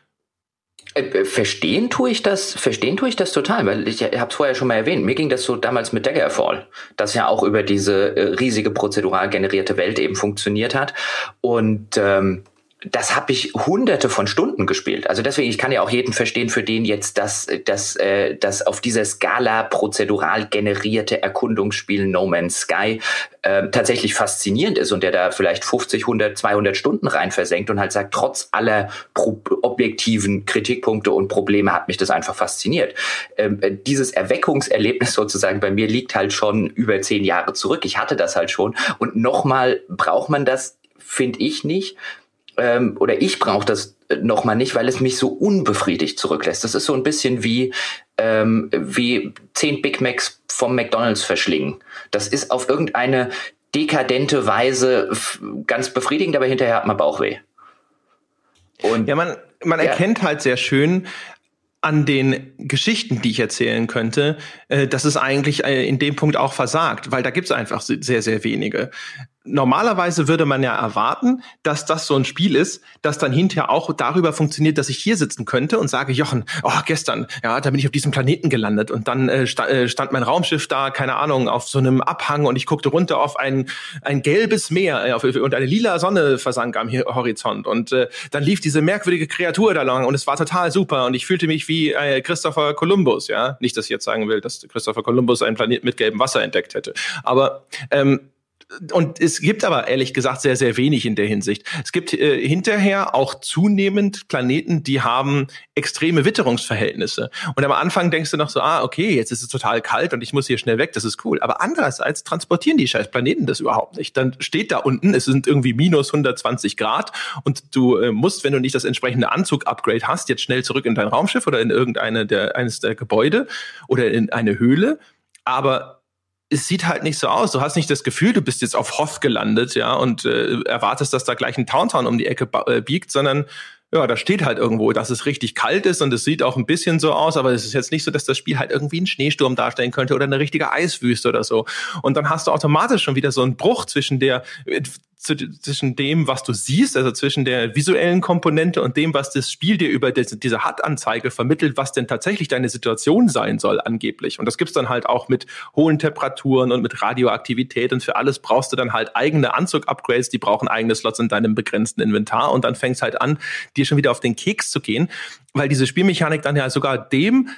Äh, äh, verstehen tue ich das, verstehen tue ich das total, weil ich habe es vorher schon mal erwähnt. Mir ging das so damals mit Daggerfall, das ja auch über diese äh, riesige prozedural generierte Welt eben funktioniert hat. Und ähm, das habe ich hunderte von Stunden gespielt. Also deswegen, ich kann ja auch jeden verstehen, für den jetzt das, das, äh, das auf dieser Skala prozedural generierte Erkundungsspiel No Man's Sky äh, tatsächlich faszinierend ist und der da vielleicht 50, 100, 200 Stunden rein versenkt und halt sagt, trotz aller pro objektiven Kritikpunkte und Probleme hat mich das einfach fasziniert. Ähm, äh, dieses Erweckungserlebnis sozusagen bei mir liegt halt schon über zehn Jahre zurück. Ich hatte das halt schon und nochmal braucht man das finde ich nicht, ähm, oder ich brauche das nochmal nicht, weil es mich so unbefriedigt zurücklässt. Das ist so ein bisschen wie, ähm, wie zehn Big Macs vom McDonalds verschlingen. Das ist auf irgendeine dekadente Weise ganz befriedigend, aber hinterher hat man Bauchweh. Und ja, man, man ja. erkennt halt sehr schön, an den Geschichten, die ich erzählen könnte, äh, dass es eigentlich äh, in dem Punkt auch versagt, weil da gibt's einfach sehr, sehr wenige normalerweise würde man ja erwarten, dass das so ein Spiel ist, das dann hinterher auch darüber funktioniert, dass ich hier sitzen könnte und sage, Jochen, oh, gestern, ja, da bin ich auf diesem Planeten gelandet und dann äh, sta äh, stand mein Raumschiff da, keine Ahnung, auf so einem Abhang und ich guckte runter auf ein, ein gelbes Meer äh, auf, und eine lila Sonne versank am Horizont und äh, dann lief diese merkwürdige Kreatur da lang und es war total super und ich fühlte mich wie äh, Christopher Columbus, ja, nicht, dass ich jetzt sagen will, dass Christopher Columbus einen Planeten mit gelbem Wasser entdeckt hätte, aber ähm, und es gibt aber ehrlich gesagt sehr, sehr wenig in der Hinsicht. Es gibt äh, hinterher auch zunehmend Planeten, die haben extreme Witterungsverhältnisse. Und am Anfang denkst du noch so, ah, okay, jetzt ist es total kalt und ich muss hier schnell weg, das ist cool. Aber andererseits transportieren die scheiß Planeten das überhaupt nicht. Dann steht da unten, es sind irgendwie minus 120 Grad und du äh, musst, wenn du nicht das entsprechende Anzug-Upgrade hast, jetzt schnell zurück in dein Raumschiff oder in irgendeine der, eines der Gebäude oder in eine Höhle. Aber es sieht halt nicht so aus. Du hast nicht das Gefühl, du bist jetzt auf Hoth gelandet, ja, und äh, erwartest, dass da gleich ein Towntown um die Ecke äh, biegt, sondern ja, da steht halt irgendwo, dass es richtig kalt ist und es sieht auch ein bisschen so aus, aber es ist jetzt nicht so, dass das Spiel halt irgendwie einen Schneesturm darstellen könnte oder eine richtige Eiswüste oder so. Und dann hast du automatisch schon wieder so einen Bruch zwischen der zwischen dem, was du siehst, also zwischen der visuellen Komponente und dem, was das Spiel dir über diese HUD-Anzeige vermittelt, was denn tatsächlich deine Situation sein soll, angeblich. Und das gibt's dann halt auch mit hohen Temperaturen und mit Radioaktivität und für alles brauchst du dann halt eigene Anzug-Upgrades, die brauchen eigene Slots in deinem begrenzten Inventar und dann fängst halt an, dir schon wieder auf den Keks zu gehen, weil diese Spielmechanik dann ja sogar dem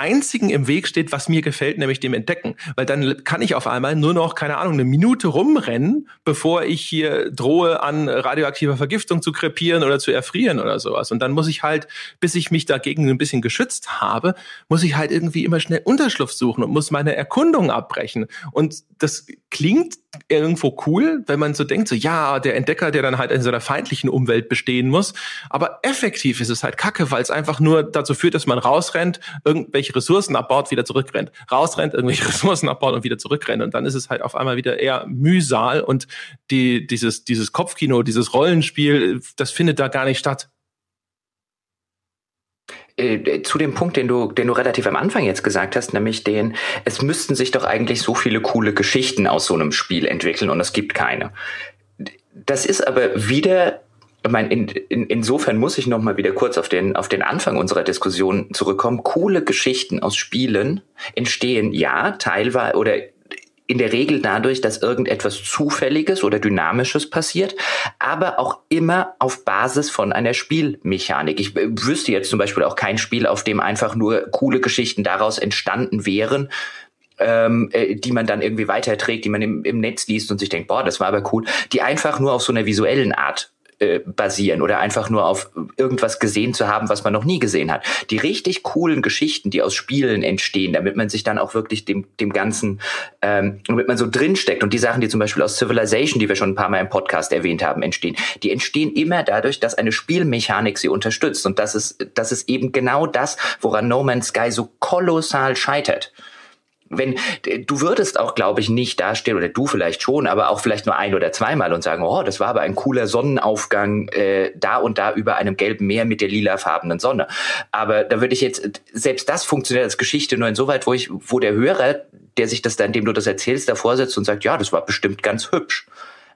einzigen im Weg steht, was mir gefällt, nämlich dem Entdecken. Weil dann kann ich auf einmal nur noch, keine Ahnung, eine Minute rumrennen, bevor ich hier drohe, an radioaktiver Vergiftung zu krepieren oder zu erfrieren oder sowas. Und dann muss ich halt, bis ich mich dagegen ein bisschen geschützt habe, muss ich halt irgendwie immer schnell Unterschlupf suchen und muss meine Erkundung abbrechen. Und das klingt irgendwo cool, wenn man so denkt, so ja, der Entdecker, der dann halt in so einer feindlichen Umwelt bestehen muss. Aber effektiv ist es halt kacke, weil es einfach nur dazu führt, dass man rausrennt, irgendwelche Ressourcen abbaut, wieder zurückrennt. Rausrennt, irgendwelche Ressourcen abbaut und wieder zurückrennt. Und dann ist es halt auf einmal wieder eher Mühsal und die, dieses, dieses Kopfkino, dieses Rollenspiel, das findet da gar nicht statt. Äh, zu dem Punkt, den du, den du relativ am Anfang jetzt gesagt hast, nämlich den, es müssten sich doch eigentlich so viele coole Geschichten aus so einem Spiel entwickeln und es gibt keine. Das ist aber wieder ich meine, in, in, insofern muss ich noch mal wieder kurz auf den, auf den Anfang unserer Diskussion zurückkommen. Coole Geschichten aus Spielen entstehen ja teilweise oder in der Regel dadurch, dass irgendetwas Zufälliges oder Dynamisches passiert, aber auch immer auf Basis von einer Spielmechanik. Ich wüsste jetzt zum Beispiel auch kein Spiel, auf dem einfach nur coole Geschichten daraus entstanden wären, ähm, äh, die man dann irgendwie weiterträgt, die man im, im Netz liest und sich denkt, boah, das war aber cool, die einfach nur auf so einer visuellen Art äh, basieren oder einfach nur auf irgendwas gesehen zu haben, was man noch nie gesehen hat. Die richtig coolen Geschichten, die aus Spielen entstehen, damit man sich dann auch wirklich dem, dem Ganzen, ähm, damit man so drinsteckt. Und die Sachen, die zum Beispiel aus Civilization, die wir schon ein paar Mal im Podcast erwähnt haben, entstehen, die entstehen immer dadurch, dass eine Spielmechanik sie unterstützt. Und das ist, das ist eben genau das, woran No Man's Sky so kolossal scheitert wenn du würdest auch, glaube ich, nicht dastehen oder du vielleicht schon, aber auch vielleicht nur ein oder zweimal und sagen, oh, das war aber ein cooler Sonnenaufgang äh, da und da über einem gelben Meer mit der lilafarbenen Sonne. Aber da würde ich jetzt selbst das funktioniert als Geschichte nur insoweit, wo ich, wo der Hörer, der sich das dann, indem du das erzählst, davor sitzt und sagt, ja, das war bestimmt ganz hübsch.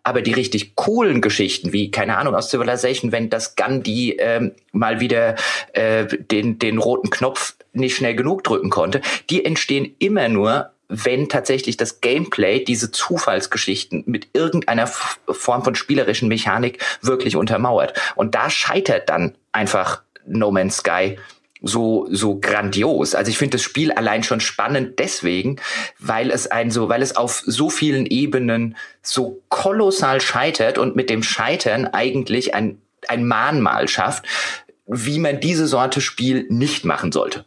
Aber die richtig coolen Geschichten, wie, keine Ahnung, aus Civilization, wenn das Gandhi ähm, mal wieder äh, den, den roten Knopf nicht schnell genug drücken konnte, die entstehen immer nur, wenn tatsächlich das Gameplay diese Zufallsgeschichten mit irgendeiner Form von spielerischen Mechanik wirklich untermauert. Und da scheitert dann einfach No Man's Sky so so grandios. Also ich finde das Spiel allein schon spannend deswegen, weil es ein so, weil es auf so vielen Ebenen so kolossal scheitert und mit dem Scheitern eigentlich ein ein Mahnmal schafft, wie man diese Sorte Spiel nicht machen sollte.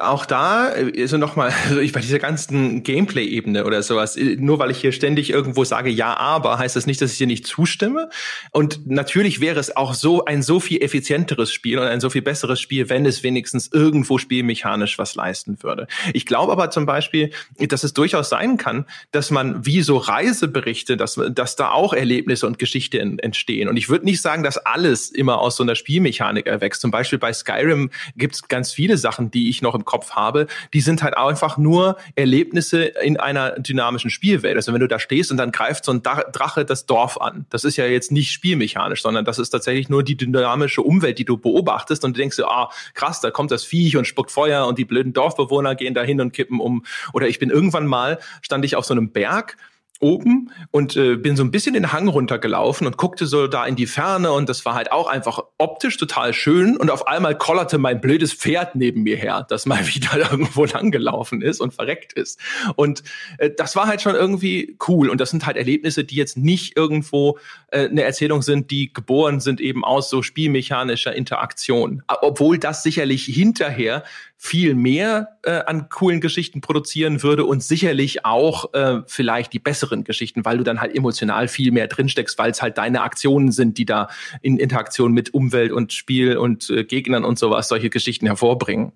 Auch da, also nochmal, also bei dieser ganzen Gameplay-Ebene oder sowas, nur weil ich hier ständig irgendwo sage, ja, aber, heißt das nicht, dass ich dir nicht zustimme. Und natürlich wäre es auch so ein so viel effizienteres Spiel und ein so viel besseres Spiel, wenn es wenigstens irgendwo spielmechanisch was leisten würde. Ich glaube aber zum Beispiel, dass es durchaus sein kann, dass man wie so Reiseberichte, dass, dass da auch Erlebnisse und Geschichte entstehen. Und ich würde nicht sagen, dass alles immer aus so einer Spielmechanik erwächst. Zum Beispiel bei Skyrim gibt es ganz viele Sachen, die ich noch im Kopf habe, die sind halt einfach nur Erlebnisse in einer dynamischen Spielwelt. Also wenn du da stehst und dann greift so ein Drache das Dorf an, das ist ja jetzt nicht spielmechanisch, sondern das ist tatsächlich nur die dynamische Umwelt, die du beobachtest und du denkst ah, krass, da kommt das Viech und spuckt Feuer und die blöden Dorfbewohner gehen da hin und kippen um. Oder ich bin irgendwann mal, stand ich auf so einem Berg oben und äh, bin so ein bisschen den Hang runtergelaufen und guckte so da in die Ferne und das war halt auch einfach optisch total schön und auf einmal kollerte mein blödes Pferd neben mir her, das mal wieder irgendwo langgelaufen ist und verreckt ist. Und äh, das war halt schon irgendwie cool und das sind halt Erlebnisse, die jetzt nicht irgendwo äh, eine Erzählung sind, die geboren sind eben aus so spielmechanischer Interaktion. Obwohl das sicherlich hinterher viel mehr äh, an coolen Geschichten produzieren würde und sicherlich auch äh, vielleicht die besseren Geschichten, weil du dann halt emotional viel mehr drinsteckst, weil es halt deine Aktionen sind, die da in Interaktion mit Umwelt und Spiel und äh, Gegnern und sowas solche Geschichten hervorbringen.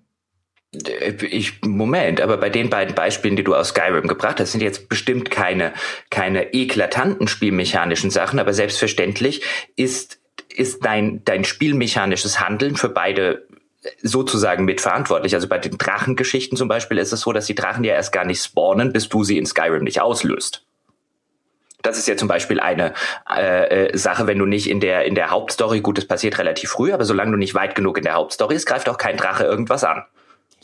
Äh, ich, Moment, aber bei den beiden Beispielen, die du aus Skyrim gebracht hast, sind jetzt bestimmt keine, keine eklatanten spielmechanischen Sachen, aber selbstverständlich ist ist dein, dein spielmechanisches Handeln für beide sozusagen mitverantwortlich. Also bei den Drachengeschichten zum Beispiel ist es so, dass die Drachen ja erst gar nicht spawnen, bis du sie in Skyrim nicht auslöst. Das ist ja zum Beispiel eine äh, äh, Sache, wenn du nicht in der in der Hauptstory, gut, das passiert relativ früh, aber solange du nicht weit genug in der Hauptstory ist, greift auch kein Drache irgendwas an.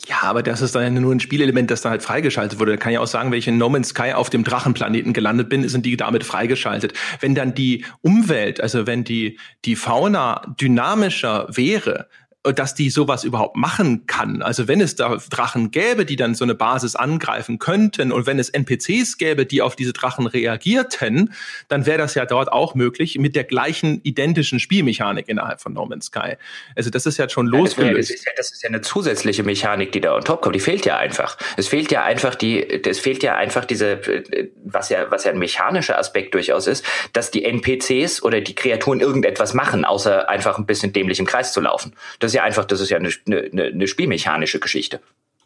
Ja, aber das ist dann nur ein Spielelement, das da halt freigeschaltet wurde. Da kann ich auch sagen, wenn ich in No Man's Sky auf dem Drachenplaneten gelandet bin, sind die damit freigeschaltet. Wenn dann die Umwelt, also wenn die, die Fauna dynamischer wäre, dass die sowas überhaupt machen kann. Also wenn es da Drachen gäbe, die dann so eine Basis angreifen könnten und wenn es NPCs gäbe, die auf diese Drachen reagierten, dann wäre das ja dort auch möglich mit der gleichen identischen Spielmechanik innerhalb von No Man's Sky. Also das ist ja schon ja, losgelöst. Das, ist ja, das ist ja eine zusätzliche Mechanik, die da on top kommt. Die fehlt ja einfach. Es fehlt ja einfach die, es fehlt ja einfach diese, was ja, was ja ein mechanischer Aspekt durchaus ist, dass die NPCs oder die Kreaturen irgendetwas machen, außer einfach ein bisschen dämlich im Kreis zu laufen. Das ist ja einfach, das ist ja eine, eine, eine spielmechanische Geschichte.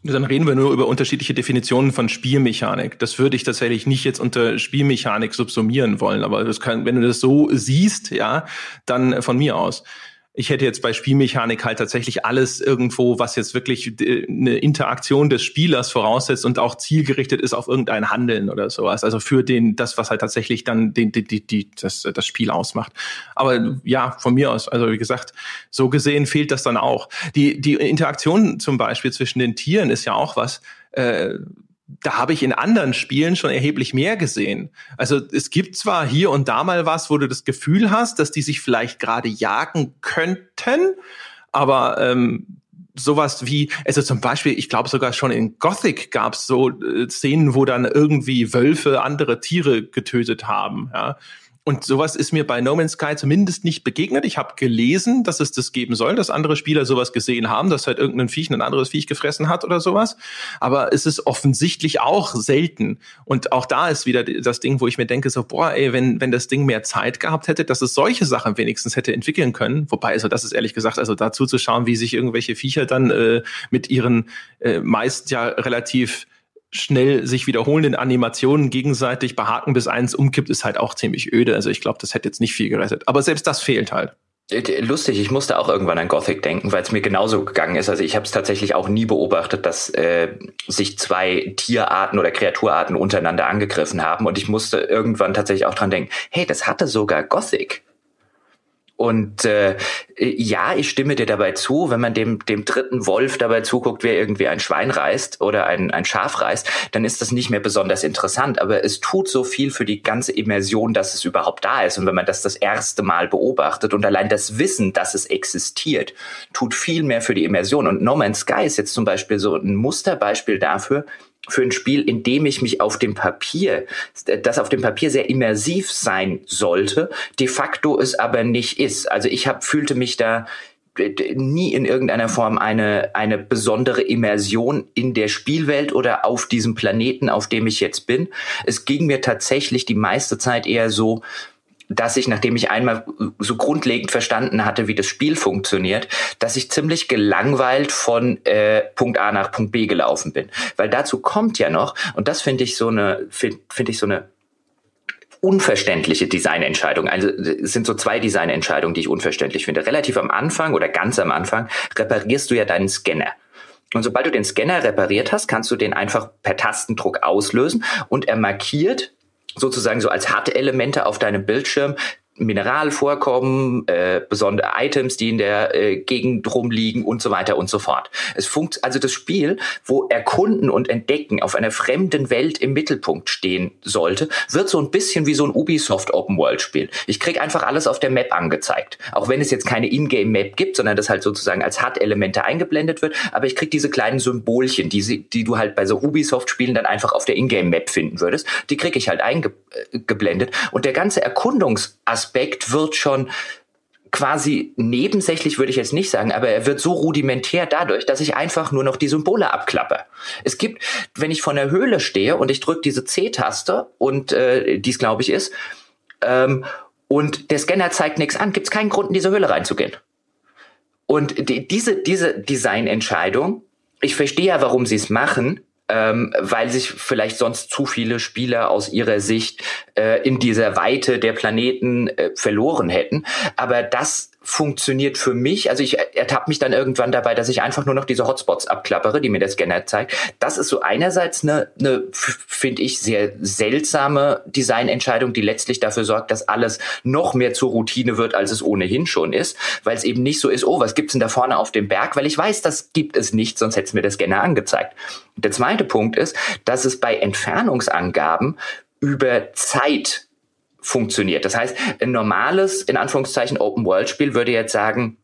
Dann reden wir nur über unterschiedliche Definitionen von Spielmechanik. Das würde ich tatsächlich nicht jetzt unter Spielmechanik subsumieren wollen, aber kann, wenn du das so siehst, ja, dann von mir aus ich hätte jetzt bei Spielmechanik halt tatsächlich alles irgendwo, was jetzt wirklich äh, eine Interaktion des Spielers voraussetzt und auch zielgerichtet ist auf irgendein Handeln oder sowas. Also für den, das, was halt tatsächlich dann den, die, die, die, das, das Spiel ausmacht. Aber ja, von mir aus, also wie gesagt, so gesehen fehlt das dann auch. Die, die Interaktion zum Beispiel zwischen den Tieren ist ja auch was, äh, da habe ich in anderen Spielen schon erheblich mehr gesehen. Also es gibt zwar hier und da mal was, wo du das Gefühl hast, dass die sich vielleicht gerade jagen könnten, aber ähm, sowas wie, also zum Beispiel, ich glaube sogar schon in Gothic gab es so äh, Szenen, wo dann irgendwie Wölfe andere Tiere getötet haben. Ja? Und sowas ist mir bei No Man's Sky zumindest nicht begegnet. Ich habe gelesen, dass es das geben soll, dass andere Spieler sowas gesehen haben, dass halt irgendein Viech ein anderes Viech gefressen hat oder sowas. Aber es ist offensichtlich auch selten. Und auch da ist wieder das Ding, wo ich mir denke, so, boah, ey, wenn, wenn das Ding mehr Zeit gehabt hätte, dass es solche Sachen wenigstens hätte entwickeln können. Wobei, also das ist ehrlich gesagt, also dazu zu schauen, wie sich irgendwelche Viecher dann äh, mit ihren äh, meist ja relativ schnell sich wiederholenden Animationen gegenseitig bei Haken bis eins umkippt, ist halt auch ziemlich öde. Also ich glaube, das hätte jetzt nicht viel gerettet. Aber selbst das fehlt halt. Äh, lustig, ich musste auch irgendwann an Gothic denken, weil es mir genauso gegangen ist. Also ich habe es tatsächlich auch nie beobachtet, dass äh, sich zwei Tierarten oder Kreaturarten untereinander angegriffen haben. Und ich musste irgendwann tatsächlich auch dran denken, hey, das hatte sogar Gothic. Und äh, ja, ich stimme dir dabei zu, wenn man dem, dem dritten Wolf dabei zuguckt, wer irgendwie ein Schwein reißt oder ein, ein Schaf reißt, dann ist das nicht mehr besonders interessant. Aber es tut so viel für die ganze Immersion, dass es überhaupt da ist. Und wenn man das das erste Mal beobachtet und allein das Wissen, dass es existiert, tut viel mehr für die Immersion. Und No Man's Sky ist jetzt zum Beispiel so ein Musterbeispiel dafür, für ein Spiel, in dem ich mich auf dem Papier, das auf dem Papier sehr immersiv sein sollte, de facto es aber nicht ist. Also ich hab, fühlte mich da nie in irgendeiner Form eine, eine besondere Immersion in der Spielwelt oder auf diesem Planeten, auf dem ich jetzt bin. Es ging mir tatsächlich die meiste Zeit eher so, dass ich, nachdem ich einmal so grundlegend verstanden hatte, wie das Spiel funktioniert, dass ich ziemlich gelangweilt von äh, Punkt A nach Punkt B gelaufen bin. Weil dazu kommt ja noch, und das finde ich so eine, finde find ich so eine unverständliche Designentscheidung. Also es sind so zwei Designentscheidungen, die ich unverständlich finde. Relativ am Anfang oder ganz am Anfang reparierst du ja deinen Scanner. Und sobald du den Scanner repariert hast, kannst du den einfach per Tastendruck auslösen und er markiert sozusagen so als harte Elemente auf deinem Bildschirm Mineralvorkommen, äh, besondere Items, die in der äh, Gegend rumliegen und so weiter und so fort. Es funkt also das Spiel, wo Erkunden und Entdecken auf einer fremden Welt im Mittelpunkt stehen sollte, wird so ein bisschen wie so ein Ubisoft Open World Spiel. Ich krieg einfach alles auf der Map angezeigt, auch wenn es jetzt keine Ingame Map gibt, sondern das halt sozusagen als HUD-Elemente eingeblendet wird. Aber ich krieg diese kleinen Symbolchen, die, sie, die du halt bei so Ubisoft Spielen dann einfach auf der Ingame Map finden würdest, die krieg ich halt eingeblendet äh, und der ganze Erkundungsaspekt Aspekt wird schon quasi nebensächlich würde ich jetzt nicht sagen, aber er wird so rudimentär dadurch, dass ich einfach nur noch die Symbole abklappe. Es gibt, wenn ich vor der Höhle stehe und ich drücke diese C-Taste und äh, dies glaube ich ist, ähm, und der Scanner zeigt nichts an, gibt es keinen Grund in diese Höhle reinzugehen. Und die, diese diese Designentscheidung, ich verstehe ja, warum sie es machen, ähm, weil sich vielleicht sonst zu viele Spieler aus ihrer Sicht äh, in dieser Weite der Planeten äh, verloren hätten. Aber das funktioniert für mich, also ich ertappe mich dann irgendwann dabei, dass ich einfach nur noch diese Hotspots abklappere, die mir der Scanner zeigt. Das ist so einerseits eine, eine finde ich, sehr seltsame Designentscheidung, die letztlich dafür sorgt, dass alles noch mehr zur Routine wird, als es ohnehin schon ist, weil es eben nicht so ist, oh, was gibt's denn da vorne auf dem Berg? Weil ich weiß, das gibt es nicht, sonst hätte es mir der Scanner angezeigt. Der zweite Punkt ist, dass es bei Entfernungsangaben über Zeit funktioniert. Das heißt, ein normales, in Anführungszeichen, Open-World-Spiel würde jetzt sagen,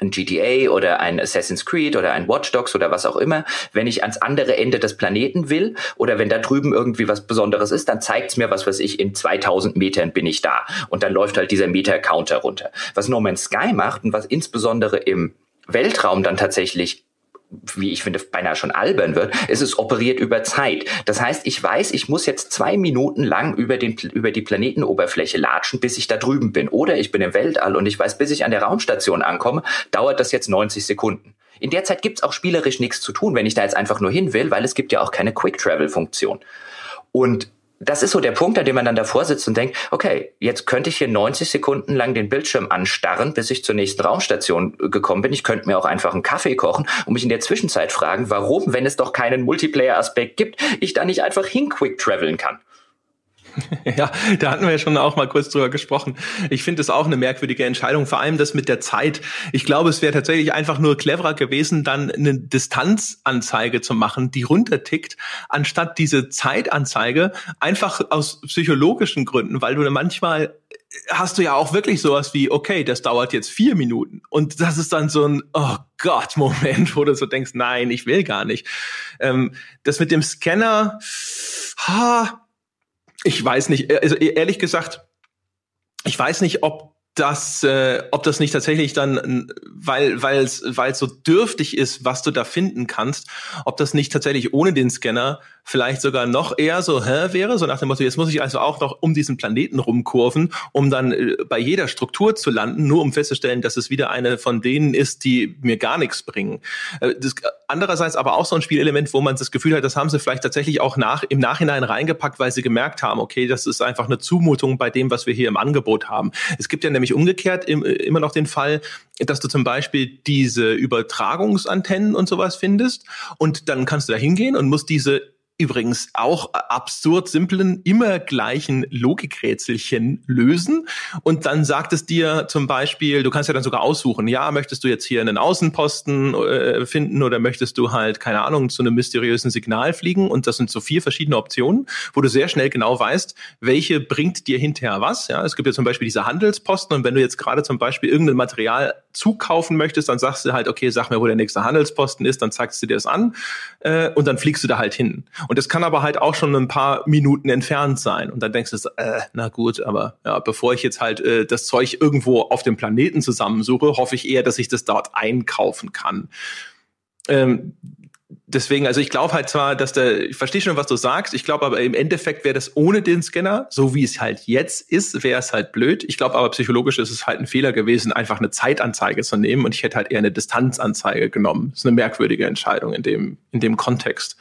ein GTA oder ein Assassin's Creed oder ein Watch Dogs oder was auch immer, wenn ich ans andere Ende des Planeten will oder wenn da drüben irgendwie was Besonderes ist, dann zeigt's mir, was weiß ich, in 2000 Metern bin ich da. Und dann läuft halt dieser Meter-Counter runter. Was No Man's Sky macht und was insbesondere im Weltraum dann tatsächlich wie ich finde, beinahe schon albern wird, ist es operiert über Zeit. Das heißt, ich weiß, ich muss jetzt zwei Minuten lang über, den, über die Planetenoberfläche latschen, bis ich da drüben bin. Oder ich bin im Weltall und ich weiß, bis ich an der Raumstation ankomme, dauert das jetzt 90 Sekunden. In der Zeit gibt's auch spielerisch nichts zu tun, wenn ich da jetzt einfach nur hin will, weil es gibt ja auch keine Quick-Travel-Funktion. Und das ist so der Punkt, an dem man dann davor sitzt und denkt, okay, jetzt könnte ich hier 90 Sekunden lang den Bildschirm anstarren, bis ich zur nächsten Raumstation äh, gekommen bin. Ich könnte mir auch einfach einen Kaffee kochen und mich in der Zwischenzeit fragen, warum, wenn es doch keinen Multiplayer-Aspekt gibt, ich da nicht einfach hin quick traveln kann. Ja, da hatten wir ja schon auch mal kurz drüber gesprochen. Ich finde es auch eine merkwürdige Entscheidung, vor allem das mit der Zeit. Ich glaube, es wäre tatsächlich einfach nur cleverer gewesen, dann eine Distanzanzeige zu machen, die runtertickt, anstatt diese Zeitanzeige, einfach aus psychologischen Gründen, weil du manchmal hast du ja auch wirklich sowas wie, okay, das dauert jetzt vier Minuten. Und das ist dann so ein, oh Gott, Moment, wo du so denkst, nein, ich will gar nicht. Ähm, das mit dem Scanner, ha, ich weiß nicht, also ehrlich gesagt, ich weiß nicht, ob das, äh, ob das nicht tatsächlich dann, weil weil es weil es so dürftig ist, was du da finden kannst, ob das nicht tatsächlich ohne den Scanner vielleicht sogar noch eher so hä, wäre, so nach dem Motto, jetzt muss ich also auch noch um diesen Planeten rumkurven, um dann äh, bei jeder Struktur zu landen, nur um festzustellen, dass es wieder eine von denen ist, die mir gar nichts bringen. Äh, das, andererseits aber auch so ein Spielelement, wo man das Gefühl hat, das haben sie vielleicht tatsächlich auch nach, im Nachhinein reingepackt, weil sie gemerkt haben, okay, das ist einfach eine Zumutung bei dem, was wir hier im Angebot haben. Es gibt ja nämlich umgekehrt im, äh, immer noch den Fall, dass du zum Beispiel diese Übertragungsantennen und sowas findest und dann kannst du da hingehen und musst diese übrigens auch absurd simplen, immer gleichen Logikrätselchen lösen. Und dann sagt es dir zum Beispiel, du kannst ja dann sogar aussuchen, ja, möchtest du jetzt hier einen Außenposten äh, finden oder möchtest du halt, keine Ahnung, zu einem mysteriösen Signal fliegen? Und das sind so vier verschiedene Optionen, wo du sehr schnell genau weißt, welche bringt dir hinterher was. Ja, es gibt ja zum Beispiel diese Handelsposten und wenn du jetzt gerade zum Beispiel irgendein Material zukaufen möchtest, dann sagst du halt, okay, sag mir, wo der nächste Handelsposten ist, dann zeigst du dir das an äh, und dann fliegst du da halt hin. Und das kann aber halt auch schon ein paar Minuten entfernt sein. Und dann denkst du, äh, na gut, aber ja, bevor ich jetzt halt äh, das Zeug irgendwo auf dem Planeten zusammensuche, hoffe ich eher, dass ich das dort einkaufen kann. Ähm, deswegen, also ich glaube halt zwar, dass der, ich verstehe schon, was du sagst, ich glaube aber im Endeffekt wäre das ohne den Scanner, so wie es halt jetzt ist, wäre es halt blöd. Ich glaube aber psychologisch ist es halt ein Fehler gewesen, einfach eine Zeitanzeige zu nehmen und ich hätte halt eher eine Distanzanzeige genommen. Das ist eine merkwürdige Entscheidung in dem, in dem Kontext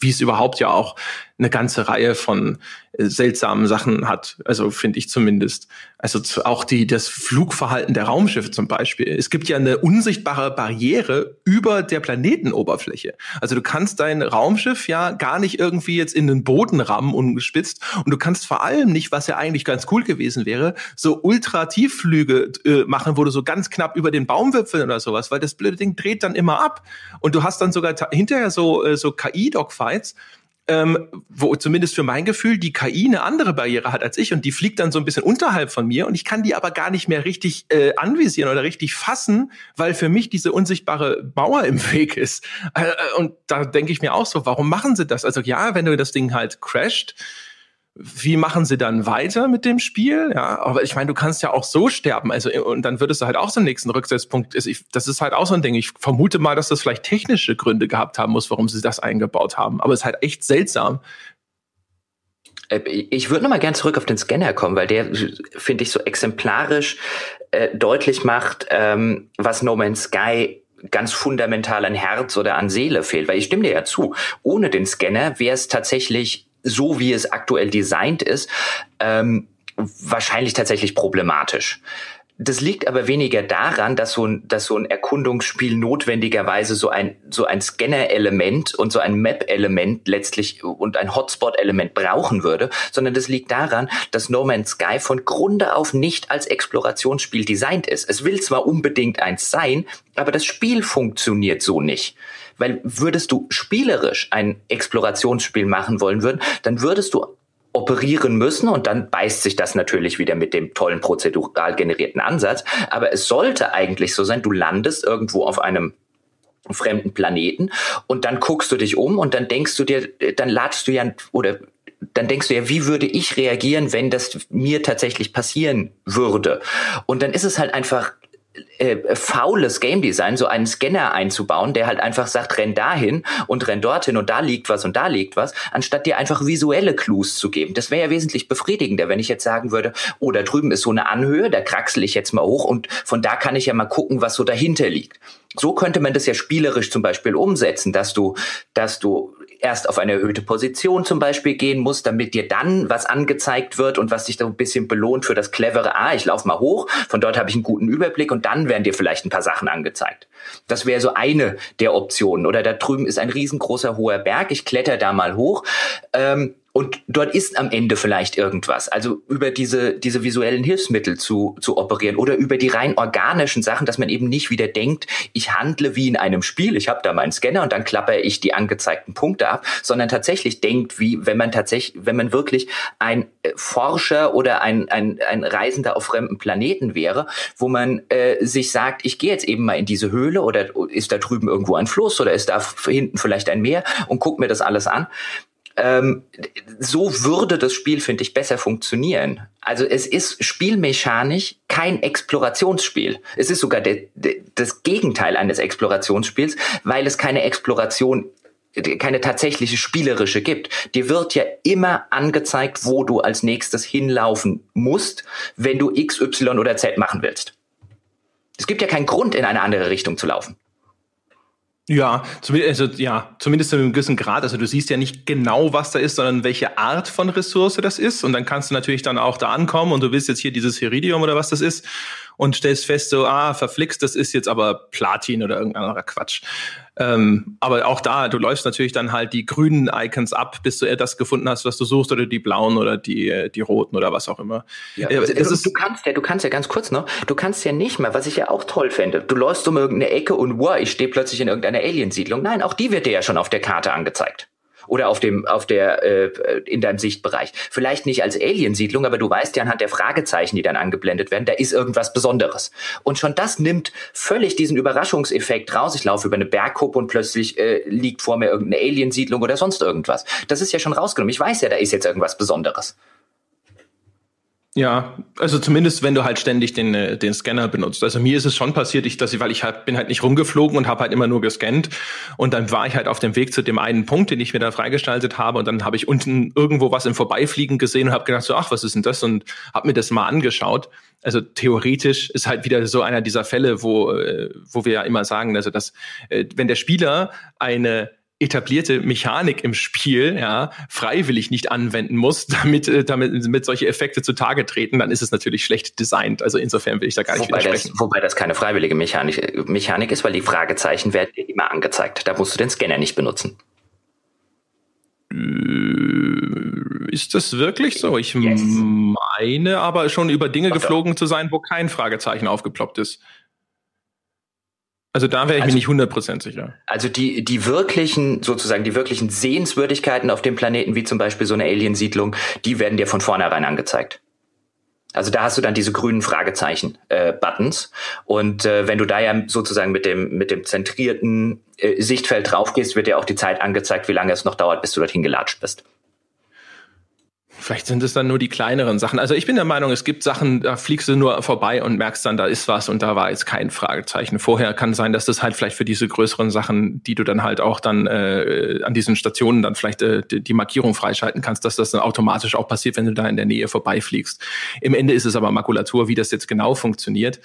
wie es überhaupt ja auch eine ganze Reihe von äh, seltsamen Sachen hat. Also finde ich zumindest. Also auch die, das Flugverhalten der Raumschiffe zum Beispiel. Es gibt ja eine unsichtbare Barriere über der Planetenoberfläche. Also du kannst dein Raumschiff ja gar nicht irgendwie jetzt in den Boden rammen ungespitzt und du kannst vor allem nicht, was ja eigentlich ganz cool gewesen wäre, so ultra-Tiefflüge äh, machen, wo du so ganz knapp über den Baumwipfeln oder sowas, weil das blöde Ding dreht dann immer ab und du hast dann sogar hinterher so, äh, so KI-Dogfights, ähm, wo zumindest für mein Gefühl die KI eine andere Barriere hat als ich und die fliegt dann so ein bisschen unterhalb von mir und ich kann die aber gar nicht mehr richtig äh, anvisieren oder richtig fassen, weil für mich diese unsichtbare Mauer im Weg ist. Äh, äh und da denke ich mir auch so, warum machen sie das? Also ja, wenn du das Ding halt crasht, wie machen sie dann weiter mit dem Spiel? Ja, aber ich meine, du kannst ja auch so sterben. Also, und dann würdest du halt auch so einen nächsten Rücksetzpunkt. Das ist halt auch so ein Ding. Ich vermute mal, dass das vielleicht technische Gründe gehabt haben muss, warum sie das eingebaut haben. Aber es ist halt echt seltsam. Äh, ich würde noch mal gern zurück auf den Scanner kommen, weil der, finde ich, so exemplarisch äh, deutlich macht, ähm, was No Man's Sky ganz fundamental an Herz oder an Seele fehlt. Weil ich stimme dir ja zu, ohne den Scanner wäre es tatsächlich so wie es aktuell designt ist, ähm, wahrscheinlich tatsächlich problematisch. das liegt aber weniger daran, dass so ein, dass so ein Erkundungsspiel notwendigerweise so ein, so ein Scanner-Element und so ein Map-Element letztlich und ein Hotspot-Element brauchen würde, sondern das liegt daran, dass No Man's Sky von Grunde auf nicht als Explorationsspiel designt ist. Es will zwar unbedingt eins sein, aber das Spiel funktioniert so nicht. Weil würdest du spielerisch ein Explorationsspiel machen wollen würden, dann würdest du operieren müssen und dann beißt sich das natürlich wieder mit dem tollen prozedural generierten Ansatz. Aber es sollte eigentlich so sein, du landest irgendwo auf einem fremden Planeten und dann guckst du dich um und dann denkst du dir, dann ladest du ja oder dann denkst du ja, wie würde ich reagieren, wenn das mir tatsächlich passieren würde? Und dann ist es halt einfach äh, faules Game Design, so einen Scanner einzubauen, der halt einfach sagt, renn dahin und renn dorthin und da liegt was und da liegt was, anstatt dir einfach visuelle Clues zu geben. Das wäre ja wesentlich befriedigender, wenn ich jetzt sagen würde, oh, da drüben ist so eine Anhöhe, da kraxel ich jetzt mal hoch und von da kann ich ja mal gucken, was so dahinter liegt. So könnte man das ja spielerisch zum Beispiel umsetzen, dass du, dass du erst auf eine erhöhte Position zum Beispiel gehen musst, damit dir dann was angezeigt wird und was dich da ein bisschen belohnt für das clevere, ah, ich laufe mal hoch, von dort habe ich einen guten Überblick und dann werden dir vielleicht ein paar Sachen angezeigt. Das wäre so eine der Optionen. Oder da drüben ist ein riesengroßer hoher Berg, ich kletter da mal hoch. Ähm, und dort ist am Ende vielleicht irgendwas. Also über diese, diese visuellen Hilfsmittel zu, zu operieren oder über die rein organischen Sachen, dass man eben nicht wieder denkt, ich handle wie in einem Spiel, ich habe da meinen Scanner und dann klappere ich die angezeigten Punkte ab, sondern tatsächlich denkt, wie wenn man tatsächlich, wenn man wirklich ein äh, Forscher oder ein, ein, ein Reisender auf fremden Planeten wäre, wo man äh, sich sagt, ich gehe jetzt eben mal in diese Höhle oder ist da drüben irgendwo ein Fluss oder ist da hinten vielleicht ein Meer und guck mir das alles an ähm, so würde das Spiel, finde ich, besser funktionieren. Also es ist spielmechanisch kein Explorationsspiel. Es ist sogar de, de, das Gegenteil eines Explorationsspiels, weil es keine Exploration keine tatsächliche spielerische gibt. Dir wird ja immer angezeigt, wo du als nächstes hinlaufen musst, wenn du X, Y oder Z machen willst. Es gibt ja keinen Grund, in eine andere Richtung zu laufen. Ja, also, ja, zumindest zu einem gewissen Grad. Also du siehst ja nicht genau, was da ist, sondern welche Art von Ressource das ist. Und dann kannst du natürlich dann auch da ankommen und du willst jetzt hier dieses Iridium oder was das ist und stellst fest, so, ah, verflixt, das ist jetzt aber Platin oder irgendein anderer Quatsch. Ähm, aber auch da, du läufst natürlich dann halt die grünen Icons ab, bis du das gefunden hast, was du suchst, oder die blauen oder die, die roten oder was auch immer. Ja, also, du, du, kannst ja, du kannst ja ganz kurz noch, du kannst ja nicht mal, was ich ja auch toll fände, du läufst um irgendeine Ecke und wow, ich stehe plötzlich in irgendeiner Aliensiedlung. Nein, auch die wird dir ja schon auf der Karte angezeigt oder auf dem auf der äh, in deinem Sichtbereich. Vielleicht nicht als Aliensiedlung, aber du weißt ja anhand der Fragezeichen, die dann angeblendet werden, da ist irgendwas Besonderes. Und schon das nimmt völlig diesen Überraschungseffekt raus. Ich laufe über eine Bergkuppe und plötzlich äh, liegt vor mir irgendeine Aliensiedlung oder sonst irgendwas. Das ist ja schon rausgenommen. Ich weiß ja, da ist jetzt irgendwas Besonderes. Ja, also zumindest wenn du halt ständig den, äh, den Scanner benutzt. Also mir ist es schon passiert, ich, dass ich, weil ich halt, bin halt nicht rumgeflogen und habe halt immer nur gescannt und dann war ich halt auf dem Weg zu dem einen Punkt, den ich mir da freigestaltet habe und dann habe ich unten irgendwo was im Vorbeifliegen gesehen und habe gedacht so, ach, was ist denn das und habe mir das mal angeschaut. Also theoretisch ist halt wieder so einer dieser Fälle, wo, äh, wo wir ja immer sagen, also dass äh, wenn der Spieler eine etablierte Mechanik im Spiel ja freiwillig nicht anwenden muss, damit äh, damit mit solche Effekte zutage treten, dann ist es natürlich schlecht designt. Also insofern will ich da gar nicht wobei widersprechen. Das, wobei das keine freiwillige Mechanik, Mechanik ist, weil die Fragezeichen werden dir immer angezeigt. Da musst du den Scanner nicht benutzen. Äh, ist das wirklich so? Ich yes. meine aber schon über Dinge Ach geflogen zu sein, wo kein Fragezeichen aufgeploppt ist. Also da wäre ich also, mir nicht 100% sicher. Also die, die wirklichen, sozusagen die wirklichen Sehenswürdigkeiten auf dem Planeten, wie zum Beispiel so eine Aliensiedlung, die werden dir von vornherein angezeigt. Also da hast du dann diese grünen Fragezeichen-Buttons. Äh, und äh, wenn du da ja sozusagen mit dem, mit dem zentrierten äh, Sichtfeld draufgehst, wird dir auch die Zeit angezeigt, wie lange es noch dauert, bis du dorthin gelatscht bist. Vielleicht sind es dann nur die kleineren Sachen. Also ich bin der Meinung, es gibt Sachen, da fliegst du nur vorbei und merkst dann, da ist was und da war jetzt kein Fragezeichen. Vorher kann sein, dass das halt vielleicht für diese größeren Sachen, die du dann halt auch dann äh, an diesen Stationen dann vielleicht äh, die, Markierung freischalten kannst, dass das dann automatisch auch passiert, wenn du da in der Nähe vorbeifliegst. Im Ende ist es aber Makulatur, wie das jetzt genau funktioniert,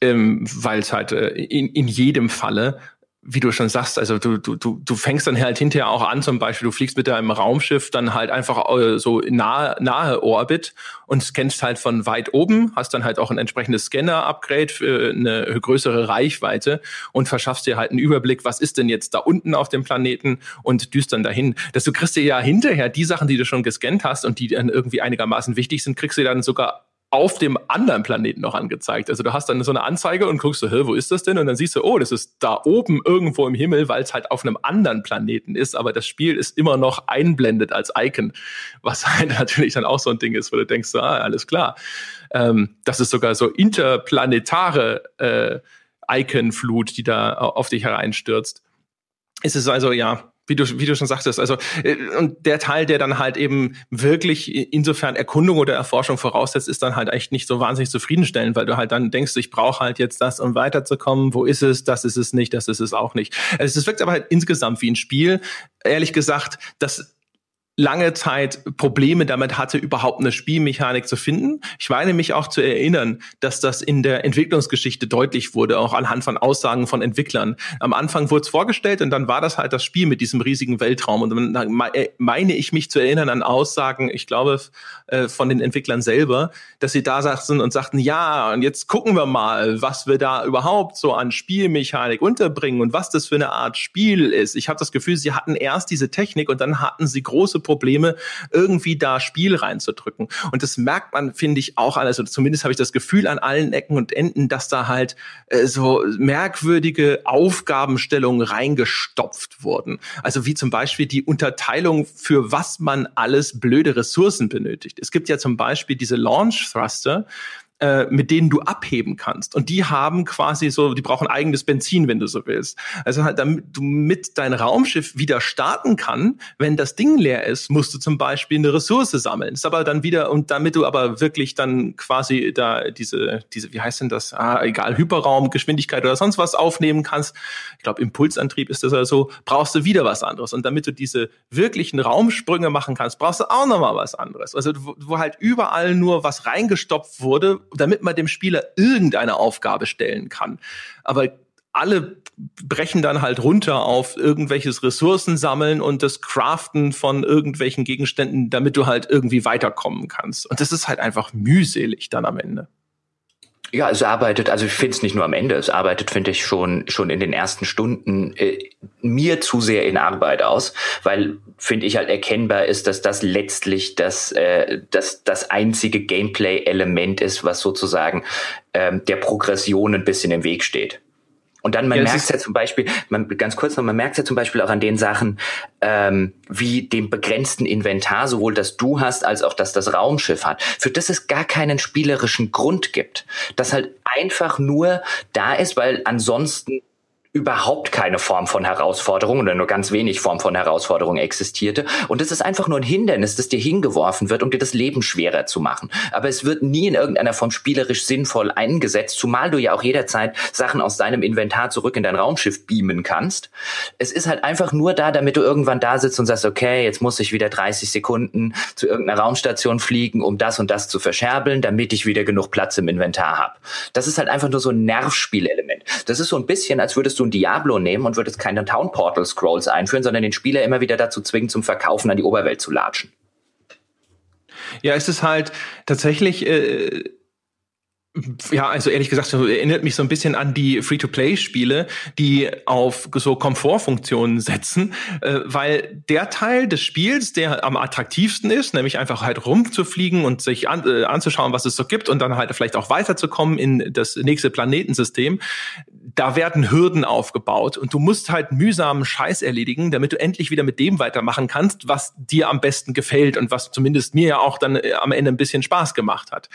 ähm, weil es halt äh, in, in jedem Falle wie du schon sagst, also du, du, du, du fängst dann halt hinterher auch an, zum Beispiel, du fliegst mit deinem Raumschiff dann halt einfach äh, so nahe, nahe Orbit und scannst halt von weit oben, hast dann halt auch ein entsprechendes Scanner-Upgrade für eine größere Reichweite und verschaffst dir halt einen Überblick, was ist denn jetzt da unten auf dem Planeten und düst dann dahin. Dass du kriegst dir ja hinterher die Sachen, die du schon gescannt hast und die dann irgendwie einigermaßen wichtig sind, kriegst du dann sogar auf dem anderen Planeten noch angezeigt. Also du hast dann so eine Anzeige und guckst so, hä, wo ist das denn? Und dann siehst du, oh, das ist da oben irgendwo im Himmel, weil es halt auf einem anderen Planeten ist, aber das Spiel ist immer noch einblendet als Icon, was halt natürlich dann auch so ein Ding ist, wo du denkst, ah, alles klar. Ähm, das ist sogar so interplanetare äh, Icon-Flut, die da auf dich hereinstürzt. Es ist also, ja, wie du, wie du schon sagtest. Also, äh, und der Teil, der dann halt eben wirklich insofern Erkundung oder Erforschung voraussetzt, ist dann halt echt nicht so wahnsinnig zufriedenstellend, weil du halt dann denkst, ich brauche halt jetzt das, um weiterzukommen. Wo ist es? Das ist es nicht, das ist es auch nicht. Also, es wirkt aber halt insgesamt wie ein Spiel. Ehrlich gesagt, das lange Zeit Probleme damit hatte, überhaupt eine Spielmechanik zu finden. Ich meine mich auch zu erinnern, dass das in der Entwicklungsgeschichte deutlich wurde, auch anhand von Aussagen von Entwicklern. Am Anfang wurde es vorgestellt und dann war das halt das Spiel mit diesem riesigen Weltraum. Und dann äh, meine ich mich zu erinnern an Aussagen, ich glaube, äh, von den Entwicklern selber, dass sie da saßen und sagten, ja, und jetzt gucken wir mal, was wir da überhaupt so an Spielmechanik unterbringen und was das für eine Art Spiel ist. Ich habe das Gefühl, sie hatten erst diese Technik und dann hatten sie große Probleme, irgendwie da Spiel reinzudrücken. Und das merkt man, finde ich, auch alles, oder zumindest habe ich das Gefühl an allen Ecken und Enden, dass da halt äh, so merkwürdige Aufgabenstellungen reingestopft wurden. Also wie zum Beispiel die Unterteilung, für was man alles blöde Ressourcen benötigt. Es gibt ja zum Beispiel diese Launch Thruster, äh, mit denen du abheben kannst. Und die haben quasi so, die brauchen eigenes Benzin, wenn du so willst. Also halt, damit du mit dein Raumschiff wieder starten kann, wenn das Ding leer ist, musst du zum Beispiel eine Ressource sammeln. Ist aber dann wieder, und damit du aber wirklich dann quasi da diese, diese, wie heißt denn das? Ah, egal, Hyperraumgeschwindigkeit oder sonst was aufnehmen kannst. Ich glaube, Impulsantrieb ist das oder so, brauchst du wieder was anderes. Und damit du diese wirklichen Raumsprünge machen kannst, brauchst du auch nochmal was anderes. Also wo, wo halt überall nur was reingestopft wurde, damit man dem Spieler irgendeine Aufgabe stellen kann. Aber alle brechen dann halt runter auf irgendwelches Ressourcen sammeln und das Craften von irgendwelchen Gegenständen, damit du halt irgendwie weiterkommen kannst. Und das ist halt einfach mühselig dann am Ende. Ja, es arbeitet, also ich finde es nicht nur am Ende, es arbeitet, finde ich, schon, schon in den ersten Stunden äh, mir zu sehr in Arbeit aus, weil, finde ich, halt erkennbar ist, dass das letztlich das, äh, das, das einzige Gameplay-Element ist, was sozusagen ähm, der Progression ein bisschen im Weg steht. Und dann, man ja, merkt ja zum Beispiel, man, ganz kurz noch, man merkt ja zum Beispiel auch an den Sachen, ähm, wie dem begrenzten Inventar, sowohl das du hast, als auch das das Raumschiff hat, für das es gar keinen spielerischen Grund gibt. Das halt einfach nur da ist, weil ansonsten überhaupt keine Form von Herausforderung oder nur ganz wenig Form von Herausforderung existierte. Und es ist einfach nur ein Hindernis, das dir hingeworfen wird, um dir das Leben schwerer zu machen. Aber es wird nie in irgendeiner Form spielerisch sinnvoll eingesetzt, zumal du ja auch jederzeit Sachen aus deinem Inventar zurück in dein Raumschiff beamen kannst. Es ist halt einfach nur da, damit du irgendwann da sitzt und sagst, okay, jetzt muss ich wieder 30 Sekunden zu irgendeiner Raumstation fliegen, um das und das zu verscherbeln, damit ich wieder genug Platz im Inventar habe. Das ist halt einfach nur so ein Nervspielelement. Das ist so ein bisschen, als würdest du ein Diablo nehmen und würdest keine Town Portal Scrolls einführen, sondern den Spieler immer wieder dazu zwingen, zum Verkaufen an die Oberwelt zu latschen. Ja, es ist halt tatsächlich äh, ja, also ehrlich gesagt, erinnert mich so ein bisschen an die Free-to-Play-Spiele, die auf so Komfortfunktionen setzen, äh, weil der Teil des Spiels, der am attraktivsten ist, nämlich einfach halt rumzufliegen und sich an, äh, anzuschauen, was es so gibt und dann halt vielleicht auch weiterzukommen in das nächste Planetensystem, da werden Hürden aufgebaut und du musst halt mühsamen Scheiß erledigen, damit du endlich wieder mit dem weitermachen kannst, was dir am besten gefällt und was zumindest mir ja auch dann äh, am Ende ein bisschen Spaß gemacht hat.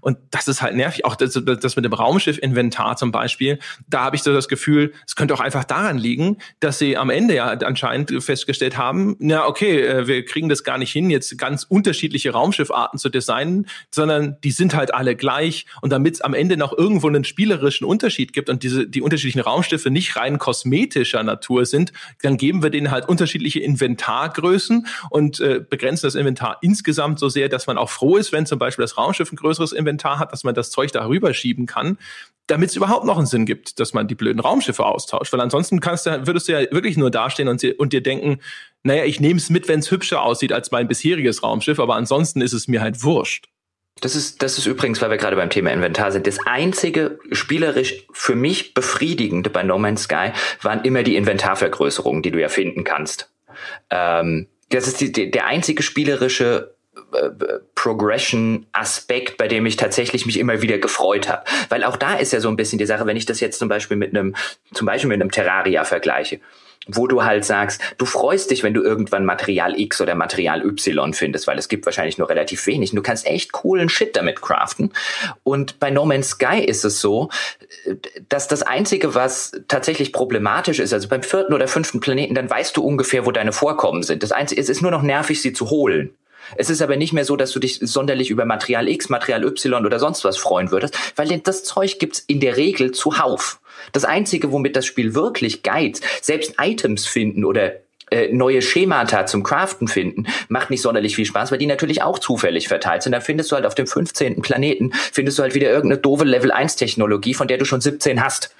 Und das ist halt nervig auch das, das mit dem Raumschiff-Inventar zum Beispiel, da habe ich so das Gefühl, es könnte auch einfach daran liegen, dass sie am Ende ja anscheinend festgestellt haben, na okay, äh, wir kriegen das gar nicht hin, jetzt ganz unterschiedliche Raumschiffarten zu designen, sondern die sind halt alle gleich und damit es am Ende noch irgendwo einen spielerischen Unterschied gibt und diese die unterschiedlichen Raumschiffe nicht rein kosmetischer Natur sind, dann geben wir denen halt unterschiedliche Inventargrößen und äh, begrenzen das Inventar insgesamt so sehr, dass man auch froh ist, wenn zum Beispiel das Raumschiff ein größeres Inventar hat, dass man das Zeug darüber schieben kann damit es überhaupt noch einen Sinn gibt, dass man die blöden Raumschiffe austauscht. Weil ansonsten kannst du, würdest du ja wirklich nur dastehen und, und dir denken, naja, ich nehme es mit, wenn es hübscher aussieht als mein bisheriges Raumschiff, aber ansonsten ist es mir halt wurscht. Das ist, das ist übrigens, weil wir gerade beim Thema Inventar sind, das einzige spielerisch für mich befriedigende bei No Man's Sky waren immer die Inventarvergrößerungen, die du ja finden kannst. Ähm, das ist die, der einzige spielerische äh, Progression-Aspekt, bei dem ich tatsächlich mich immer wieder gefreut habe. Weil auch da ist ja so ein bisschen die Sache, wenn ich das jetzt zum Beispiel mit einem, zum Beispiel mit einem Terraria vergleiche wo du halt sagst, du freust dich, wenn du irgendwann Material X oder Material Y findest, weil es gibt wahrscheinlich nur relativ wenig. Und du kannst echt coolen Shit damit craften. Und bei No Man's Sky ist es so, dass das Einzige, was tatsächlich problematisch ist, also beim vierten oder fünften Planeten, dann weißt du ungefähr, wo deine Vorkommen sind. Das Einzige, es ist nur noch nervig, sie zu holen. Es ist aber nicht mehr so, dass du dich sonderlich über Material X, Material Y oder sonst was freuen würdest, weil das Zeug gibt's in der Regel zuhauf. Das Einzige, womit das Spiel wirklich geizt, selbst Items finden oder äh, neue Schemata zum Craften finden, macht nicht sonderlich viel Spaß, weil die natürlich auch zufällig verteilt sind. Da findest du halt auf dem 15. Planeten, findest du halt wieder irgendeine doofe Level 1 Technologie, von der du schon 17 hast.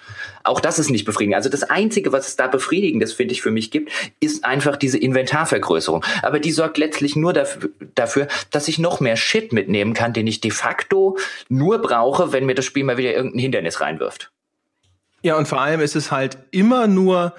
Auch das ist nicht befriedigend. Also das Einzige, was es da befriedigendes, finde ich, für mich gibt, ist einfach diese Inventarvergrößerung. Aber die sorgt letztlich nur dafür, dass ich noch mehr Shit mitnehmen kann, den ich de facto nur brauche, wenn mir das Spiel mal wieder irgendein Hindernis reinwirft. Ja, und vor allem ist es halt immer nur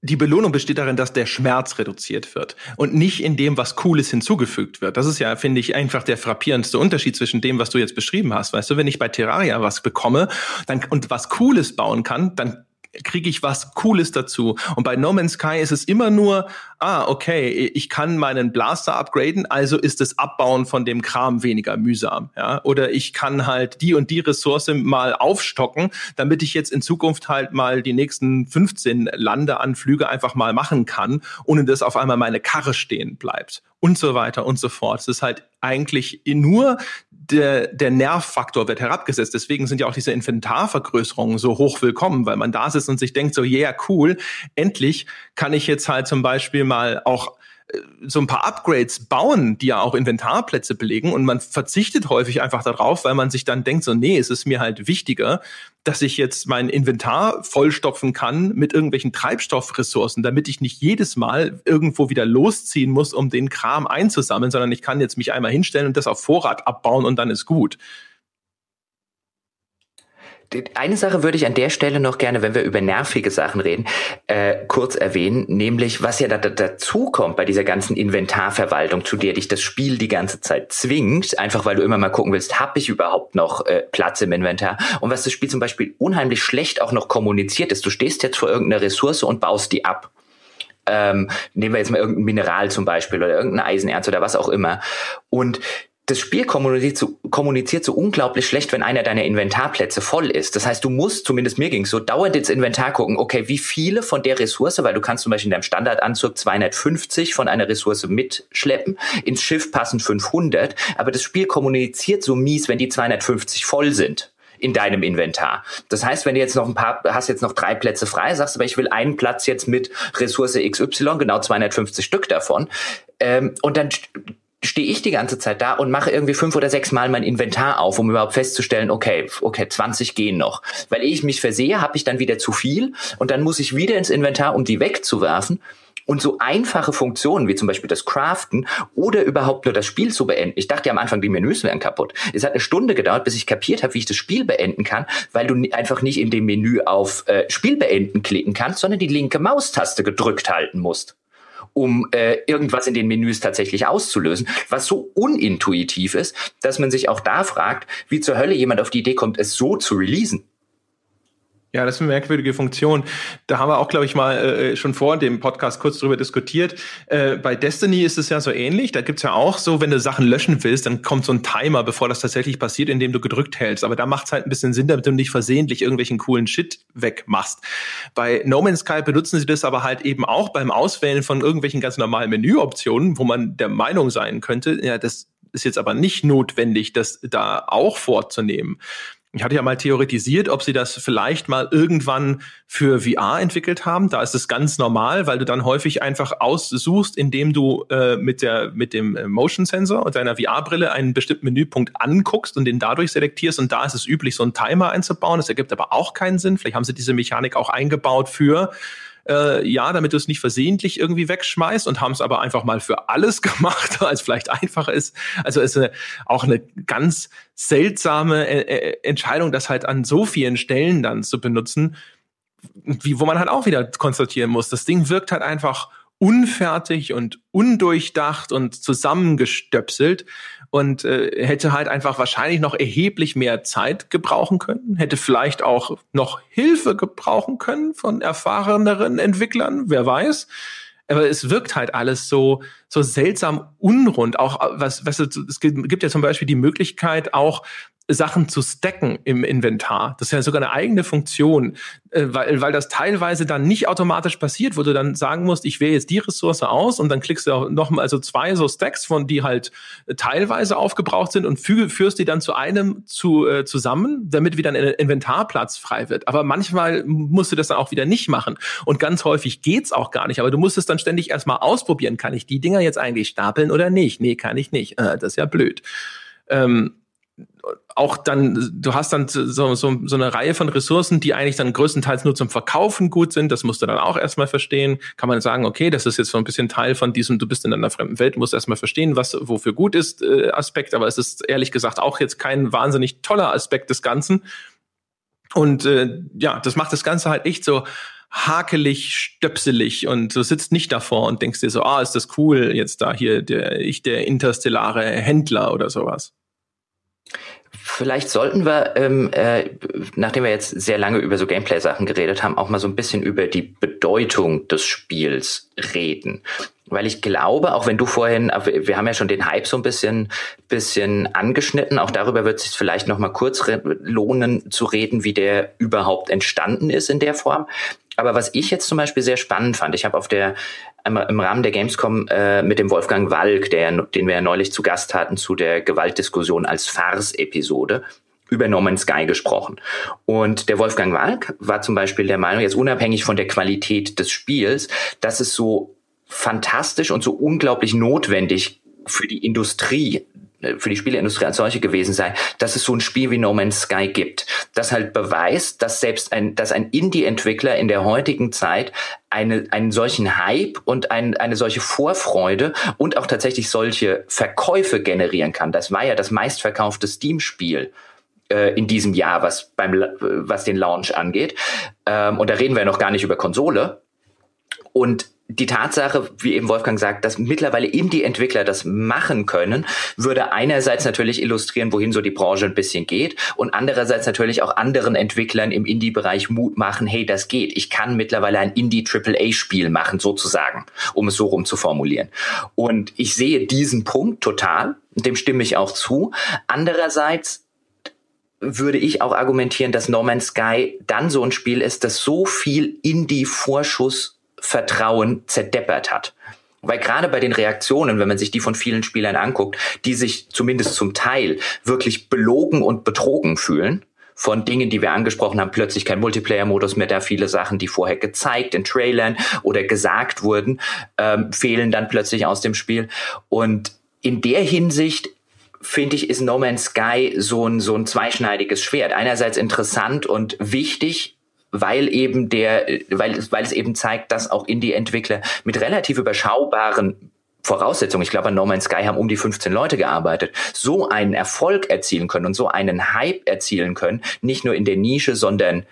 die Belohnung besteht darin, dass der Schmerz reduziert wird und nicht in dem, was Cooles hinzugefügt wird. Das ist ja, finde ich, einfach der frappierendste Unterschied zwischen dem, was du jetzt beschrieben hast. Weißt du, wenn ich bei Terraria was bekomme dann, und was Cooles bauen kann, dann kriege ich was Cooles dazu. Und bei No Man's Sky ist es immer nur, ah, okay, ich kann meinen Blaster upgraden, also ist das Abbauen von dem Kram weniger mühsam. Ja? Oder ich kann halt die und die Ressource mal aufstocken, damit ich jetzt in Zukunft halt mal die nächsten 15 Landeanflüge einfach mal machen kann, ohne dass auf einmal meine Karre stehen bleibt. Und so weiter und so fort. Es ist halt eigentlich nur der, der Nervfaktor wird herabgesetzt. Deswegen sind ja auch diese Inventarvergrößerungen so hoch willkommen, weil man da sitzt und sich denkt so, yeah, cool, endlich kann ich jetzt halt zum Beispiel mal auch so ein paar Upgrades bauen, die ja auch Inventarplätze belegen und man verzichtet häufig einfach darauf, weil man sich dann denkt so, nee, es ist mir halt wichtiger, dass ich jetzt mein Inventar vollstopfen kann mit irgendwelchen Treibstoffressourcen, damit ich nicht jedes Mal irgendwo wieder losziehen muss, um den Kram einzusammeln, sondern ich kann jetzt mich einmal hinstellen und das auf Vorrat abbauen und dann ist gut. Eine Sache würde ich an der Stelle noch gerne, wenn wir über nervige Sachen reden, äh, kurz erwähnen, nämlich was ja da, da, dazu kommt bei dieser ganzen Inventarverwaltung, zu der dich das Spiel die ganze Zeit zwingt, einfach weil du immer mal gucken willst, habe ich überhaupt noch äh, Platz im Inventar? Und was das Spiel zum Beispiel unheimlich schlecht auch noch kommuniziert ist, du stehst jetzt vor irgendeiner Ressource und baust die ab. Ähm, nehmen wir jetzt mal irgendein Mineral zum Beispiel oder irgendein Eisenerz oder was auch immer. Und das Spiel kommuniziert so, kommuniziert so unglaublich schlecht, wenn einer deiner Inventarplätze voll ist. Das heißt, du musst, zumindest mir ging's so, dauernd ins Inventar gucken, okay, wie viele von der Ressource, weil du kannst zum Beispiel in deinem Standardanzug 250 von einer Ressource mitschleppen, ins Schiff passen 500, aber das Spiel kommuniziert so mies, wenn die 250 voll sind in deinem Inventar. Das heißt, wenn du jetzt noch ein paar, hast jetzt noch drei Plätze frei, sagst aber ich will einen Platz jetzt mit Ressource XY, genau 250 Stück davon, ähm, und dann stehe ich die ganze Zeit da und mache irgendwie fünf oder sechs Mal mein Inventar auf, um überhaupt festzustellen, okay, okay, 20 gehen noch. Weil ich mich versehe, habe ich dann wieder zu viel und dann muss ich wieder ins Inventar, um die wegzuwerfen. Und so einfache Funktionen wie zum Beispiel das Craften oder überhaupt nur das Spiel zu beenden. Ich dachte ja am Anfang, die Menüs wären kaputt. Es hat eine Stunde gedauert, bis ich kapiert habe, wie ich das Spiel beenden kann, weil du einfach nicht in dem Menü auf äh, Spiel beenden klicken kannst, sondern die linke Maustaste gedrückt halten musst um äh, irgendwas in den Menüs tatsächlich auszulösen, was so unintuitiv ist, dass man sich auch da fragt, wie zur Hölle jemand auf die Idee kommt, es so zu releasen. Ja, das ist eine merkwürdige Funktion. Da haben wir auch, glaube ich, mal äh, schon vor dem Podcast kurz drüber diskutiert. Äh, bei Destiny ist es ja so ähnlich. Da gibt's ja auch so, wenn du Sachen löschen willst, dann kommt so ein Timer, bevor das tatsächlich passiert, indem du gedrückt hältst. Aber da macht's halt ein bisschen Sinn, damit du nicht versehentlich irgendwelchen coolen Shit wegmachst. Bei No Man's Sky benutzen sie das aber halt eben auch beim Auswählen von irgendwelchen ganz normalen Menüoptionen, wo man der Meinung sein könnte, ja, das ist jetzt aber nicht notwendig, das da auch vorzunehmen. Ich hatte ja mal theoretisiert, ob sie das vielleicht mal irgendwann für VR entwickelt haben. Da ist es ganz normal, weil du dann häufig einfach aussuchst, indem du äh, mit der mit dem äh, Motion Sensor und deiner VR-Brille einen bestimmten Menüpunkt anguckst und den dadurch selektierst. Und da ist es üblich, so einen Timer einzubauen. Das ergibt aber auch keinen Sinn. Vielleicht haben sie diese Mechanik auch eingebaut für äh, ja, damit du es nicht versehentlich irgendwie wegschmeißt und haben es aber einfach mal für alles gemacht, weil es vielleicht einfacher ist. Also ist eine, auch eine ganz seltsame äh, äh, Entscheidung, das halt an so vielen Stellen dann zu benutzen, wie, wo man halt auch wieder konstatieren muss, das Ding wirkt halt einfach unfertig und undurchdacht und zusammengestöpselt und äh, hätte halt einfach wahrscheinlich noch erheblich mehr Zeit gebrauchen können, hätte vielleicht auch noch Hilfe gebrauchen können von erfahreneren Entwicklern, wer weiß. Aber es wirkt halt alles so, so seltsam unrund. Auch was, was es gibt ja zum Beispiel die Möglichkeit, auch Sachen zu stacken im Inventar. Das ist ja sogar eine eigene Funktion, äh, weil, weil das teilweise dann nicht automatisch passiert, wo du dann sagen musst, ich wähle jetzt die Ressource aus und dann klickst du auch noch mal also zwei so Stacks von die halt teilweise aufgebraucht sind und füge, führst die dann zu einem zu, äh, zusammen, damit wieder ein Inventarplatz frei wird. Aber manchmal musst du das dann auch wieder nicht machen und ganz häufig geht's auch gar nicht. Aber du musst es dann ständig erstmal ausprobieren. Kann ich die Dinger jetzt eigentlich stapeln oder nicht? Nee, kann ich nicht. Äh, das ist ja blöd. Ähm, auch dann, du hast dann so, so, so eine Reihe von Ressourcen, die eigentlich dann größtenteils nur zum Verkaufen gut sind. Das musst du dann auch erstmal verstehen. Kann man sagen, okay, das ist jetzt so ein bisschen Teil von diesem, du bist in einer fremden Welt, musst erstmal verstehen, was wofür gut ist, äh, Aspekt. Aber es ist ehrlich gesagt auch jetzt kein wahnsinnig toller Aspekt des Ganzen. Und äh, ja, das macht das Ganze halt echt so hakelig, stöpselig und du sitzt nicht davor und denkst dir so, ah, ist das cool, jetzt da hier der, ich der interstellare Händler oder sowas. Vielleicht sollten wir, ähm, äh, nachdem wir jetzt sehr lange über so Gameplay-Sachen geredet haben, auch mal so ein bisschen über die Bedeutung des Spiels reden. Weil ich glaube, auch wenn du vorhin, wir haben ja schon den Hype so ein bisschen, bisschen angeschnitten, auch darüber wird es sich vielleicht noch mal kurz lohnen zu reden, wie der überhaupt entstanden ist in der Form. Aber was ich jetzt zum Beispiel sehr spannend fand, ich habe auf der im Rahmen der Gamescom äh, mit dem Wolfgang Walk, der, den wir ja neulich zu Gast hatten, zu der Gewaltdiskussion als Farce-Episode über No Man's Sky gesprochen. Und der Wolfgang Walk war zum Beispiel der Meinung, jetzt unabhängig von der Qualität des Spiels, dass es so fantastisch und so unglaublich notwendig für die Industrie für die Spieleindustrie als solche gewesen sei, dass es so ein Spiel wie No Man's Sky gibt, das halt beweist, dass selbst ein, dass ein Indie-Entwickler in der heutigen Zeit eine, einen solchen Hype und ein, eine solche Vorfreude und auch tatsächlich solche Verkäufe generieren kann. Das war ja das meistverkaufte Steam-Spiel äh, in diesem Jahr, was beim was den Launch angeht. Ähm, und da reden wir noch gar nicht über Konsole. Und die Tatsache, wie eben Wolfgang sagt, dass mittlerweile Indie-Entwickler das machen können, würde einerseits natürlich illustrieren, wohin so die Branche ein bisschen geht und andererseits natürlich auch anderen Entwicklern im Indie-Bereich Mut machen, hey, das geht. Ich kann mittlerweile ein Indie-AAA-Spiel machen, sozusagen, um es so rum zu formulieren. Und ich sehe diesen Punkt total, dem stimme ich auch zu. Andererseits würde ich auch argumentieren, dass No Man's Sky dann so ein Spiel ist, das so viel Indie-Vorschuss Vertrauen zerdeppert hat. Weil gerade bei den Reaktionen, wenn man sich die von vielen Spielern anguckt, die sich zumindest zum Teil wirklich belogen und betrogen fühlen, von Dingen, die wir angesprochen haben, plötzlich kein Multiplayer-Modus mehr da, viele Sachen, die vorher gezeigt in Trailern oder gesagt wurden, ähm, fehlen dann plötzlich aus dem Spiel. Und in der Hinsicht finde ich, ist No Man's Sky so ein, so ein zweischneidiges Schwert. Einerseits interessant und wichtig weil eben der, weil, weil es eben zeigt, dass auch Indie-Entwickler mit relativ überschaubaren Voraussetzungen, ich glaube, an No Man's Sky haben um die 15 Leute gearbeitet, so einen Erfolg erzielen können und so einen Hype erzielen können, nicht nur in der Nische, sondern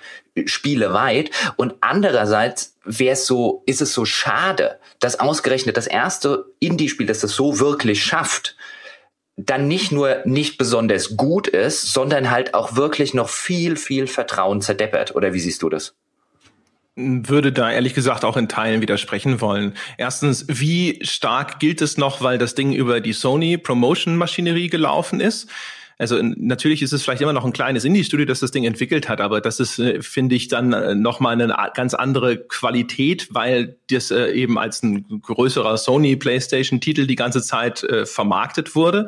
spieleweit. Und andererseits wäre es so, ist es so schade, dass ausgerechnet das erste Indie-Spiel, das das so wirklich schafft, dann nicht nur nicht besonders gut ist, sondern halt auch wirklich noch viel, viel Vertrauen zerdeppert. Oder wie siehst du das? würde da ehrlich gesagt auch in Teilen widersprechen wollen. Erstens, wie stark gilt es noch, weil das Ding über die Sony Promotion Maschinerie gelaufen ist? Also natürlich ist es vielleicht immer noch ein kleines Indie-Studio, das das Ding entwickelt hat, aber das ist, äh, finde ich, dann äh, nochmal eine ganz andere Qualität, weil das äh, eben als ein größerer Sony PlayStation-Titel die ganze Zeit äh, vermarktet wurde.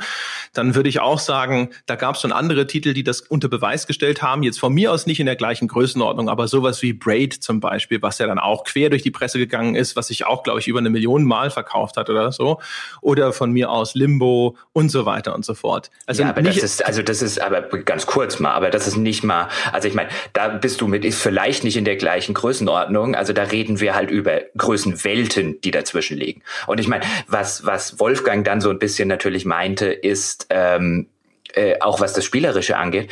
Dann würde ich auch sagen, da gab es schon andere Titel, die das unter Beweis gestellt haben. Jetzt von mir aus nicht in der gleichen Größenordnung, aber sowas wie Braid zum Beispiel, was ja dann auch quer durch die Presse gegangen ist, was sich auch, glaube ich, über eine Million Mal verkauft hat oder so. Oder von mir aus Limbo und so weiter und so fort. Also ja, aber das ist, also das ist aber ganz kurz mal, aber das ist nicht mal, also ich meine, da bist du mit, ist vielleicht nicht in der gleichen Größenordnung. Also da reden wir halt über Größenwelten, die dazwischen liegen. Und ich meine, was, was Wolfgang dann so ein bisschen natürlich meinte, ist, ähm, äh, auch was das Spielerische angeht,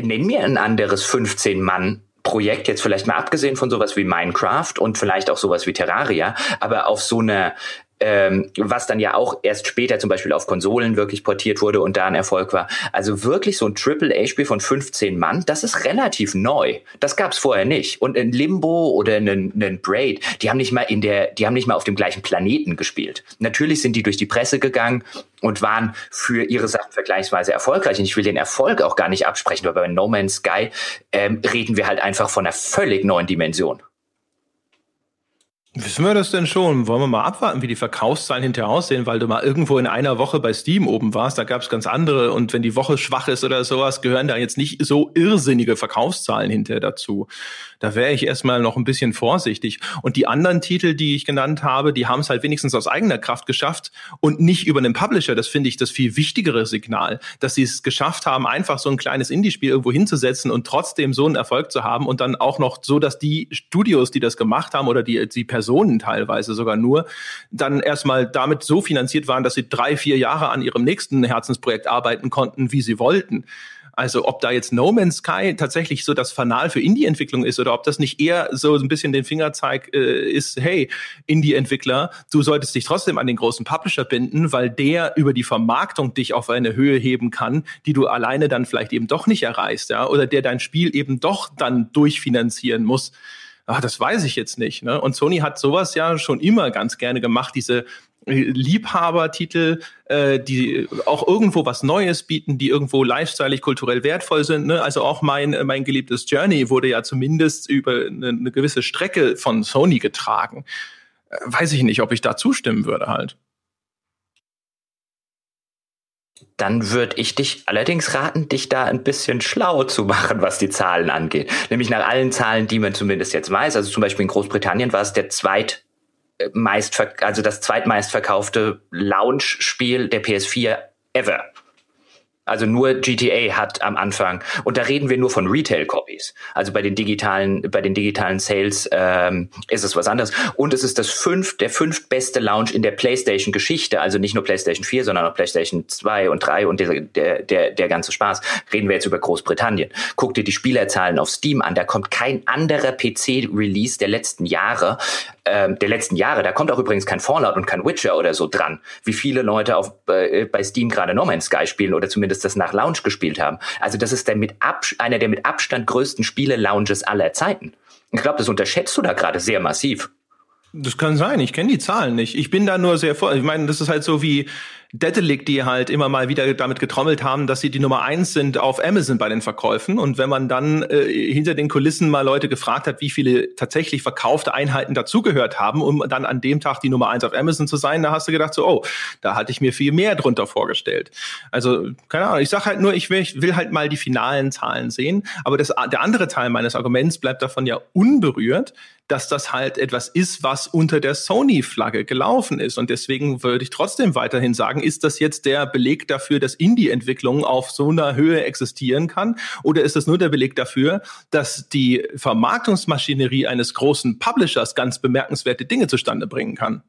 nenn mir ein anderes 15 Mann Projekt, jetzt vielleicht mal abgesehen von sowas wie Minecraft und vielleicht auch sowas wie Terraria, aber auf so einer ähm, was dann ja auch erst später zum Beispiel auf Konsolen wirklich portiert wurde und da ein Erfolg war. Also wirklich so ein Triple-A-Spiel von 15 Mann, das ist relativ neu. Das gab's vorher nicht. Und ein Limbo oder einen, einen Braid, die haben nicht mal in der, die haben nicht mal auf dem gleichen Planeten gespielt. Natürlich sind die durch die Presse gegangen und waren für ihre Sachen vergleichsweise erfolgreich. Und ich will den Erfolg auch gar nicht absprechen, aber bei No Man's Sky ähm, reden wir halt einfach von einer völlig neuen Dimension. Wissen wir das denn schon? Wollen wir mal abwarten, wie die Verkaufszahlen hinterher aussehen, weil du mal irgendwo in einer Woche bei Steam oben warst, da gab es ganz andere und wenn die Woche schwach ist oder sowas, gehören da jetzt nicht so irrsinnige Verkaufszahlen hinterher dazu. Da wäre ich erstmal noch ein bisschen vorsichtig. Und die anderen Titel, die ich genannt habe, die haben es halt wenigstens aus eigener Kraft geschafft und nicht über einen Publisher. Das finde ich das viel wichtigere Signal, dass sie es geschafft haben, einfach so ein kleines Indie-Spiel irgendwo hinzusetzen und trotzdem so einen Erfolg zu haben und dann auch noch so, dass die Studios, die das gemacht haben oder die, die Personen Personen teilweise sogar nur, dann erstmal damit so finanziert waren, dass sie drei, vier Jahre an ihrem nächsten Herzensprojekt arbeiten konnten, wie sie wollten. Also ob da jetzt No Man's Sky tatsächlich so das Fanal für Indie-Entwicklung ist oder ob das nicht eher so ein bisschen den Fingerzeig äh, ist, hey, Indie-Entwickler, du solltest dich trotzdem an den großen Publisher binden, weil der über die Vermarktung dich auf eine Höhe heben kann, die du alleine dann vielleicht eben doch nicht erreichst, ja, oder der dein Spiel eben doch dann durchfinanzieren muss ah, das weiß ich jetzt nicht. Ne? Und Sony hat sowas ja schon immer ganz gerne gemacht, diese äh, Liebhabertitel, äh, die auch irgendwo was Neues bieten, die irgendwo lifestyleig kulturell wertvoll sind. Ne? Also auch mein, mein geliebtes Journey wurde ja zumindest über eine, eine gewisse Strecke von Sony getragen. Äh, weiß ich nicht, ob ich da zustimmen würde halt. Dann würde ich dich allerdings raten, dich da ein bisschen schlau zu machen, was die Zahlen angeht. Nämlich nach allen Zahlen, die man zumindest jetzt weiß. Also zum Beispiel in Großbritannien war es der zweit äh, meist, also das zweitmeistverkaufte Launch-Spiel der PS4 ever. Also nur GTA hat am Anfang, und da reden wir nur von Retail-Copies. Also bei den digitalen, bei den digitalen Sales ähm, ist es was anderes. Und es ist das fünf, der fünftbeste Launch in der PlayStation-Geschichte. Also nicht nur PlayStation 4, sondern auch PlayStation 2 und 3 und der, der, der, der ganze Spaß. Reden wir jetzt über Großbritannien. Guck dir die Spielerzahlen auf Steam an. Da kommt kein anderer PC-Release der letzten Jahre ähm, der letzten Jahre, da kommt auch übrigens kein Fallout und kein Witcher oder so dran, wie viele Leute auf, äh, bei Steam gerade No Man's Sky spielen oder zumindest das nach Launch gespielt haben. Also das ist der mit Ab einer der mit Abstand größten Spiele-Lounges aller Zeiten. Ich glaube, das unterschätzt du da gerade sehr massiv. Das kann sein, ich kenne die Zahlen nicht. Ich bin da nur sehr vor. Ich meine, das ist halt so wie Dedelic, die halt immer mal wieder damit getrommelt haben, dass sie die Nummer eins sind auf Amazon bei den Verkäufen. Und wenn man dann äh, hinter den Kulissen mal Leute gefragt hat, wie viele tatsächlich verkaufte Einheiten dazugehört haben, um dann an dem Tag die Nummer eins auf Amazon zu sein, da hast du gedacht so, oh, da hatte ich mir viel mehr drunter vorgestellt. Also, keine Ahnung, ich sag halt nur, ich will, ich will halt mal die finalen Zahlen sehen. Aber das, der andere Teil meines Arguments bleibt davon ja unberührt, dass das halt etwas ist, was unter der Sony-Flagge gelaufen ist. Und deswegen würde ich trotzdem weiterhin sagen, ist das jetzt der Beleg dafür, dass Indie-Entwicklung auf so einer Höhe existieren kann? Oder ist das nur der Beleg dafür, dass die Vermarktungsmaschinerie eines großen Publishers ganz bemerkenswerte Dinge zustande bringen kann?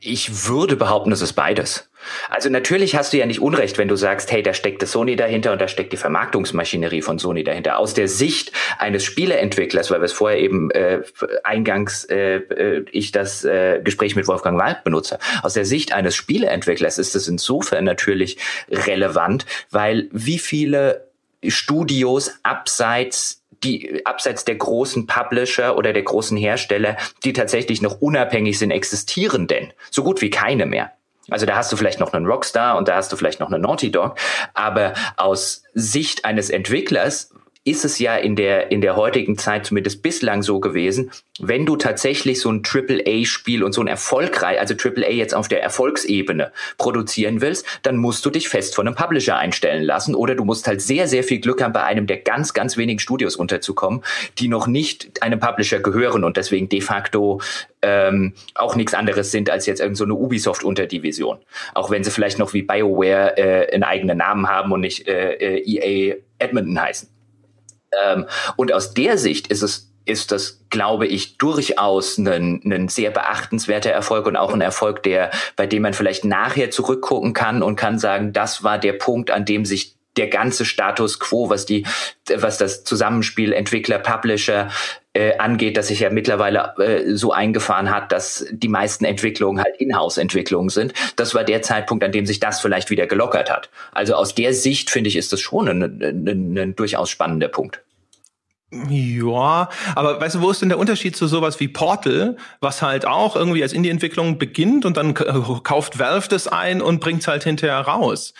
Ich würde behaupten, es ist beides. Also natürlich hast du ja nicht Unrecht, wenn du sagst, hey, da steckt das Sony dahinter und da steckt die Vermarktungsmaschinerie von Sony dahinter. Aus der Sicht eines Spieleentwicklers, weil wir es vorher eben äh, eingangs äh, äh, ich das äh, Gespräch mit Wolfgang Wald benutze, aus der Sicht eines Spieleentwicklers ist es insofern natürlich relevant, weil wie viele Studios abseits die abseits der großen Publisher oder der großen Hersteller, die tatsächlich noch unabhängig sind, existieren denn? So gut wie keine mehr. Also da hast du vielleicht noch einen Rockstar und da hast du vielleicht noch einen Naughty Dog, aber aus Sicht eines Entwicklers ist es ja in der, in der heutigen Zeit zumindest bislang so gewesen, wenn du tatsächlich so ein AAA-Spiel und so ein erfolgreich, also AAA jetzt auf der Erfolgsebene produzieren willst, dann musst du dich fest von einem Publisher einstellen lassen oder du musst halt sehr, sehr viel Glück haben, bei einem der ganz, ganz wenigen Studios unterzukommen, die noch nicht einem Publisher gehören und deswegen de facto ähm, auch nichts anderes sind als jetzt irgendeine so Ubisoft-Unterdivision. Auch wenn sie vielleicht noch wie BioWare äh, einen eigenen Namen haben und nicht äh, äh EA Edmonton heißen. Ähm, und aus der Sicht ist es ist das, glaube ich, durchaus ein, ein sehr beachtenswerter Erfolg und auch ein Erfolg, der, bei dem man vielleicht nachher zurückgucken kann und kann sagen, das war der Punkt, an dem sich der ganze Status quo, was die, was das Zusammenspiel Entwickler, Publisher äh, angeht, dass sich ja mittlerweile äh, so eingefahren hat, dass die meisten Entwicklungen halt Inhouse-Entwicklungen sind. Das war der Zeitpunkt, an dem sich das vielleicht wieder gelockert hat. Also aus der Sicht finde ich, ist das schon ein, ein, ein, ein durchaus spannender Punkt. Ja, aber weißt du, wo ist denn der Unterschied zu sowas wie Portal, was halt auch irgendwie als Indie-Entwicklung beginnt und dann kauft Valve das ein und bringt es halt hinterher raus?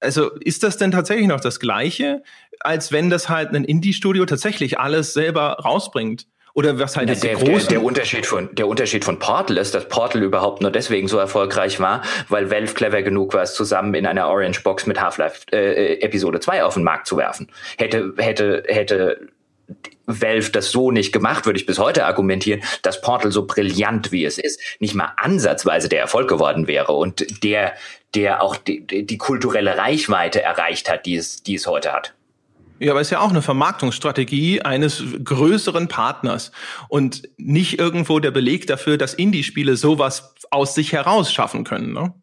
Also ist das denn tatsächlich noch das Gleiche, als wenn das halt ein Indie-Studio tatsächlich alles selber rausbringt? Oder was halt der, der, der, der, Unterschied von der Unterschied von Portal ist, dass Portal überhaupt nur deswegen so erfolgreich war, weil Valve clever genug war, es zusammen in einer Orange Box mit Half-Life äh, äh Episode 2 auf den Markt zu werfen. Hätte hätte hätte Valve das so nicht gemacht, würde ich bis heute argumentieren, dass Portal so brillant wie es ist, nicht mal ansatzweise der Erfolg geworden wäre und der, der auch die, die kulturelle Reichweite erreicht hat, die es, die es heute hat. Ja, aber es ist ja auch eine Vermarktungsstrategie eines größeren Partners und nicht irgendwo der Beleg dafür, dass Indie-Spiele sowas aus sich heraus schaffen können. Ne?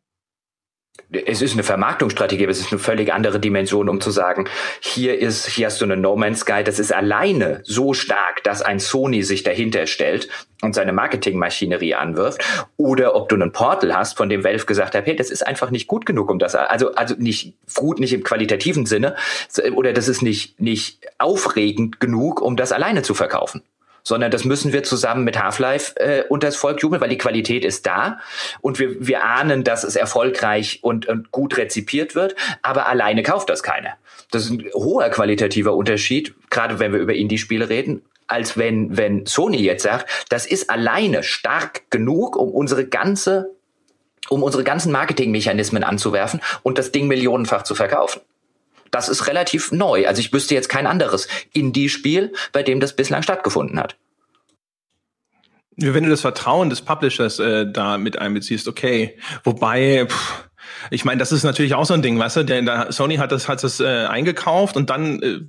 Es ist eine Vermarktungsstrategie, aber es ist eine völlig andere Dimension, um zu sagen, hier ist, hier hast du eine No Man's Sky, das ist alleine so stark, dass ein Sony sich dahinter stellt und seine Marketingmaschinerie anwirft, oder ob du einen Portal hast, von dem Valve gesagt hat, hey, das ist einfach nicht gut genug, um das, also, also nicht gut, nicht im qualitativen Sinne, oder das ist nicht, nicht aufregend genug, um das alleine zu verkaufen sondern das müssen wir zusammen mit Half-Life äh, unter das Volk jubeln, weil die Qualität ist da und wir, wir ahnen, dass es erfolgreich und, und gut rezipiert wird, aber alleine kauft das keiner. Das ist ein hoher qualitativer Unterschied, gerade wenn wir über Indie-Spiele reden, als wenn, wenn Sony jetzt sagt, das ist alleine stark genug, um unsere ganze um unsere ganzen Marketingmechanismen anzuwerfen und das Ding millionenfach zu verkaufen. Das ist relativ neu. Also ich wüsste jetzt kein anderes Indie-Spiel, bei dem das bislang stattgefunden hat. Wenn du das Vertrauen des Publishers äh, da mit einbeziehst, okay. Wobei, pff, ich meine, das ist natürlich auch so ein Ding, weißt du, denn da, Sony hat das, hat das äh, eingekauft und dann äh,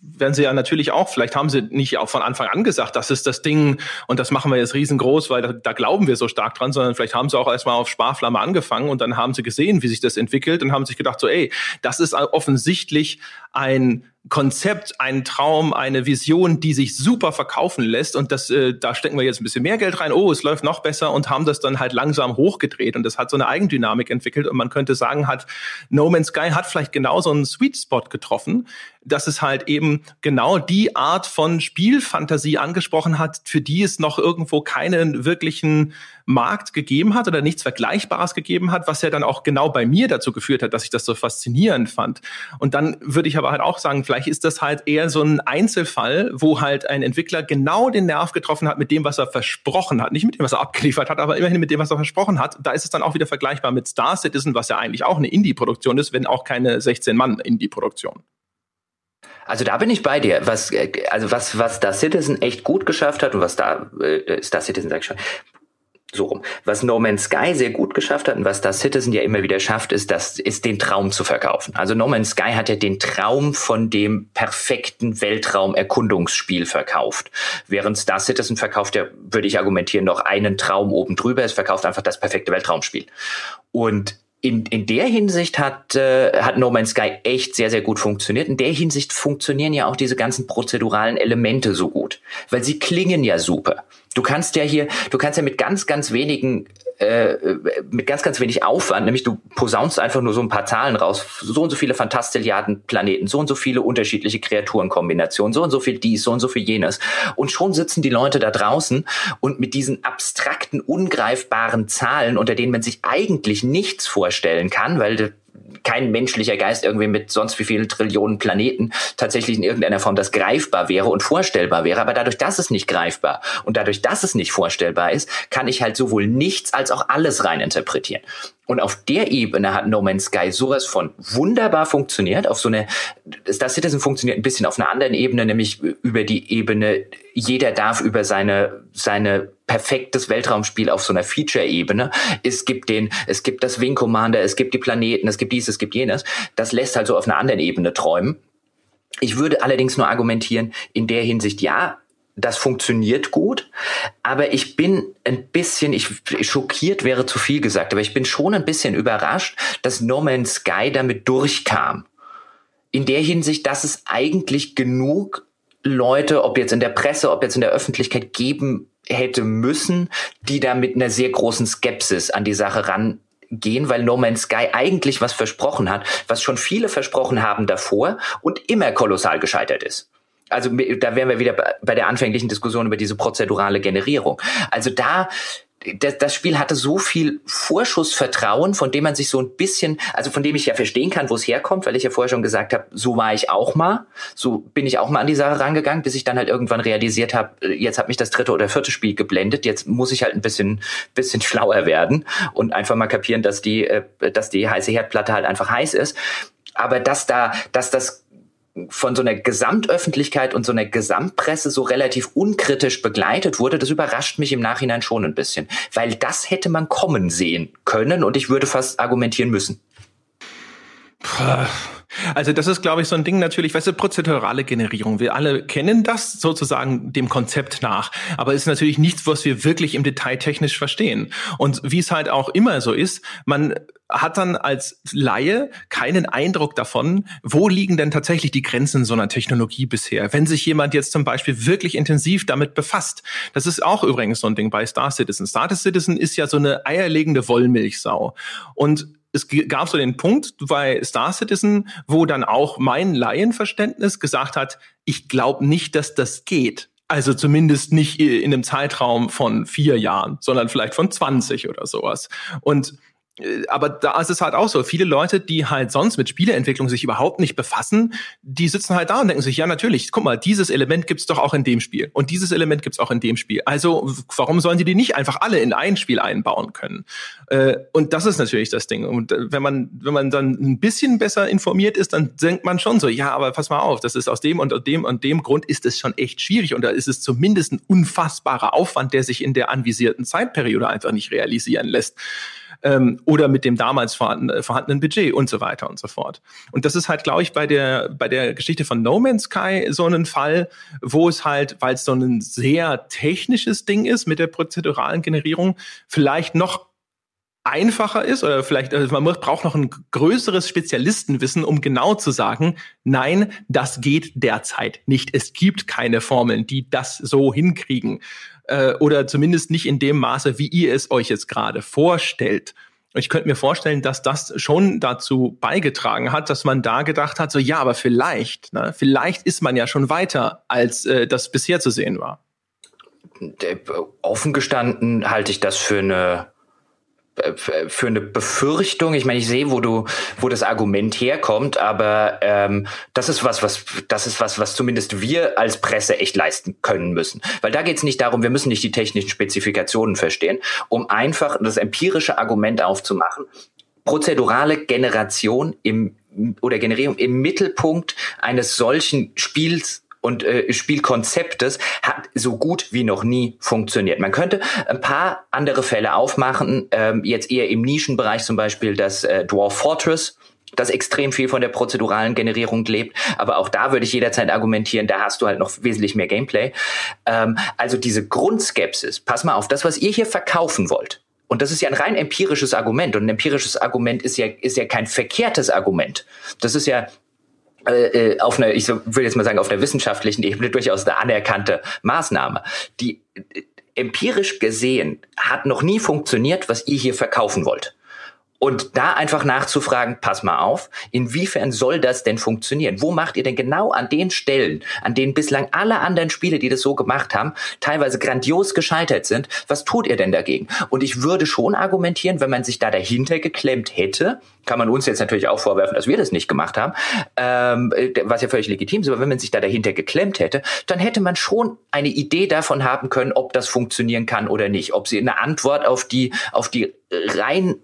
werden sie ja natürlich auch, vielleicht haben sie nicht auch von Anfang an gesagt, das ist das Ding und das machen wir jetzt riesengroß, weil da, da glauben wir so stark dran, sondern vielleicht haben sie auch erstmal auf Sparflamme angefangen und dann haben sie gesehen, wie sich das entwickelt und haben sich gedacht, so, ey, das ist offensichtlich ein Konzept, ein Traum, eine Vision, die sich super verkaufen lässt. Und das, äh, da stecken wir jetzt ein bisschen mehr Geld rein, oh, es läuft noch besser und haben das dann halt langsam hochgedreht. Und das hat so eine Eigendynamik entwickelt. Und man könnte sagen, hat No Man's Sky hat vielleicht genau so einen Sweet Spot getroffen, dass es halt eben genau die Art von Spielfantasie angesprochen hat, für die es noch irgendwo keinen wirklichen Markt gegeben hat oder nichts Vergleichbares gegeben hat, was ja dann auch genau bei mir dazu geführt hat, dass ich das so faszinierend fand. Und dann würde ich aber halt auch sagen, vielleicht ist das halt eher so ein Einzelfall, wo halt ein Entwickler genau den Nerv getroffen hat mit dem, was er versprochen hat. Nicht mit dem, was er abgeliefert hat, aber immerhin mit dem, was er versprochen hat. Da ist es dann auch wieder vergleichbar mit Star Citizen, was ja eigentlich auch eine Indie-Produktion ist, wenn auch keine 16-Mann-Indie-Produktion. Also da bin ich bei dir. Was, also was, was Star Citizen echt gut geschafft hat und was da, äh, Star Citizen sag ich schon, so rum. Was No Man's Sky sehr gut geschafft hat und was das Citizen ja immer wieder schafft, ist, das ist den Traum zu verkaufen. Also No Man's Sky hat ja den Traum von dem perfekten Weltraumerkundungsspiel verkauft. Während Star Citizen verkauft ja, würde ich argumentieren, noch einen Traum oben drüber. Es verkauft einfach das perfekte Weltraumspiel. Und in, in der Hinsicht hat, äh, hat No Man's Sky echt sehr, sehr gut funktioniert. In der Hinsicht funktionieren ja auch diese ganzen prozeduralen Elemente so gut, weil sie klingen ja super. Du kannst ja hier, du kannst ja mit ganz, ganz wenigen äh, mit ganz, ganz wenig Aufwand, nämlich du posaunst einfach nur so ein paar Zahlen raus, so und so viele Fantastilliarden Planeten, so und so viele unterschiedliche Kreaturenkombinationen, so und so viel dies, so und so viel jenes. Und schon sitzen die Leute da draußen und mit diesen abstrakten, ungreifbaren Zahlen, unter denen man sich eigentlich nichts vorstellen kann, weil kein menschlicher Geist irgendwie mit sonst wie vielen Trillionen Planeten tatsächlich in irgendeiner Form das greifbar wäre und vorstellbar wäre. Aber dadurch, dass es nicht greifbar und dadurch, dass es nicht vorstellbar ist, kann ich halt sowohl nichts als auch alles rein interpretieren. Und auf der Ebene hat No Man's Sky sowas von wunderbar funktioniert. Auf so eine, Star Citizen funktioniert ein bisschen auf einer anderen Ebene, nämlich über die Ebene, jeder darf über seine, seine perfektes Weltraumspiel auf so einer Feature-Ebene. Es gibt den, es gibt das Wing Commander, es gibt die Planeten, es gibt dies, es gibt jenes. Das lässt halt so auf einer anderen Ebene träumen. Ich würde allerdings nur argumentieren, in der Hinsicht, ja, das funktioniert gut, aber ich bin ein bisschen, ich schockiert wäre zu viel gesagt, aber ich bin schon ein bisschen überrascht, dass No Man's Sky damit durchkam. In der Hinsicht, dass es eigentlich genug Leute, ob jetzt in der Presse, ob jetzt in der Öffentlichkeit geben hätte müssen, die da mit einer sehr großen Skepsis an die Sache rangehen, weil No Man's Sky eigentlich was versprochen hat, was schon viele versprochen haben davor und immer kolossal gescheitert ist also da wären wir wieder bei der anfänglichen Diskussion über diese prozedurale Generierung. Also da das, Spiel hatte so viel Vorschussvertrauen, von dem man sich so ein bisschen, also von dem ich ja verstehen kann, wo es herkommt, weil ich ja vorher schon gesagt habe, so war ich auch mal, so bin ich auch mal an die Sache rangegangen, bis ich dann halt irgendwann realisiert habe, äh, jetzt hat mich das dritte oder vierte Spiel geblendet, jetzt muss ich halt ein bisschen, bisschen schlauer werden und einfach mal kapieren, dass die, äh, dass die heiße Herdplatte halt einfach heiß ist. Aber dass da, dass das von so einer Gesamtöffentlichkeit und so einer Gesamtpresse so relativ unkritisch begleitet wurde, das überrascht mich im Nachhinein schon ein bisschen, weil das hätte man kommen sehen können und ich würde fast argumentieren müssen. Also das ist, glaube ich, so ein Ding natürlich, weißt du, prozedurale Generierung. Wir alle kennen das sozusagen dem Konzept nach, aber es ist natürlich nichts, was wir wirklich im Detail technisch verstehen. Und wie es halt auch immer so ist, man hat dann als Laie keinen Eindruck davon, wo liegen denn tatsächlich die Grenzen so einer Technologie bisher. Wenn sich jemand jetzt zum Beispiel wirklich intensiv damit befasst, das ist auch übrigens so ein Ding bei Star Citizen. Star Citizen ist ja so eine eierlegende Wollmilchsau. Und es gab so den Punkt bei Star Citizen, wo dann auch mein Laienverständnis gesagt hat, ich glaube nicht, dass das geht. Also zumindest nicht in einem Zeitraum von vier Jahren, sondern vielleicht von 20 oder sowas. Und aber da ist es halt auch so, viele Leute, die halt sonst mit Spieleentwicklung sich überhaupt nicht befassen, die sitzen halt da und denken sich, ja natürlich, guck mal, dieses Element gibt's doch auch in dem Spiel und dieses Element gibt's auch in dem Spiel. Also warum sollen sie die nicht einfach alle in ein Spiel einbauen können? Äh, und das ist natürlich das Ding. Und äh, wenn man, wenn man dann ein bisschen besser informiert ist, dann denkt man schon so, ja, aber pass mal auf, das ist aus dem und dem und dem Grund ist es schon echt schwierig und da ist es zumindest ein unfassbarer Aufwand, der sich in der anvisierten Zeitperiode einfach nicht realisieren lässt ähm, oder mit dem damals vorhandenen, äh, vorhandenen Budget und so weiter und so fort. Und das ist halt, glaube ich, bei der, bei der Geschichte von No Man's Sky so ein Fall, wo es halt, weil es so ein sehr technisches Ding ist mit der prozeduralen Generierung, vielleicht noch einfacher ist oder vielleicht also man braucht noch ein größeres Spezialistenwissen, um genau zu sagen, nein, das geht derzeit nicht. Es gibt keine Formeln, die das so hinkriegen äh, oder zumindest nicht in dem Maße, wie ihr es euch jetzt gerade vorstellt. Ich könnte mir vorstellen, dass das schon dazu beigetragen hat, dass man da gedacht hat, so ja, aber vielleicht, ne, vielleicht ist man ja schon weiter, als äh, das bisher zu sehen war. Offen gestanden halte ich das für eine für eine Befürchtung. Ich meine, ich sehe, wo du, wo das Argument herkommt, aber ähm, das ist was, was, das ist was, was zumindest wir als Presse echt leisten können müssen. Weil da geht es nicht darum, wir müssen nicht die technischen Spezifikationen verstehen, um einfach das empirische Argument aufzumachen. Prozedurale Generation im oder Generierung im Mittelpunkt eines solchen Spiels und äh, Spielkonzeptes hat so gut wie noch nie funktioniert. Man könnte ein paar andere Fälle aufmachen, ähm, jetzt eher im Nischenbereich zum Beispiel das äh, Dwarf Fortress, das extrem viel von der prozeduralen Generierung lebt. Aber auch da würde ich jederzeit argumentieren, da hast du halt noch wesentlich mehr Gameplay. Ähm, also diese Grundskepsis, pass mal auf, das, was ihr hier verkaufen wollt, und das ist ja ein rein empirisches Argument. Und ein empirisches Argument ist ja, ist ja kein verkehrtes Argument. Das ist ja äh, äh, auf einer, ich will jetzt mal sagen, auf einer wissenschaftlichen Ebene durchaus eine anerkannte Maßnahme. Die empirisch gesehen hat noch nie funktioniert, was ihr hier verkaufen wollt. Und da einfach nachzufragen, pass mal auf, inwiefern soll das denn funktionieren? Wo macht ihr denn genau an den Stellen, an denen bislang alle anderen Spiele, die das so gemacht haben, teilweise grandios gescheitert sind, was tut ihr denn dagegen? Und ich würde schon argumentieren, wenn man sich da dahinter geklemmt hätte, kann man uns jetzt natürlich auch vorwerfen, dass wir das nicht gemacht haben, ähm, was ja völlig legitim ist, aber wenn man sich da dahinter geklemmt hätte, dann hätte man schon eine Idee davon haben können, ob das funktionieren kann oder nicht, ob sie eine Antwort auf die, auf die rein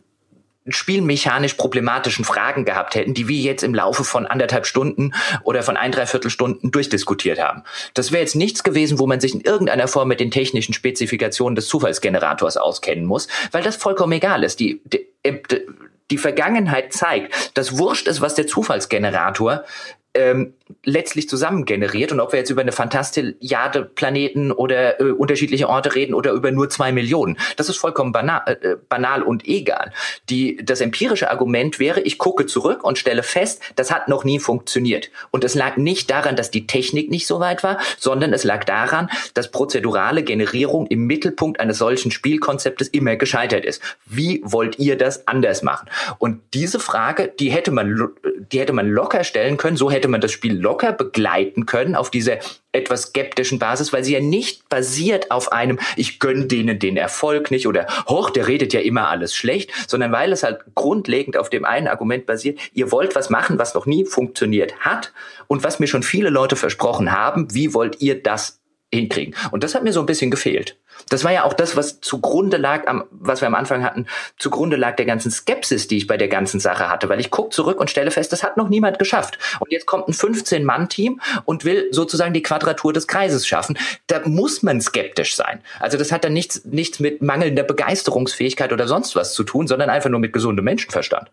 spielmechanisch problematischen Fragen gehabt hätten, die wir jetzt im Laufe von anderthalb Stunden oder von ein, dreiviertel Stunden durchdiskutiert haben. Das wäre jetzt nichts gewesen, wo man sich in irgendeiner Form mit den technischen Spezifikationen des Zufallsgenerators auskennen muss, weil das vollkommen egal ist. Die, die, die Vergangenheit zeigt, dass wurscht ist, was der Zufallsgenerator ähm, letztlich zusammen generiert und ob wir jetzt über eine Fantastilliarde Planeten oder äh, unterschiedliche Orte reden oder über nur zwei Millionen, das ist vollkommen banal, äh, banal und egal. Die, das empirische Argument wäre, ich gucke zurück und stelle fest, das hat noch nie funktioniert. Und es lag nicht daran, dass die Technik nicht so weit war, sondern es lag daran, dass prozedurale Generierung im Mittelpunkt eines solchen Spielkonzeptes immer gescheitert ist. Wie wollt ihr das anders machen? Und diese Frage, die hätte man, die hätte man locker stellen können, so hätte man das Spiel locker begleiten können auf dieser etwas skeptischen Basis, weil sie ja nicht basiert auf einem, ich gönn denen den Erfolg nicht oder hoch, der redet ja immer alles schlecht, sondern weil es halt grundlegend auf dem einen Argument basiert, ihr wollt was machen, was noch nie funktioniert hat und was mir schon viele Leute versprochen haben, wie wollt ihr das hinkriegen? Und das hat mir so ein bisschen gefehlt. Das war ja auch das, was zugrunde lag, am, was wir am Anfang hatten, zugrunde lag der ganzen Skepsis, die ich bei der ganzen Sache hatte, weil ich gucke zurück und stelle fest, das hat noch niemand geschafft. Und jetzt kommt ein 15-Mann-Team und will sozusagen die Quadratur des Kreises schaffen. Da muss man skeptisch sein. Also das hat dann nichts, nichts mit mangelnder Begeisterungsfähigkeit oder sonst was zu tun, sondern einfach nur mit gesundem Menschenverstand.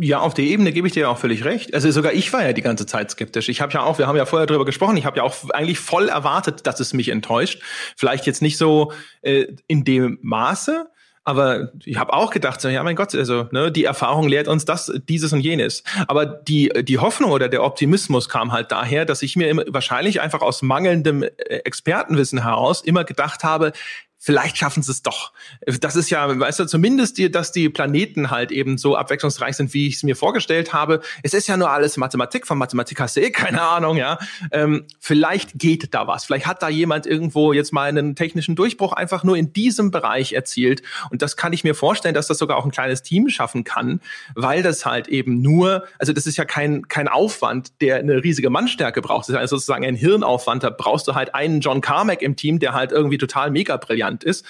Ja, auf der Ebene gebe ich dir ja auch völlig recht. Also sogar ich war ja die ganze Zeit skeptisch. Ich habe ja auch, wir haben ja vorher drüber gesprochen, ich habe ja auch eigentlich voll erwartet, dass es mich enttäuscht. Vielleicht jetzt nicht so äh, in dem Maße, aber ich habe auch gedacht, so, ja mein Gott, also ne, die Erfahrung lehrt uns das, dieses und jenes. Aber die, die Hoffnung oder der Optimismus kam halt daher, dass ich mir immer, wahrscheinlich einfach aus mangelndem äh, Expertenwissen heraus immer gedacht habe, vielleicht schaffen sie es doch. Das ist ja, weißt du, zumindest, die, dass die Planeten halt eben so abwechslungsreich sind, wie ich es mir vorgestellt habe. Es ist ja nur alles Mathematik. Von Mathematik hast du eh keine Ahnung, ja. Ähm, vielleicht geht da was. Vielleicht hat da jemand irgendwo jetzt mal einen technischen Durchbruch einfach nur in diesem Bereich erzielt. Und das kann ich mir vorstellen, dass das sogar auch ein kleines Team schaffen kann, weil das halt eben nur, also das ist ja kein, kein Aufwand, der eine riesige Mannstärke braucht. Das ist sozusagen ein Hirnaufwand. Da brauchst du halt einen John Carmack im Team, der halt irgendwie total mega brillant bekannt ist.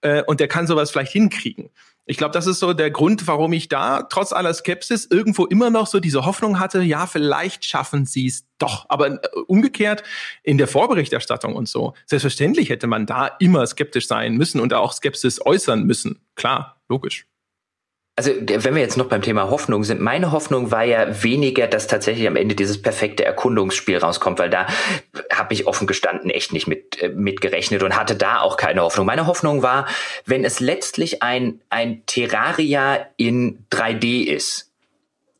Äh, und der kann sowas vielleicht hinkriegen. Ich glaube, das ist so der Grund, warum ich da trotz aller Skepsis irgendwo immer noch so diese Hoffnung hatte, ja, vielleicht schaffen sie es doch. Aber äh, umgekehrt in der Vorberichterstattung und so, selbstverständlich hätte man da immer skeptisch sein müssen und auch Skepsis äußern müssen. Klar, logisch. Also wenn wir jetzt noch beim Thema Hoffnung sind, meine Hoffnung war ja weniger, dass tatsächlich am Ende dieses perfekte Erkundungsspiel rauskommt, weil da habe ich offen gestanden echt nicht mit, äh, mit gerechnet und hatte da auch keine Hoffnung. Meine Hoffnung war, wenn es letztlich ein, ein Terraria in 3D ist,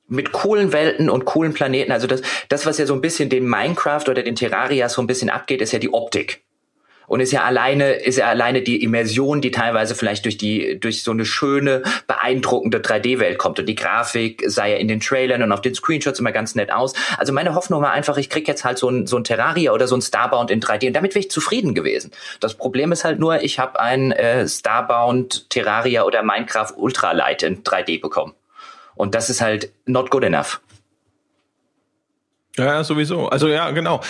mit coolen Welten und coolen Planeten. Also das, das, was ja so ein bisschen den Minecraft oder den Terraria so ein bisschen abgeht, ist ja die Optik und ist ja alleine, ist ja alleine die Immersion, die teilweise vielleicht durch die, durch so eine schöne, beeindruckende 3D-Welt kommt. Und die Grafik sah ja in den Trailern und auf den Screenshots immer ganz nett aus. Also meine Hoffnung war einfach, ich krieg jetzt halt so ein, so ein Terraria oder so ein Starbound in 3D und damit wäre ich zufrieden gewesen. Das Problem ist halt nur, ich habe ein äh, Starbound Terraria oder Minecraft Ultralight in 3D bekommen. Und das ist halt not good enough. Ja, sowieso. Also ja, genau.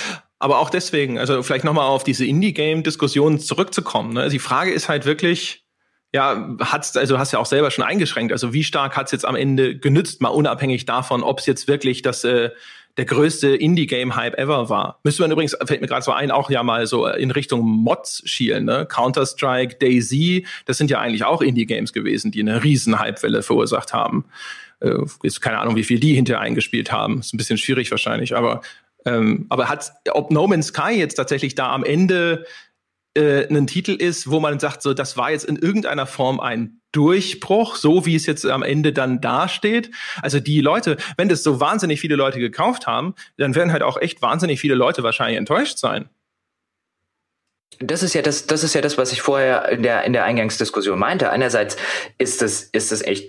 Aber auch deswegen, also vielleicht nochmal auf diese Indie-Game-Diskussion zurückzukommen. Ne? Die Frage ist halt wirklich, ja, hat's, also hast ja auch selber schon eingeschränkt. Also wie stark hat's jetzt am Ende genützt, mal unabhängig davon, ob es jetzt wirklich das äh, der größte Indie-Game-Hype ever war. Müsste man übrigens, fällt mir gerade so ein, auch ja mal so in Richtung Mods schielen. Ne? Counter-Strike, DayZ, das sind ja eigentlich auch Indie-Games gewesen, die eine riesen Hype-Welle verursacht haben. Äh, ist keine Ahnung, wie viel die hinterher eingespielt haben. Ist ein bisschen schwierig wahrscheinlich, aber ähm, aber hat, ob No Man's Sky jetzt tatsächlich da am Ende äh, ein Titel ist, wo man sagt, so, das war jetzt in irgendeiner Form ein Durchbruch, so wie es jetzt am Ende dann dasteht. Also die Leute, wenn das so wahnsinnig viele Leute gekauft haben, dann werden halt auch echt wahnsinnig viele Leute wahrscheinlich enttäuscht sein. das ist ja das, das ist ja das, was ich vorher in der, in der Eingangsdiskussion meinte. Einerseits ist es, ist es echt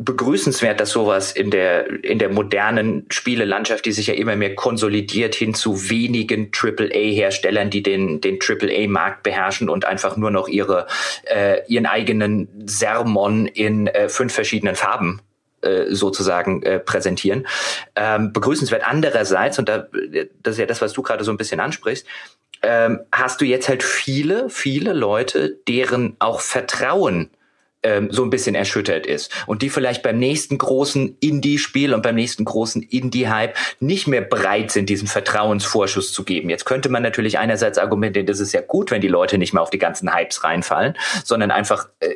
begrüßenswert, dass sowas in der, in der modernen Spielelandschaft, die sich ja immer mehr konsolidiert hin zu wenigen AAA-Herstellern, die den, den AAA-Markt beherrschen und einfach nur noch ihre, äh, ihren eigenen Sermon in äh, fünf verschiedenen Farben äh, sozusagen äh, präsentieren. Ähm, begrüßenswert andererseits, und da, das ist ja das, was du gerade so ein bisschen ansprichst, ähm, hast du jetzt halt viele, viele Leute, deren auch Vertrauen ähm, so ein bisschen erschüttert ist und die vielleicht beim nächsten großen Indie-Spiel und beim nächsten großen Indie-Hype nicht mehr bereit sind, diesen Vertrauensvorschuss zu geben. Jetzt könnte man natürlich einerseits argumentieren, das ist ja gut, wenn die Leute nicht mehr auf die ganzen Hypes reinfallen, sondern einfach äh,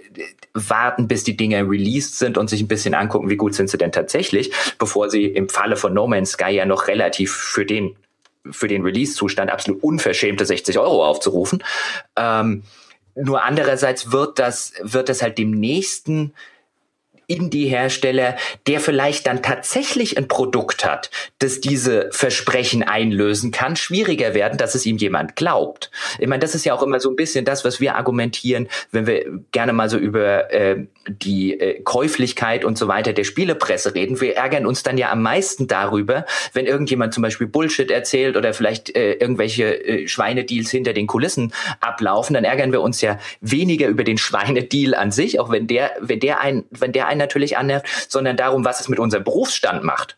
warten, bis die Dinge released sind und sich ein bisschen angucken, wie gut sind sie denn tatsächlich, bevor sie im Falle von No Man's Sky ja noch relativ für den für den Release-Zustand absolut unverschämte 60 Euro aufzurufen. Ähm, nur andererseits wird das, wird das halt dem nächsten Indie-Hersteller, der vielleicht dann tatsächlich ein Produkt hat, das diese Versprechen einlösen kann, schwieriger werden, dass es ihm jemand glaubt. Ich meine, das ist ja auch immer so ein bisschen das, was wir argumentieren, wenn wir gerne mal so über äh, die äh, Käuflichkeit und so weiter der Spielepresse reden. Wir ärgern uns dann ja am meisten darüber, wenn irgendjemand zum Beispiel Bullshit erzählt oder vielleicht äh, irgendwelche äh, Schweinedeals hinter den Kulissen ablaufen, dann ärgern wir uns ja weniger über den Schweinedeal an sich, auch wenn der, wenn der ein, wenn der einen natürlich annervt, sondern darum, was es mit unserem Berufsstand macht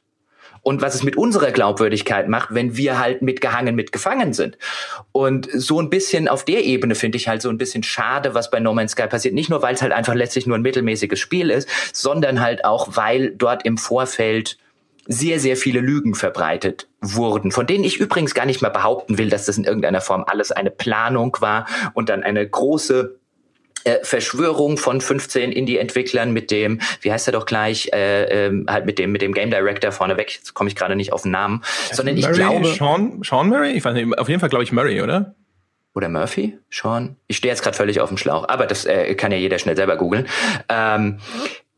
und was es mit unserer Glaubwürdigkeit macht, wenn wir halt mitgehangen, mitgefangen sind. Und so ein bisschen auf der Ebene finde ich halt so ein bisschen schade, was bei No Man's Sky passiert. Nicht nur, weil es halt einfach letztlich nur ein mittelmäßiges Spiel ist, sondern halt auch, weil dort im Vorfeld sehr, sehr viele Lügen verbreitet wurden, von denen ich übrigens gar nicht mehr behaupten will, dass das in irgendeiner Form alles eine Planung war und dann eine große äh, Verschwörung von 15 Indie-Entwicklern mit dem, wie heißt er doch gleich, äh, äh, halt mit dem mit dem Game Director vorneweg, jetzt komme ich gerade nicht auf den Namen, also sondern Murray, ich glaube Sean, Sean Murray, ich weiß nicht, auf jeden Fall glaube ich Murray, oder? Oder Murphy? Sean? Ich stehe jetzt gerade völlig auf dem Schlauch, aber das äh, kann ja jeder schnell selber googeln. Ähm,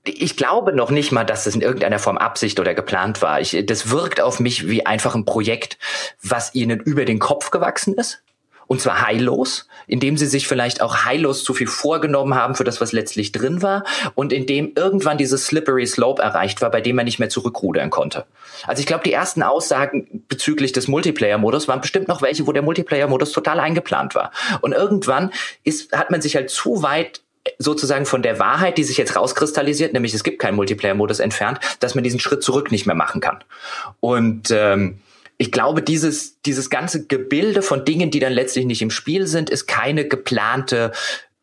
ich glaube noch nicht mal, dass das in irgendeiner Form Absicht oder geplant war. Ich, das wirkt auf mich wie einfach ein Projekt, was ihnen über den Kopf gewachsen ist und zwar heillos, indem sie sich vielleicht auch heillos zu viel vorgenommen haben für das, was letztlich drin war und indem irgendwann dieses slippery slope erreicht war, bei dem man nicht mehr zurückrudern konnte. Also ich glaube, die ersten Aussagen bezüglich des Multiplayer-Modus waren bestimmt noch welche, wo der Multiplayer-Modus total eingeplant war. Und irgendwann ist, hat man sich halt zu weit sozusagen von der Wahrheit, die sich jetzt rauskristallisiert, nämlich es gibt keinen Multiplayer-Modus entfernt, dass man diesen Schritt zurück nicht mehr machen kann. Und ähm, ich glaube, dieses, dieses ganze Gebilde von Dingen, die dann letztlich nicht im Spiel sind, ist keine geplante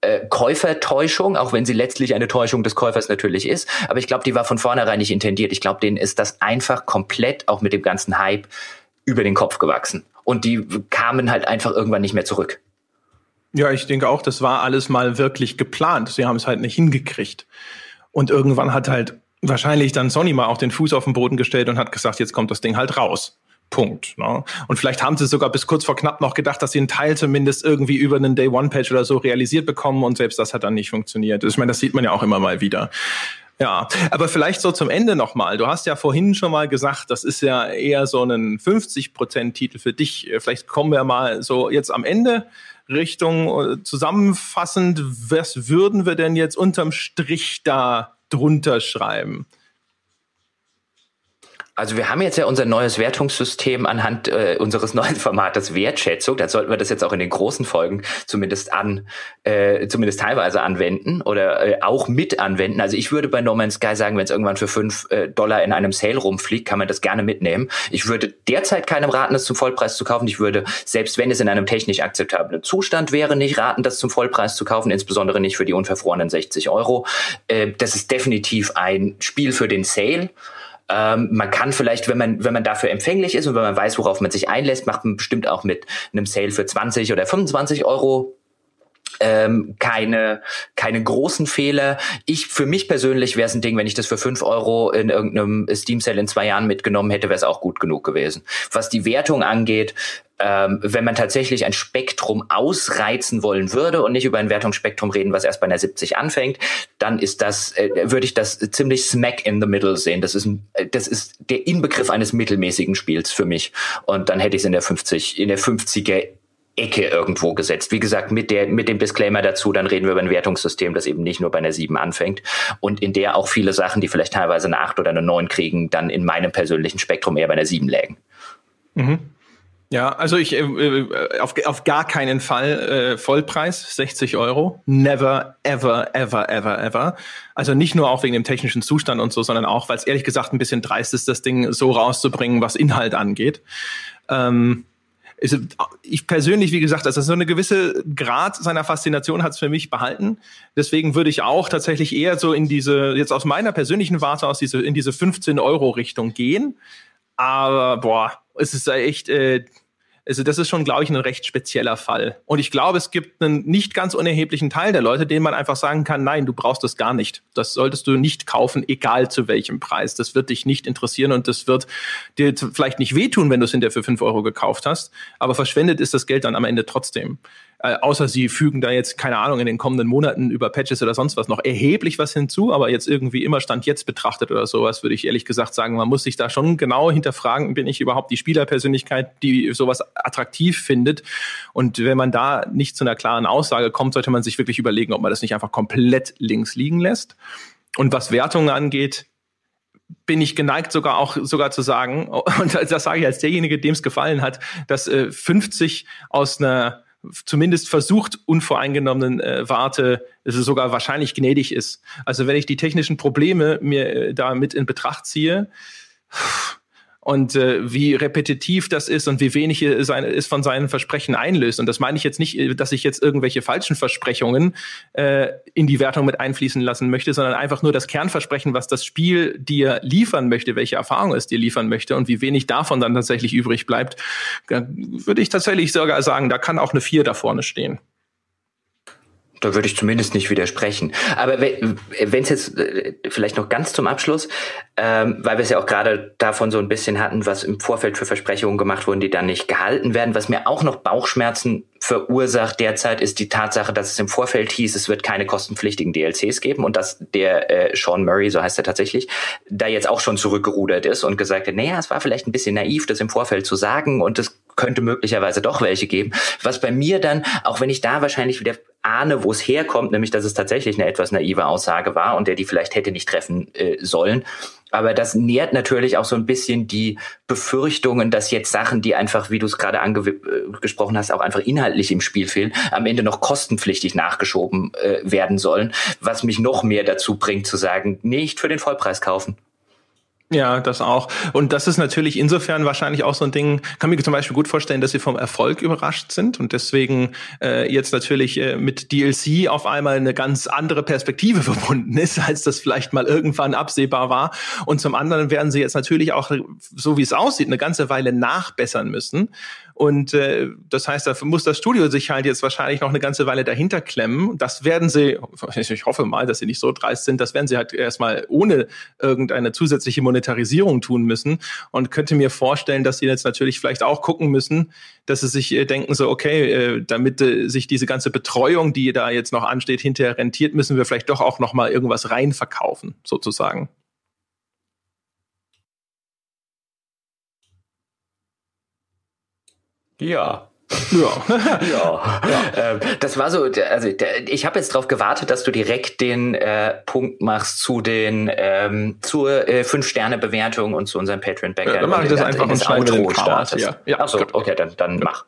äh, Käufertäuschung, auch wenn sie letztlich eine Täuschung des Käufers natürlich ist. Aber ich glaube, die war von vornherein nicht intendiert. Ich glaube, denen ist das einfach komplett, auch mit dem ganzen Hype, über den Kopf gewachsen. Und die kamen halt einfach irgendwann nicht mehr zurück. Ja, ich denke auch, das war alles mal wirklich geplant. Sie haben es halt nicht hingekriegt. Und irgendwann hat halt wahrscheinlich dann Sony mal auch den Fuß auf den Boden gestellt und hat gesagt, jetzt kommt das Ding halt raus. Punkt. Ne? Und vielleicht haben sie sogar bis kurz vor knapp noch gedacht, dass sie einen Teil zumindest irgendwie über einen Day One Patch oder so realisiert bekommen und selbst das hat dann nicht funktioniert. Ich meine, das sieht man ja auch immer mal wieder. Ja, aber vielleicht so zum Ende nochmal. Du hast ja vorhin schon mal gesagt, das ist ja eher so ein 50%-Titel für dich. Vielleicht kommen wir mal so jetzt am Ende Richtung äh, zusammenfassend. Was würden wir denn jetzt unterm Strich da drunter schreiben? Also wir haben jetzt ja unser neues Wertungssystem anhand äh, unseres neuen Formates Wertschätzung. Da sollten wir das jetzt auch in den großen Folgen zumindest an, äh, zumindest teilweise anwenden oder äh, auch mit anwenden. Also ich würde bei No Man's Sky sagen, wenn es irgendwann für fünf äh, Dollar in einem Sale rumfliegt, kann man das gerne mitnehmen. Ich würde derzeit keinem raten, das zum Vollpreis zu kaufen. Ich würde, selbst wenn es in einem technisch akzeptablen Zustand wäre, nicht raten, das zum Vollpreis zu kaufen, insbesondere nicht für die unverfrorenen 60 Euro. Äh, das ist definitiv ein Spiel für den Sale. Ähm, man kann vielleicht, wenn man, wenn man dafür empfänglich ist und wenn man weiß, worauf man sich einlässt, macht man bestimmt auch mit einem Sale für 20 oder 25 Euro ähm, keine, keine großen Fehler. Ich, für mich persönlich wäre es ein Ding, wenn ich das für fünf Euro in irgendeinem Steam Sale in zwei Jahren mitgenommen hätte, wäre es auch gut genug gewesen. Was die Wertung angeht, ähm, wenn man tatsächlich ein Spektrum ausreizen wollen würde und nicht über ein Wertungsspektrum reden, was erst bei einer 70 anfängt, dann ist das, äh, würde ich das ziemlich smack in the middle sehen. Das ist, ein, äh, das ist der Inbegriff eines mittelmäßigen Spiels für mich. Und dann hätte ich es in der 50, in der 50er Ecke irgendwo gesetzt. Wie gesagt, mit der, mit dem Disclaimer dazu, dann reden wir über ein Wertungssystem, das eben nicht nur bei einer 7 anfängt und in der auch viele Sachen, die vielleicht teilweise eine 8 oder eine 9 kriegen, dann in meinem persönlichen Spektrum eher bei einer 7 lägen. Mhm. Ja, also ich äh, äh, auf, auf gar keinen Fall äh, Vollpreis 60 Euro. Never, ever, ever, ever, ever. Also nicht nur auch wegen dem technischen Zustand und so, sondern auch, weil es ehrlich gesagt ein bisschen dreist ist, das Ding so rauszubringen, was Inhalt angeht. Ähm, ist, ich persönlich, wie gesagt, also so eine gewisse Grad seiner Faszination hat es für mich behalten. Deswegen würde ich auch tatsächlich eher so in diese, jetzt aus meiner persönlichen Warte aus diese, in diese 15 Euro Richtung gehen. Aber boah, es ist echt, äh, also das ist schon, glaube ich, ein recht spezieller Fall. Und ich glaube, es gibt einen nicht ganz unerheblichen Teil der Leute, denen man einfach sagen kann, nein, du brauchst das gar nicht. Das solltest du nicht kaufen, egal zu welchem Preis. Das wird dich nicht interessieren und das wird dir vielleicht nicht wehtun, wenn du es hinterher für fünf Euro gekauft hast. Aber verschwendet ist das Geld dann am Ende trotzdem. Äh, außer sie fügen da jetzt, keine Ahnung, in den kommenden Monaten über Patches oder sonst was noch erheblich was hinzu, aber jetzt irgendwie immer Stand jetzt betrachtet oder sowas, würde ich ehrlich gesagt sagen, man muss sich da schon genau hinterfragen, bin ich überhaupt die Spielerpersönlichkeit, die sowas attraktiv findet? Und wenn man da nicht zu einer klaren Aussage kommt, sollte man sich wirklich überlegen, ob man das nicht einfach komplett links liegen lässt. Und was Wertungen angeht, bin ich geneigt sogar auch sogar zu sagen, und das sage ich als derjenige, dem es gefallen hat, dass äh, 50 aus einer zumindest versucht, unvoreingenommenen äh, Warte, es sogar wahrscheinlich gnädig ist. Also wenn ich die technischen Probleme mir äh, da mit in Betracht ziehe, und äh, wie repetitiv das ist und wie wenig es von seinen Versprechen einlöst. Und das meine ich jetzt nicht, äh, dass ich jetzt irgendwelche falschen Versprechungen äh, in die Wertung mit einfließen lassen möchte, sondern einfach nur das Kernversprechen, was das Spiel dir liefern möchte, welche Erfahrung es dir liefern möchte und wie wenig davon dann tatsächlich übrig bleibt, würde ich tatsächlich sogar sagen, da kann auch eine vier da vorne stehen. Da würde ich zumindest nicht widersprechen. Aber wenn es jetzt äh, vielleicht noch ganz zum Abschluss, ähm, weil wir es ja auch gerade davon so ein bisschen hatten, was im Vorfeld für Versprechungen gemacht wurden, die dann nicht gehalten werden. Was mir auch noch Bauchschmerzen verursacht derzeit, ist die Tatsache, dass es im Vorfeld hieß, es wird keine kostenpflichtigen DLCs geben und dass der äh, Sean Murray, so heißt er tatsächlich, da jetzt auch schon zurückgerudert ist und gesagt hat, naja, es war vielleicht ein bisschen naiv, das im Vorfeld zu sagen und es könnte möglicherweise doch welche geben. Was bei mir dann, auch wenn ich da wahrscheinlich wieder ahne, wo es herkommt, nämlich dass es tatsächlich eine etwas naive Aussage war und der die vielleicht hätte nicht treffen äh, sollen. Aber das nährt natürlich auch so ein bisschen die Befürchtungen, dass jetzt Sachen, die einfach, wie du es gerade angesprochen äh, hast, auch einfach inhaltlich im Spiel fehlen, am Ende noch kostenpflichtig nachgeschoben äh, werden sollen, was mich noch mehr dazu bringt zu sagen, nicht für den Vollpreis kaufen. Ja, das auch. Und das ist natürlich insofern wahrscheinlich auch so ein Ding, kann mir zum Beispiel gut vorstellen, dass sie vom Erfolg überrascht sind und deswegen äh, jetzt natürlich äh, mit DLC auf einmal eine ganz andere Perspektive verbunden ist, als das vielleicht mal irgendwann absehbar war. Und zum anderen werden sie jetzt natürlich auch, so wie es aussieht, eine ganze Weile nachbessern müssen. Und äh, das heißt, dafür muss das Studio sich halt jetzt wahrscheinlich noch eine ganze Weile dahinter klemmen. Das werden sie, ich hoffe mal, dass sie nicht so dreist sind, das werden sie halt erstmal ohne irgendeine zusätzliche Monetarisierung tun müssen. Und könnte mir vorstellen, dass sie jetzt natürlich vielleicht auch gucken müssen, dass sie sich äh, denken, so, okay, äh, damit äh, sich diese ganze Betreuung, die da jetzt noch ansteht, hinterher rentiert, müssen wir vielleicht doch auch noch mal irgendwas reinverkaufen, sozusagen. Ja. Ja. ja. ja. Ähm, das war so, also ich habe jetzt darauf gewartet, dass du direkt den äh, Punkt machst zu den ähm, zur äh, Fünf-Sterne-Bewertung und zu unserem Patreon-Backer. Ja, dann mache ich das einfach und Outro startest. Ja, ja, Achso, okay, dann, dann mach.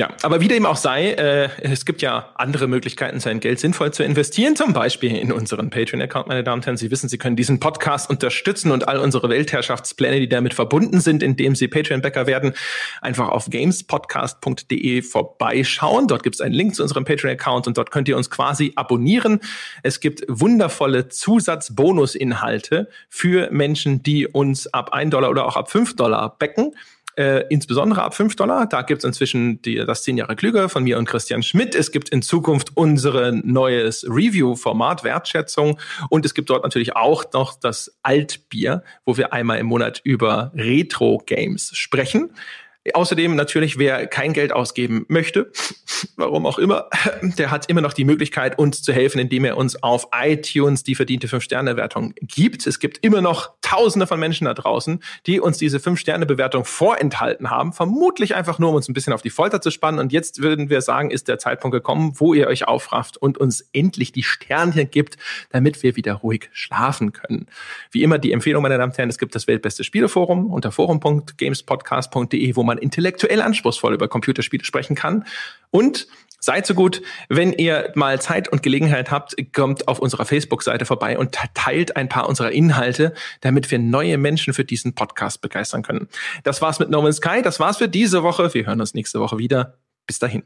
Ja, aber wie dem auch sei, äh, es gibt ja andere Möglichkeiten, sein Geld sinnvoll zu investieren, zum Beispiel in unseren Patreon-Account, meine Damen und Herren. Sie wissen, Sie können diesen Podcast unterstützen und all unsere Weltherrschaftspläne, die damit verbunden sind, indem Sie Patreon-Bäcker werden, einfach auf gamespodcast.de vorbeischauen. Dort gibt es einen Link zu unserem Patreon-Account und dort könnt ihr uns quasi abonnieren. Es gibt wundervolle Zusatzbonusinhalte für Menschen, die uns ab 1 Dollar oder auch ab 5 Dollar becken äh, insbesondere ab 5 Dollar. Da gibt es inzwischen die, das 10 Jahre Klüger von mir und Christian Schmidt. Es gibt in Zukunft unser neues Review-Format Wertschätzung und es gibt dort natürlich auch noch das Altbier, wo wir einmal im Monat über Retro-Games sprechen. Außerdem natürlich, wer kein Geld ausgeben möchte, warum auch immer, der hat immer noch die Möglichkeit, uns zu helfen, indem er uns auf iTunes die verdiente 5-Sterne-Bewertung gibt. Es gibt immer noch Tausende von Menschen da draußen, die uns diese 5-Sterne-Bewertung vorenthalten haben, vermutlich einfach nur, um uns ein bisschen auf die Folter zu spannen. Und jetzt würden wir sagen, ist der Zeitpunkt gekommen, wo ihr euch aufrafft und uns endlich die Sternchen gibt, damit wir wieder ruhig schlafen können. Wie immer die Empfehlung, meine Damen und Herren, es gibt das weltbeste Spieleforum unter forum.gamespodcast.de, wo man intellektuell anspruchsvoll über Computerspiele sprechen kann. Und Seid so gut, wenn ihr mal Zeit und Gelegenheit habt, kommt auf unserer Facebook-Seite vorbei und teilt ein paar unserer Inhalte, damit wir neue Menschen für diesen Podcast begeistern können. Das war's mit No Man's Sky, das war's für diese Woche. Wir hören uns nächste Woche wieder. Bis dahin.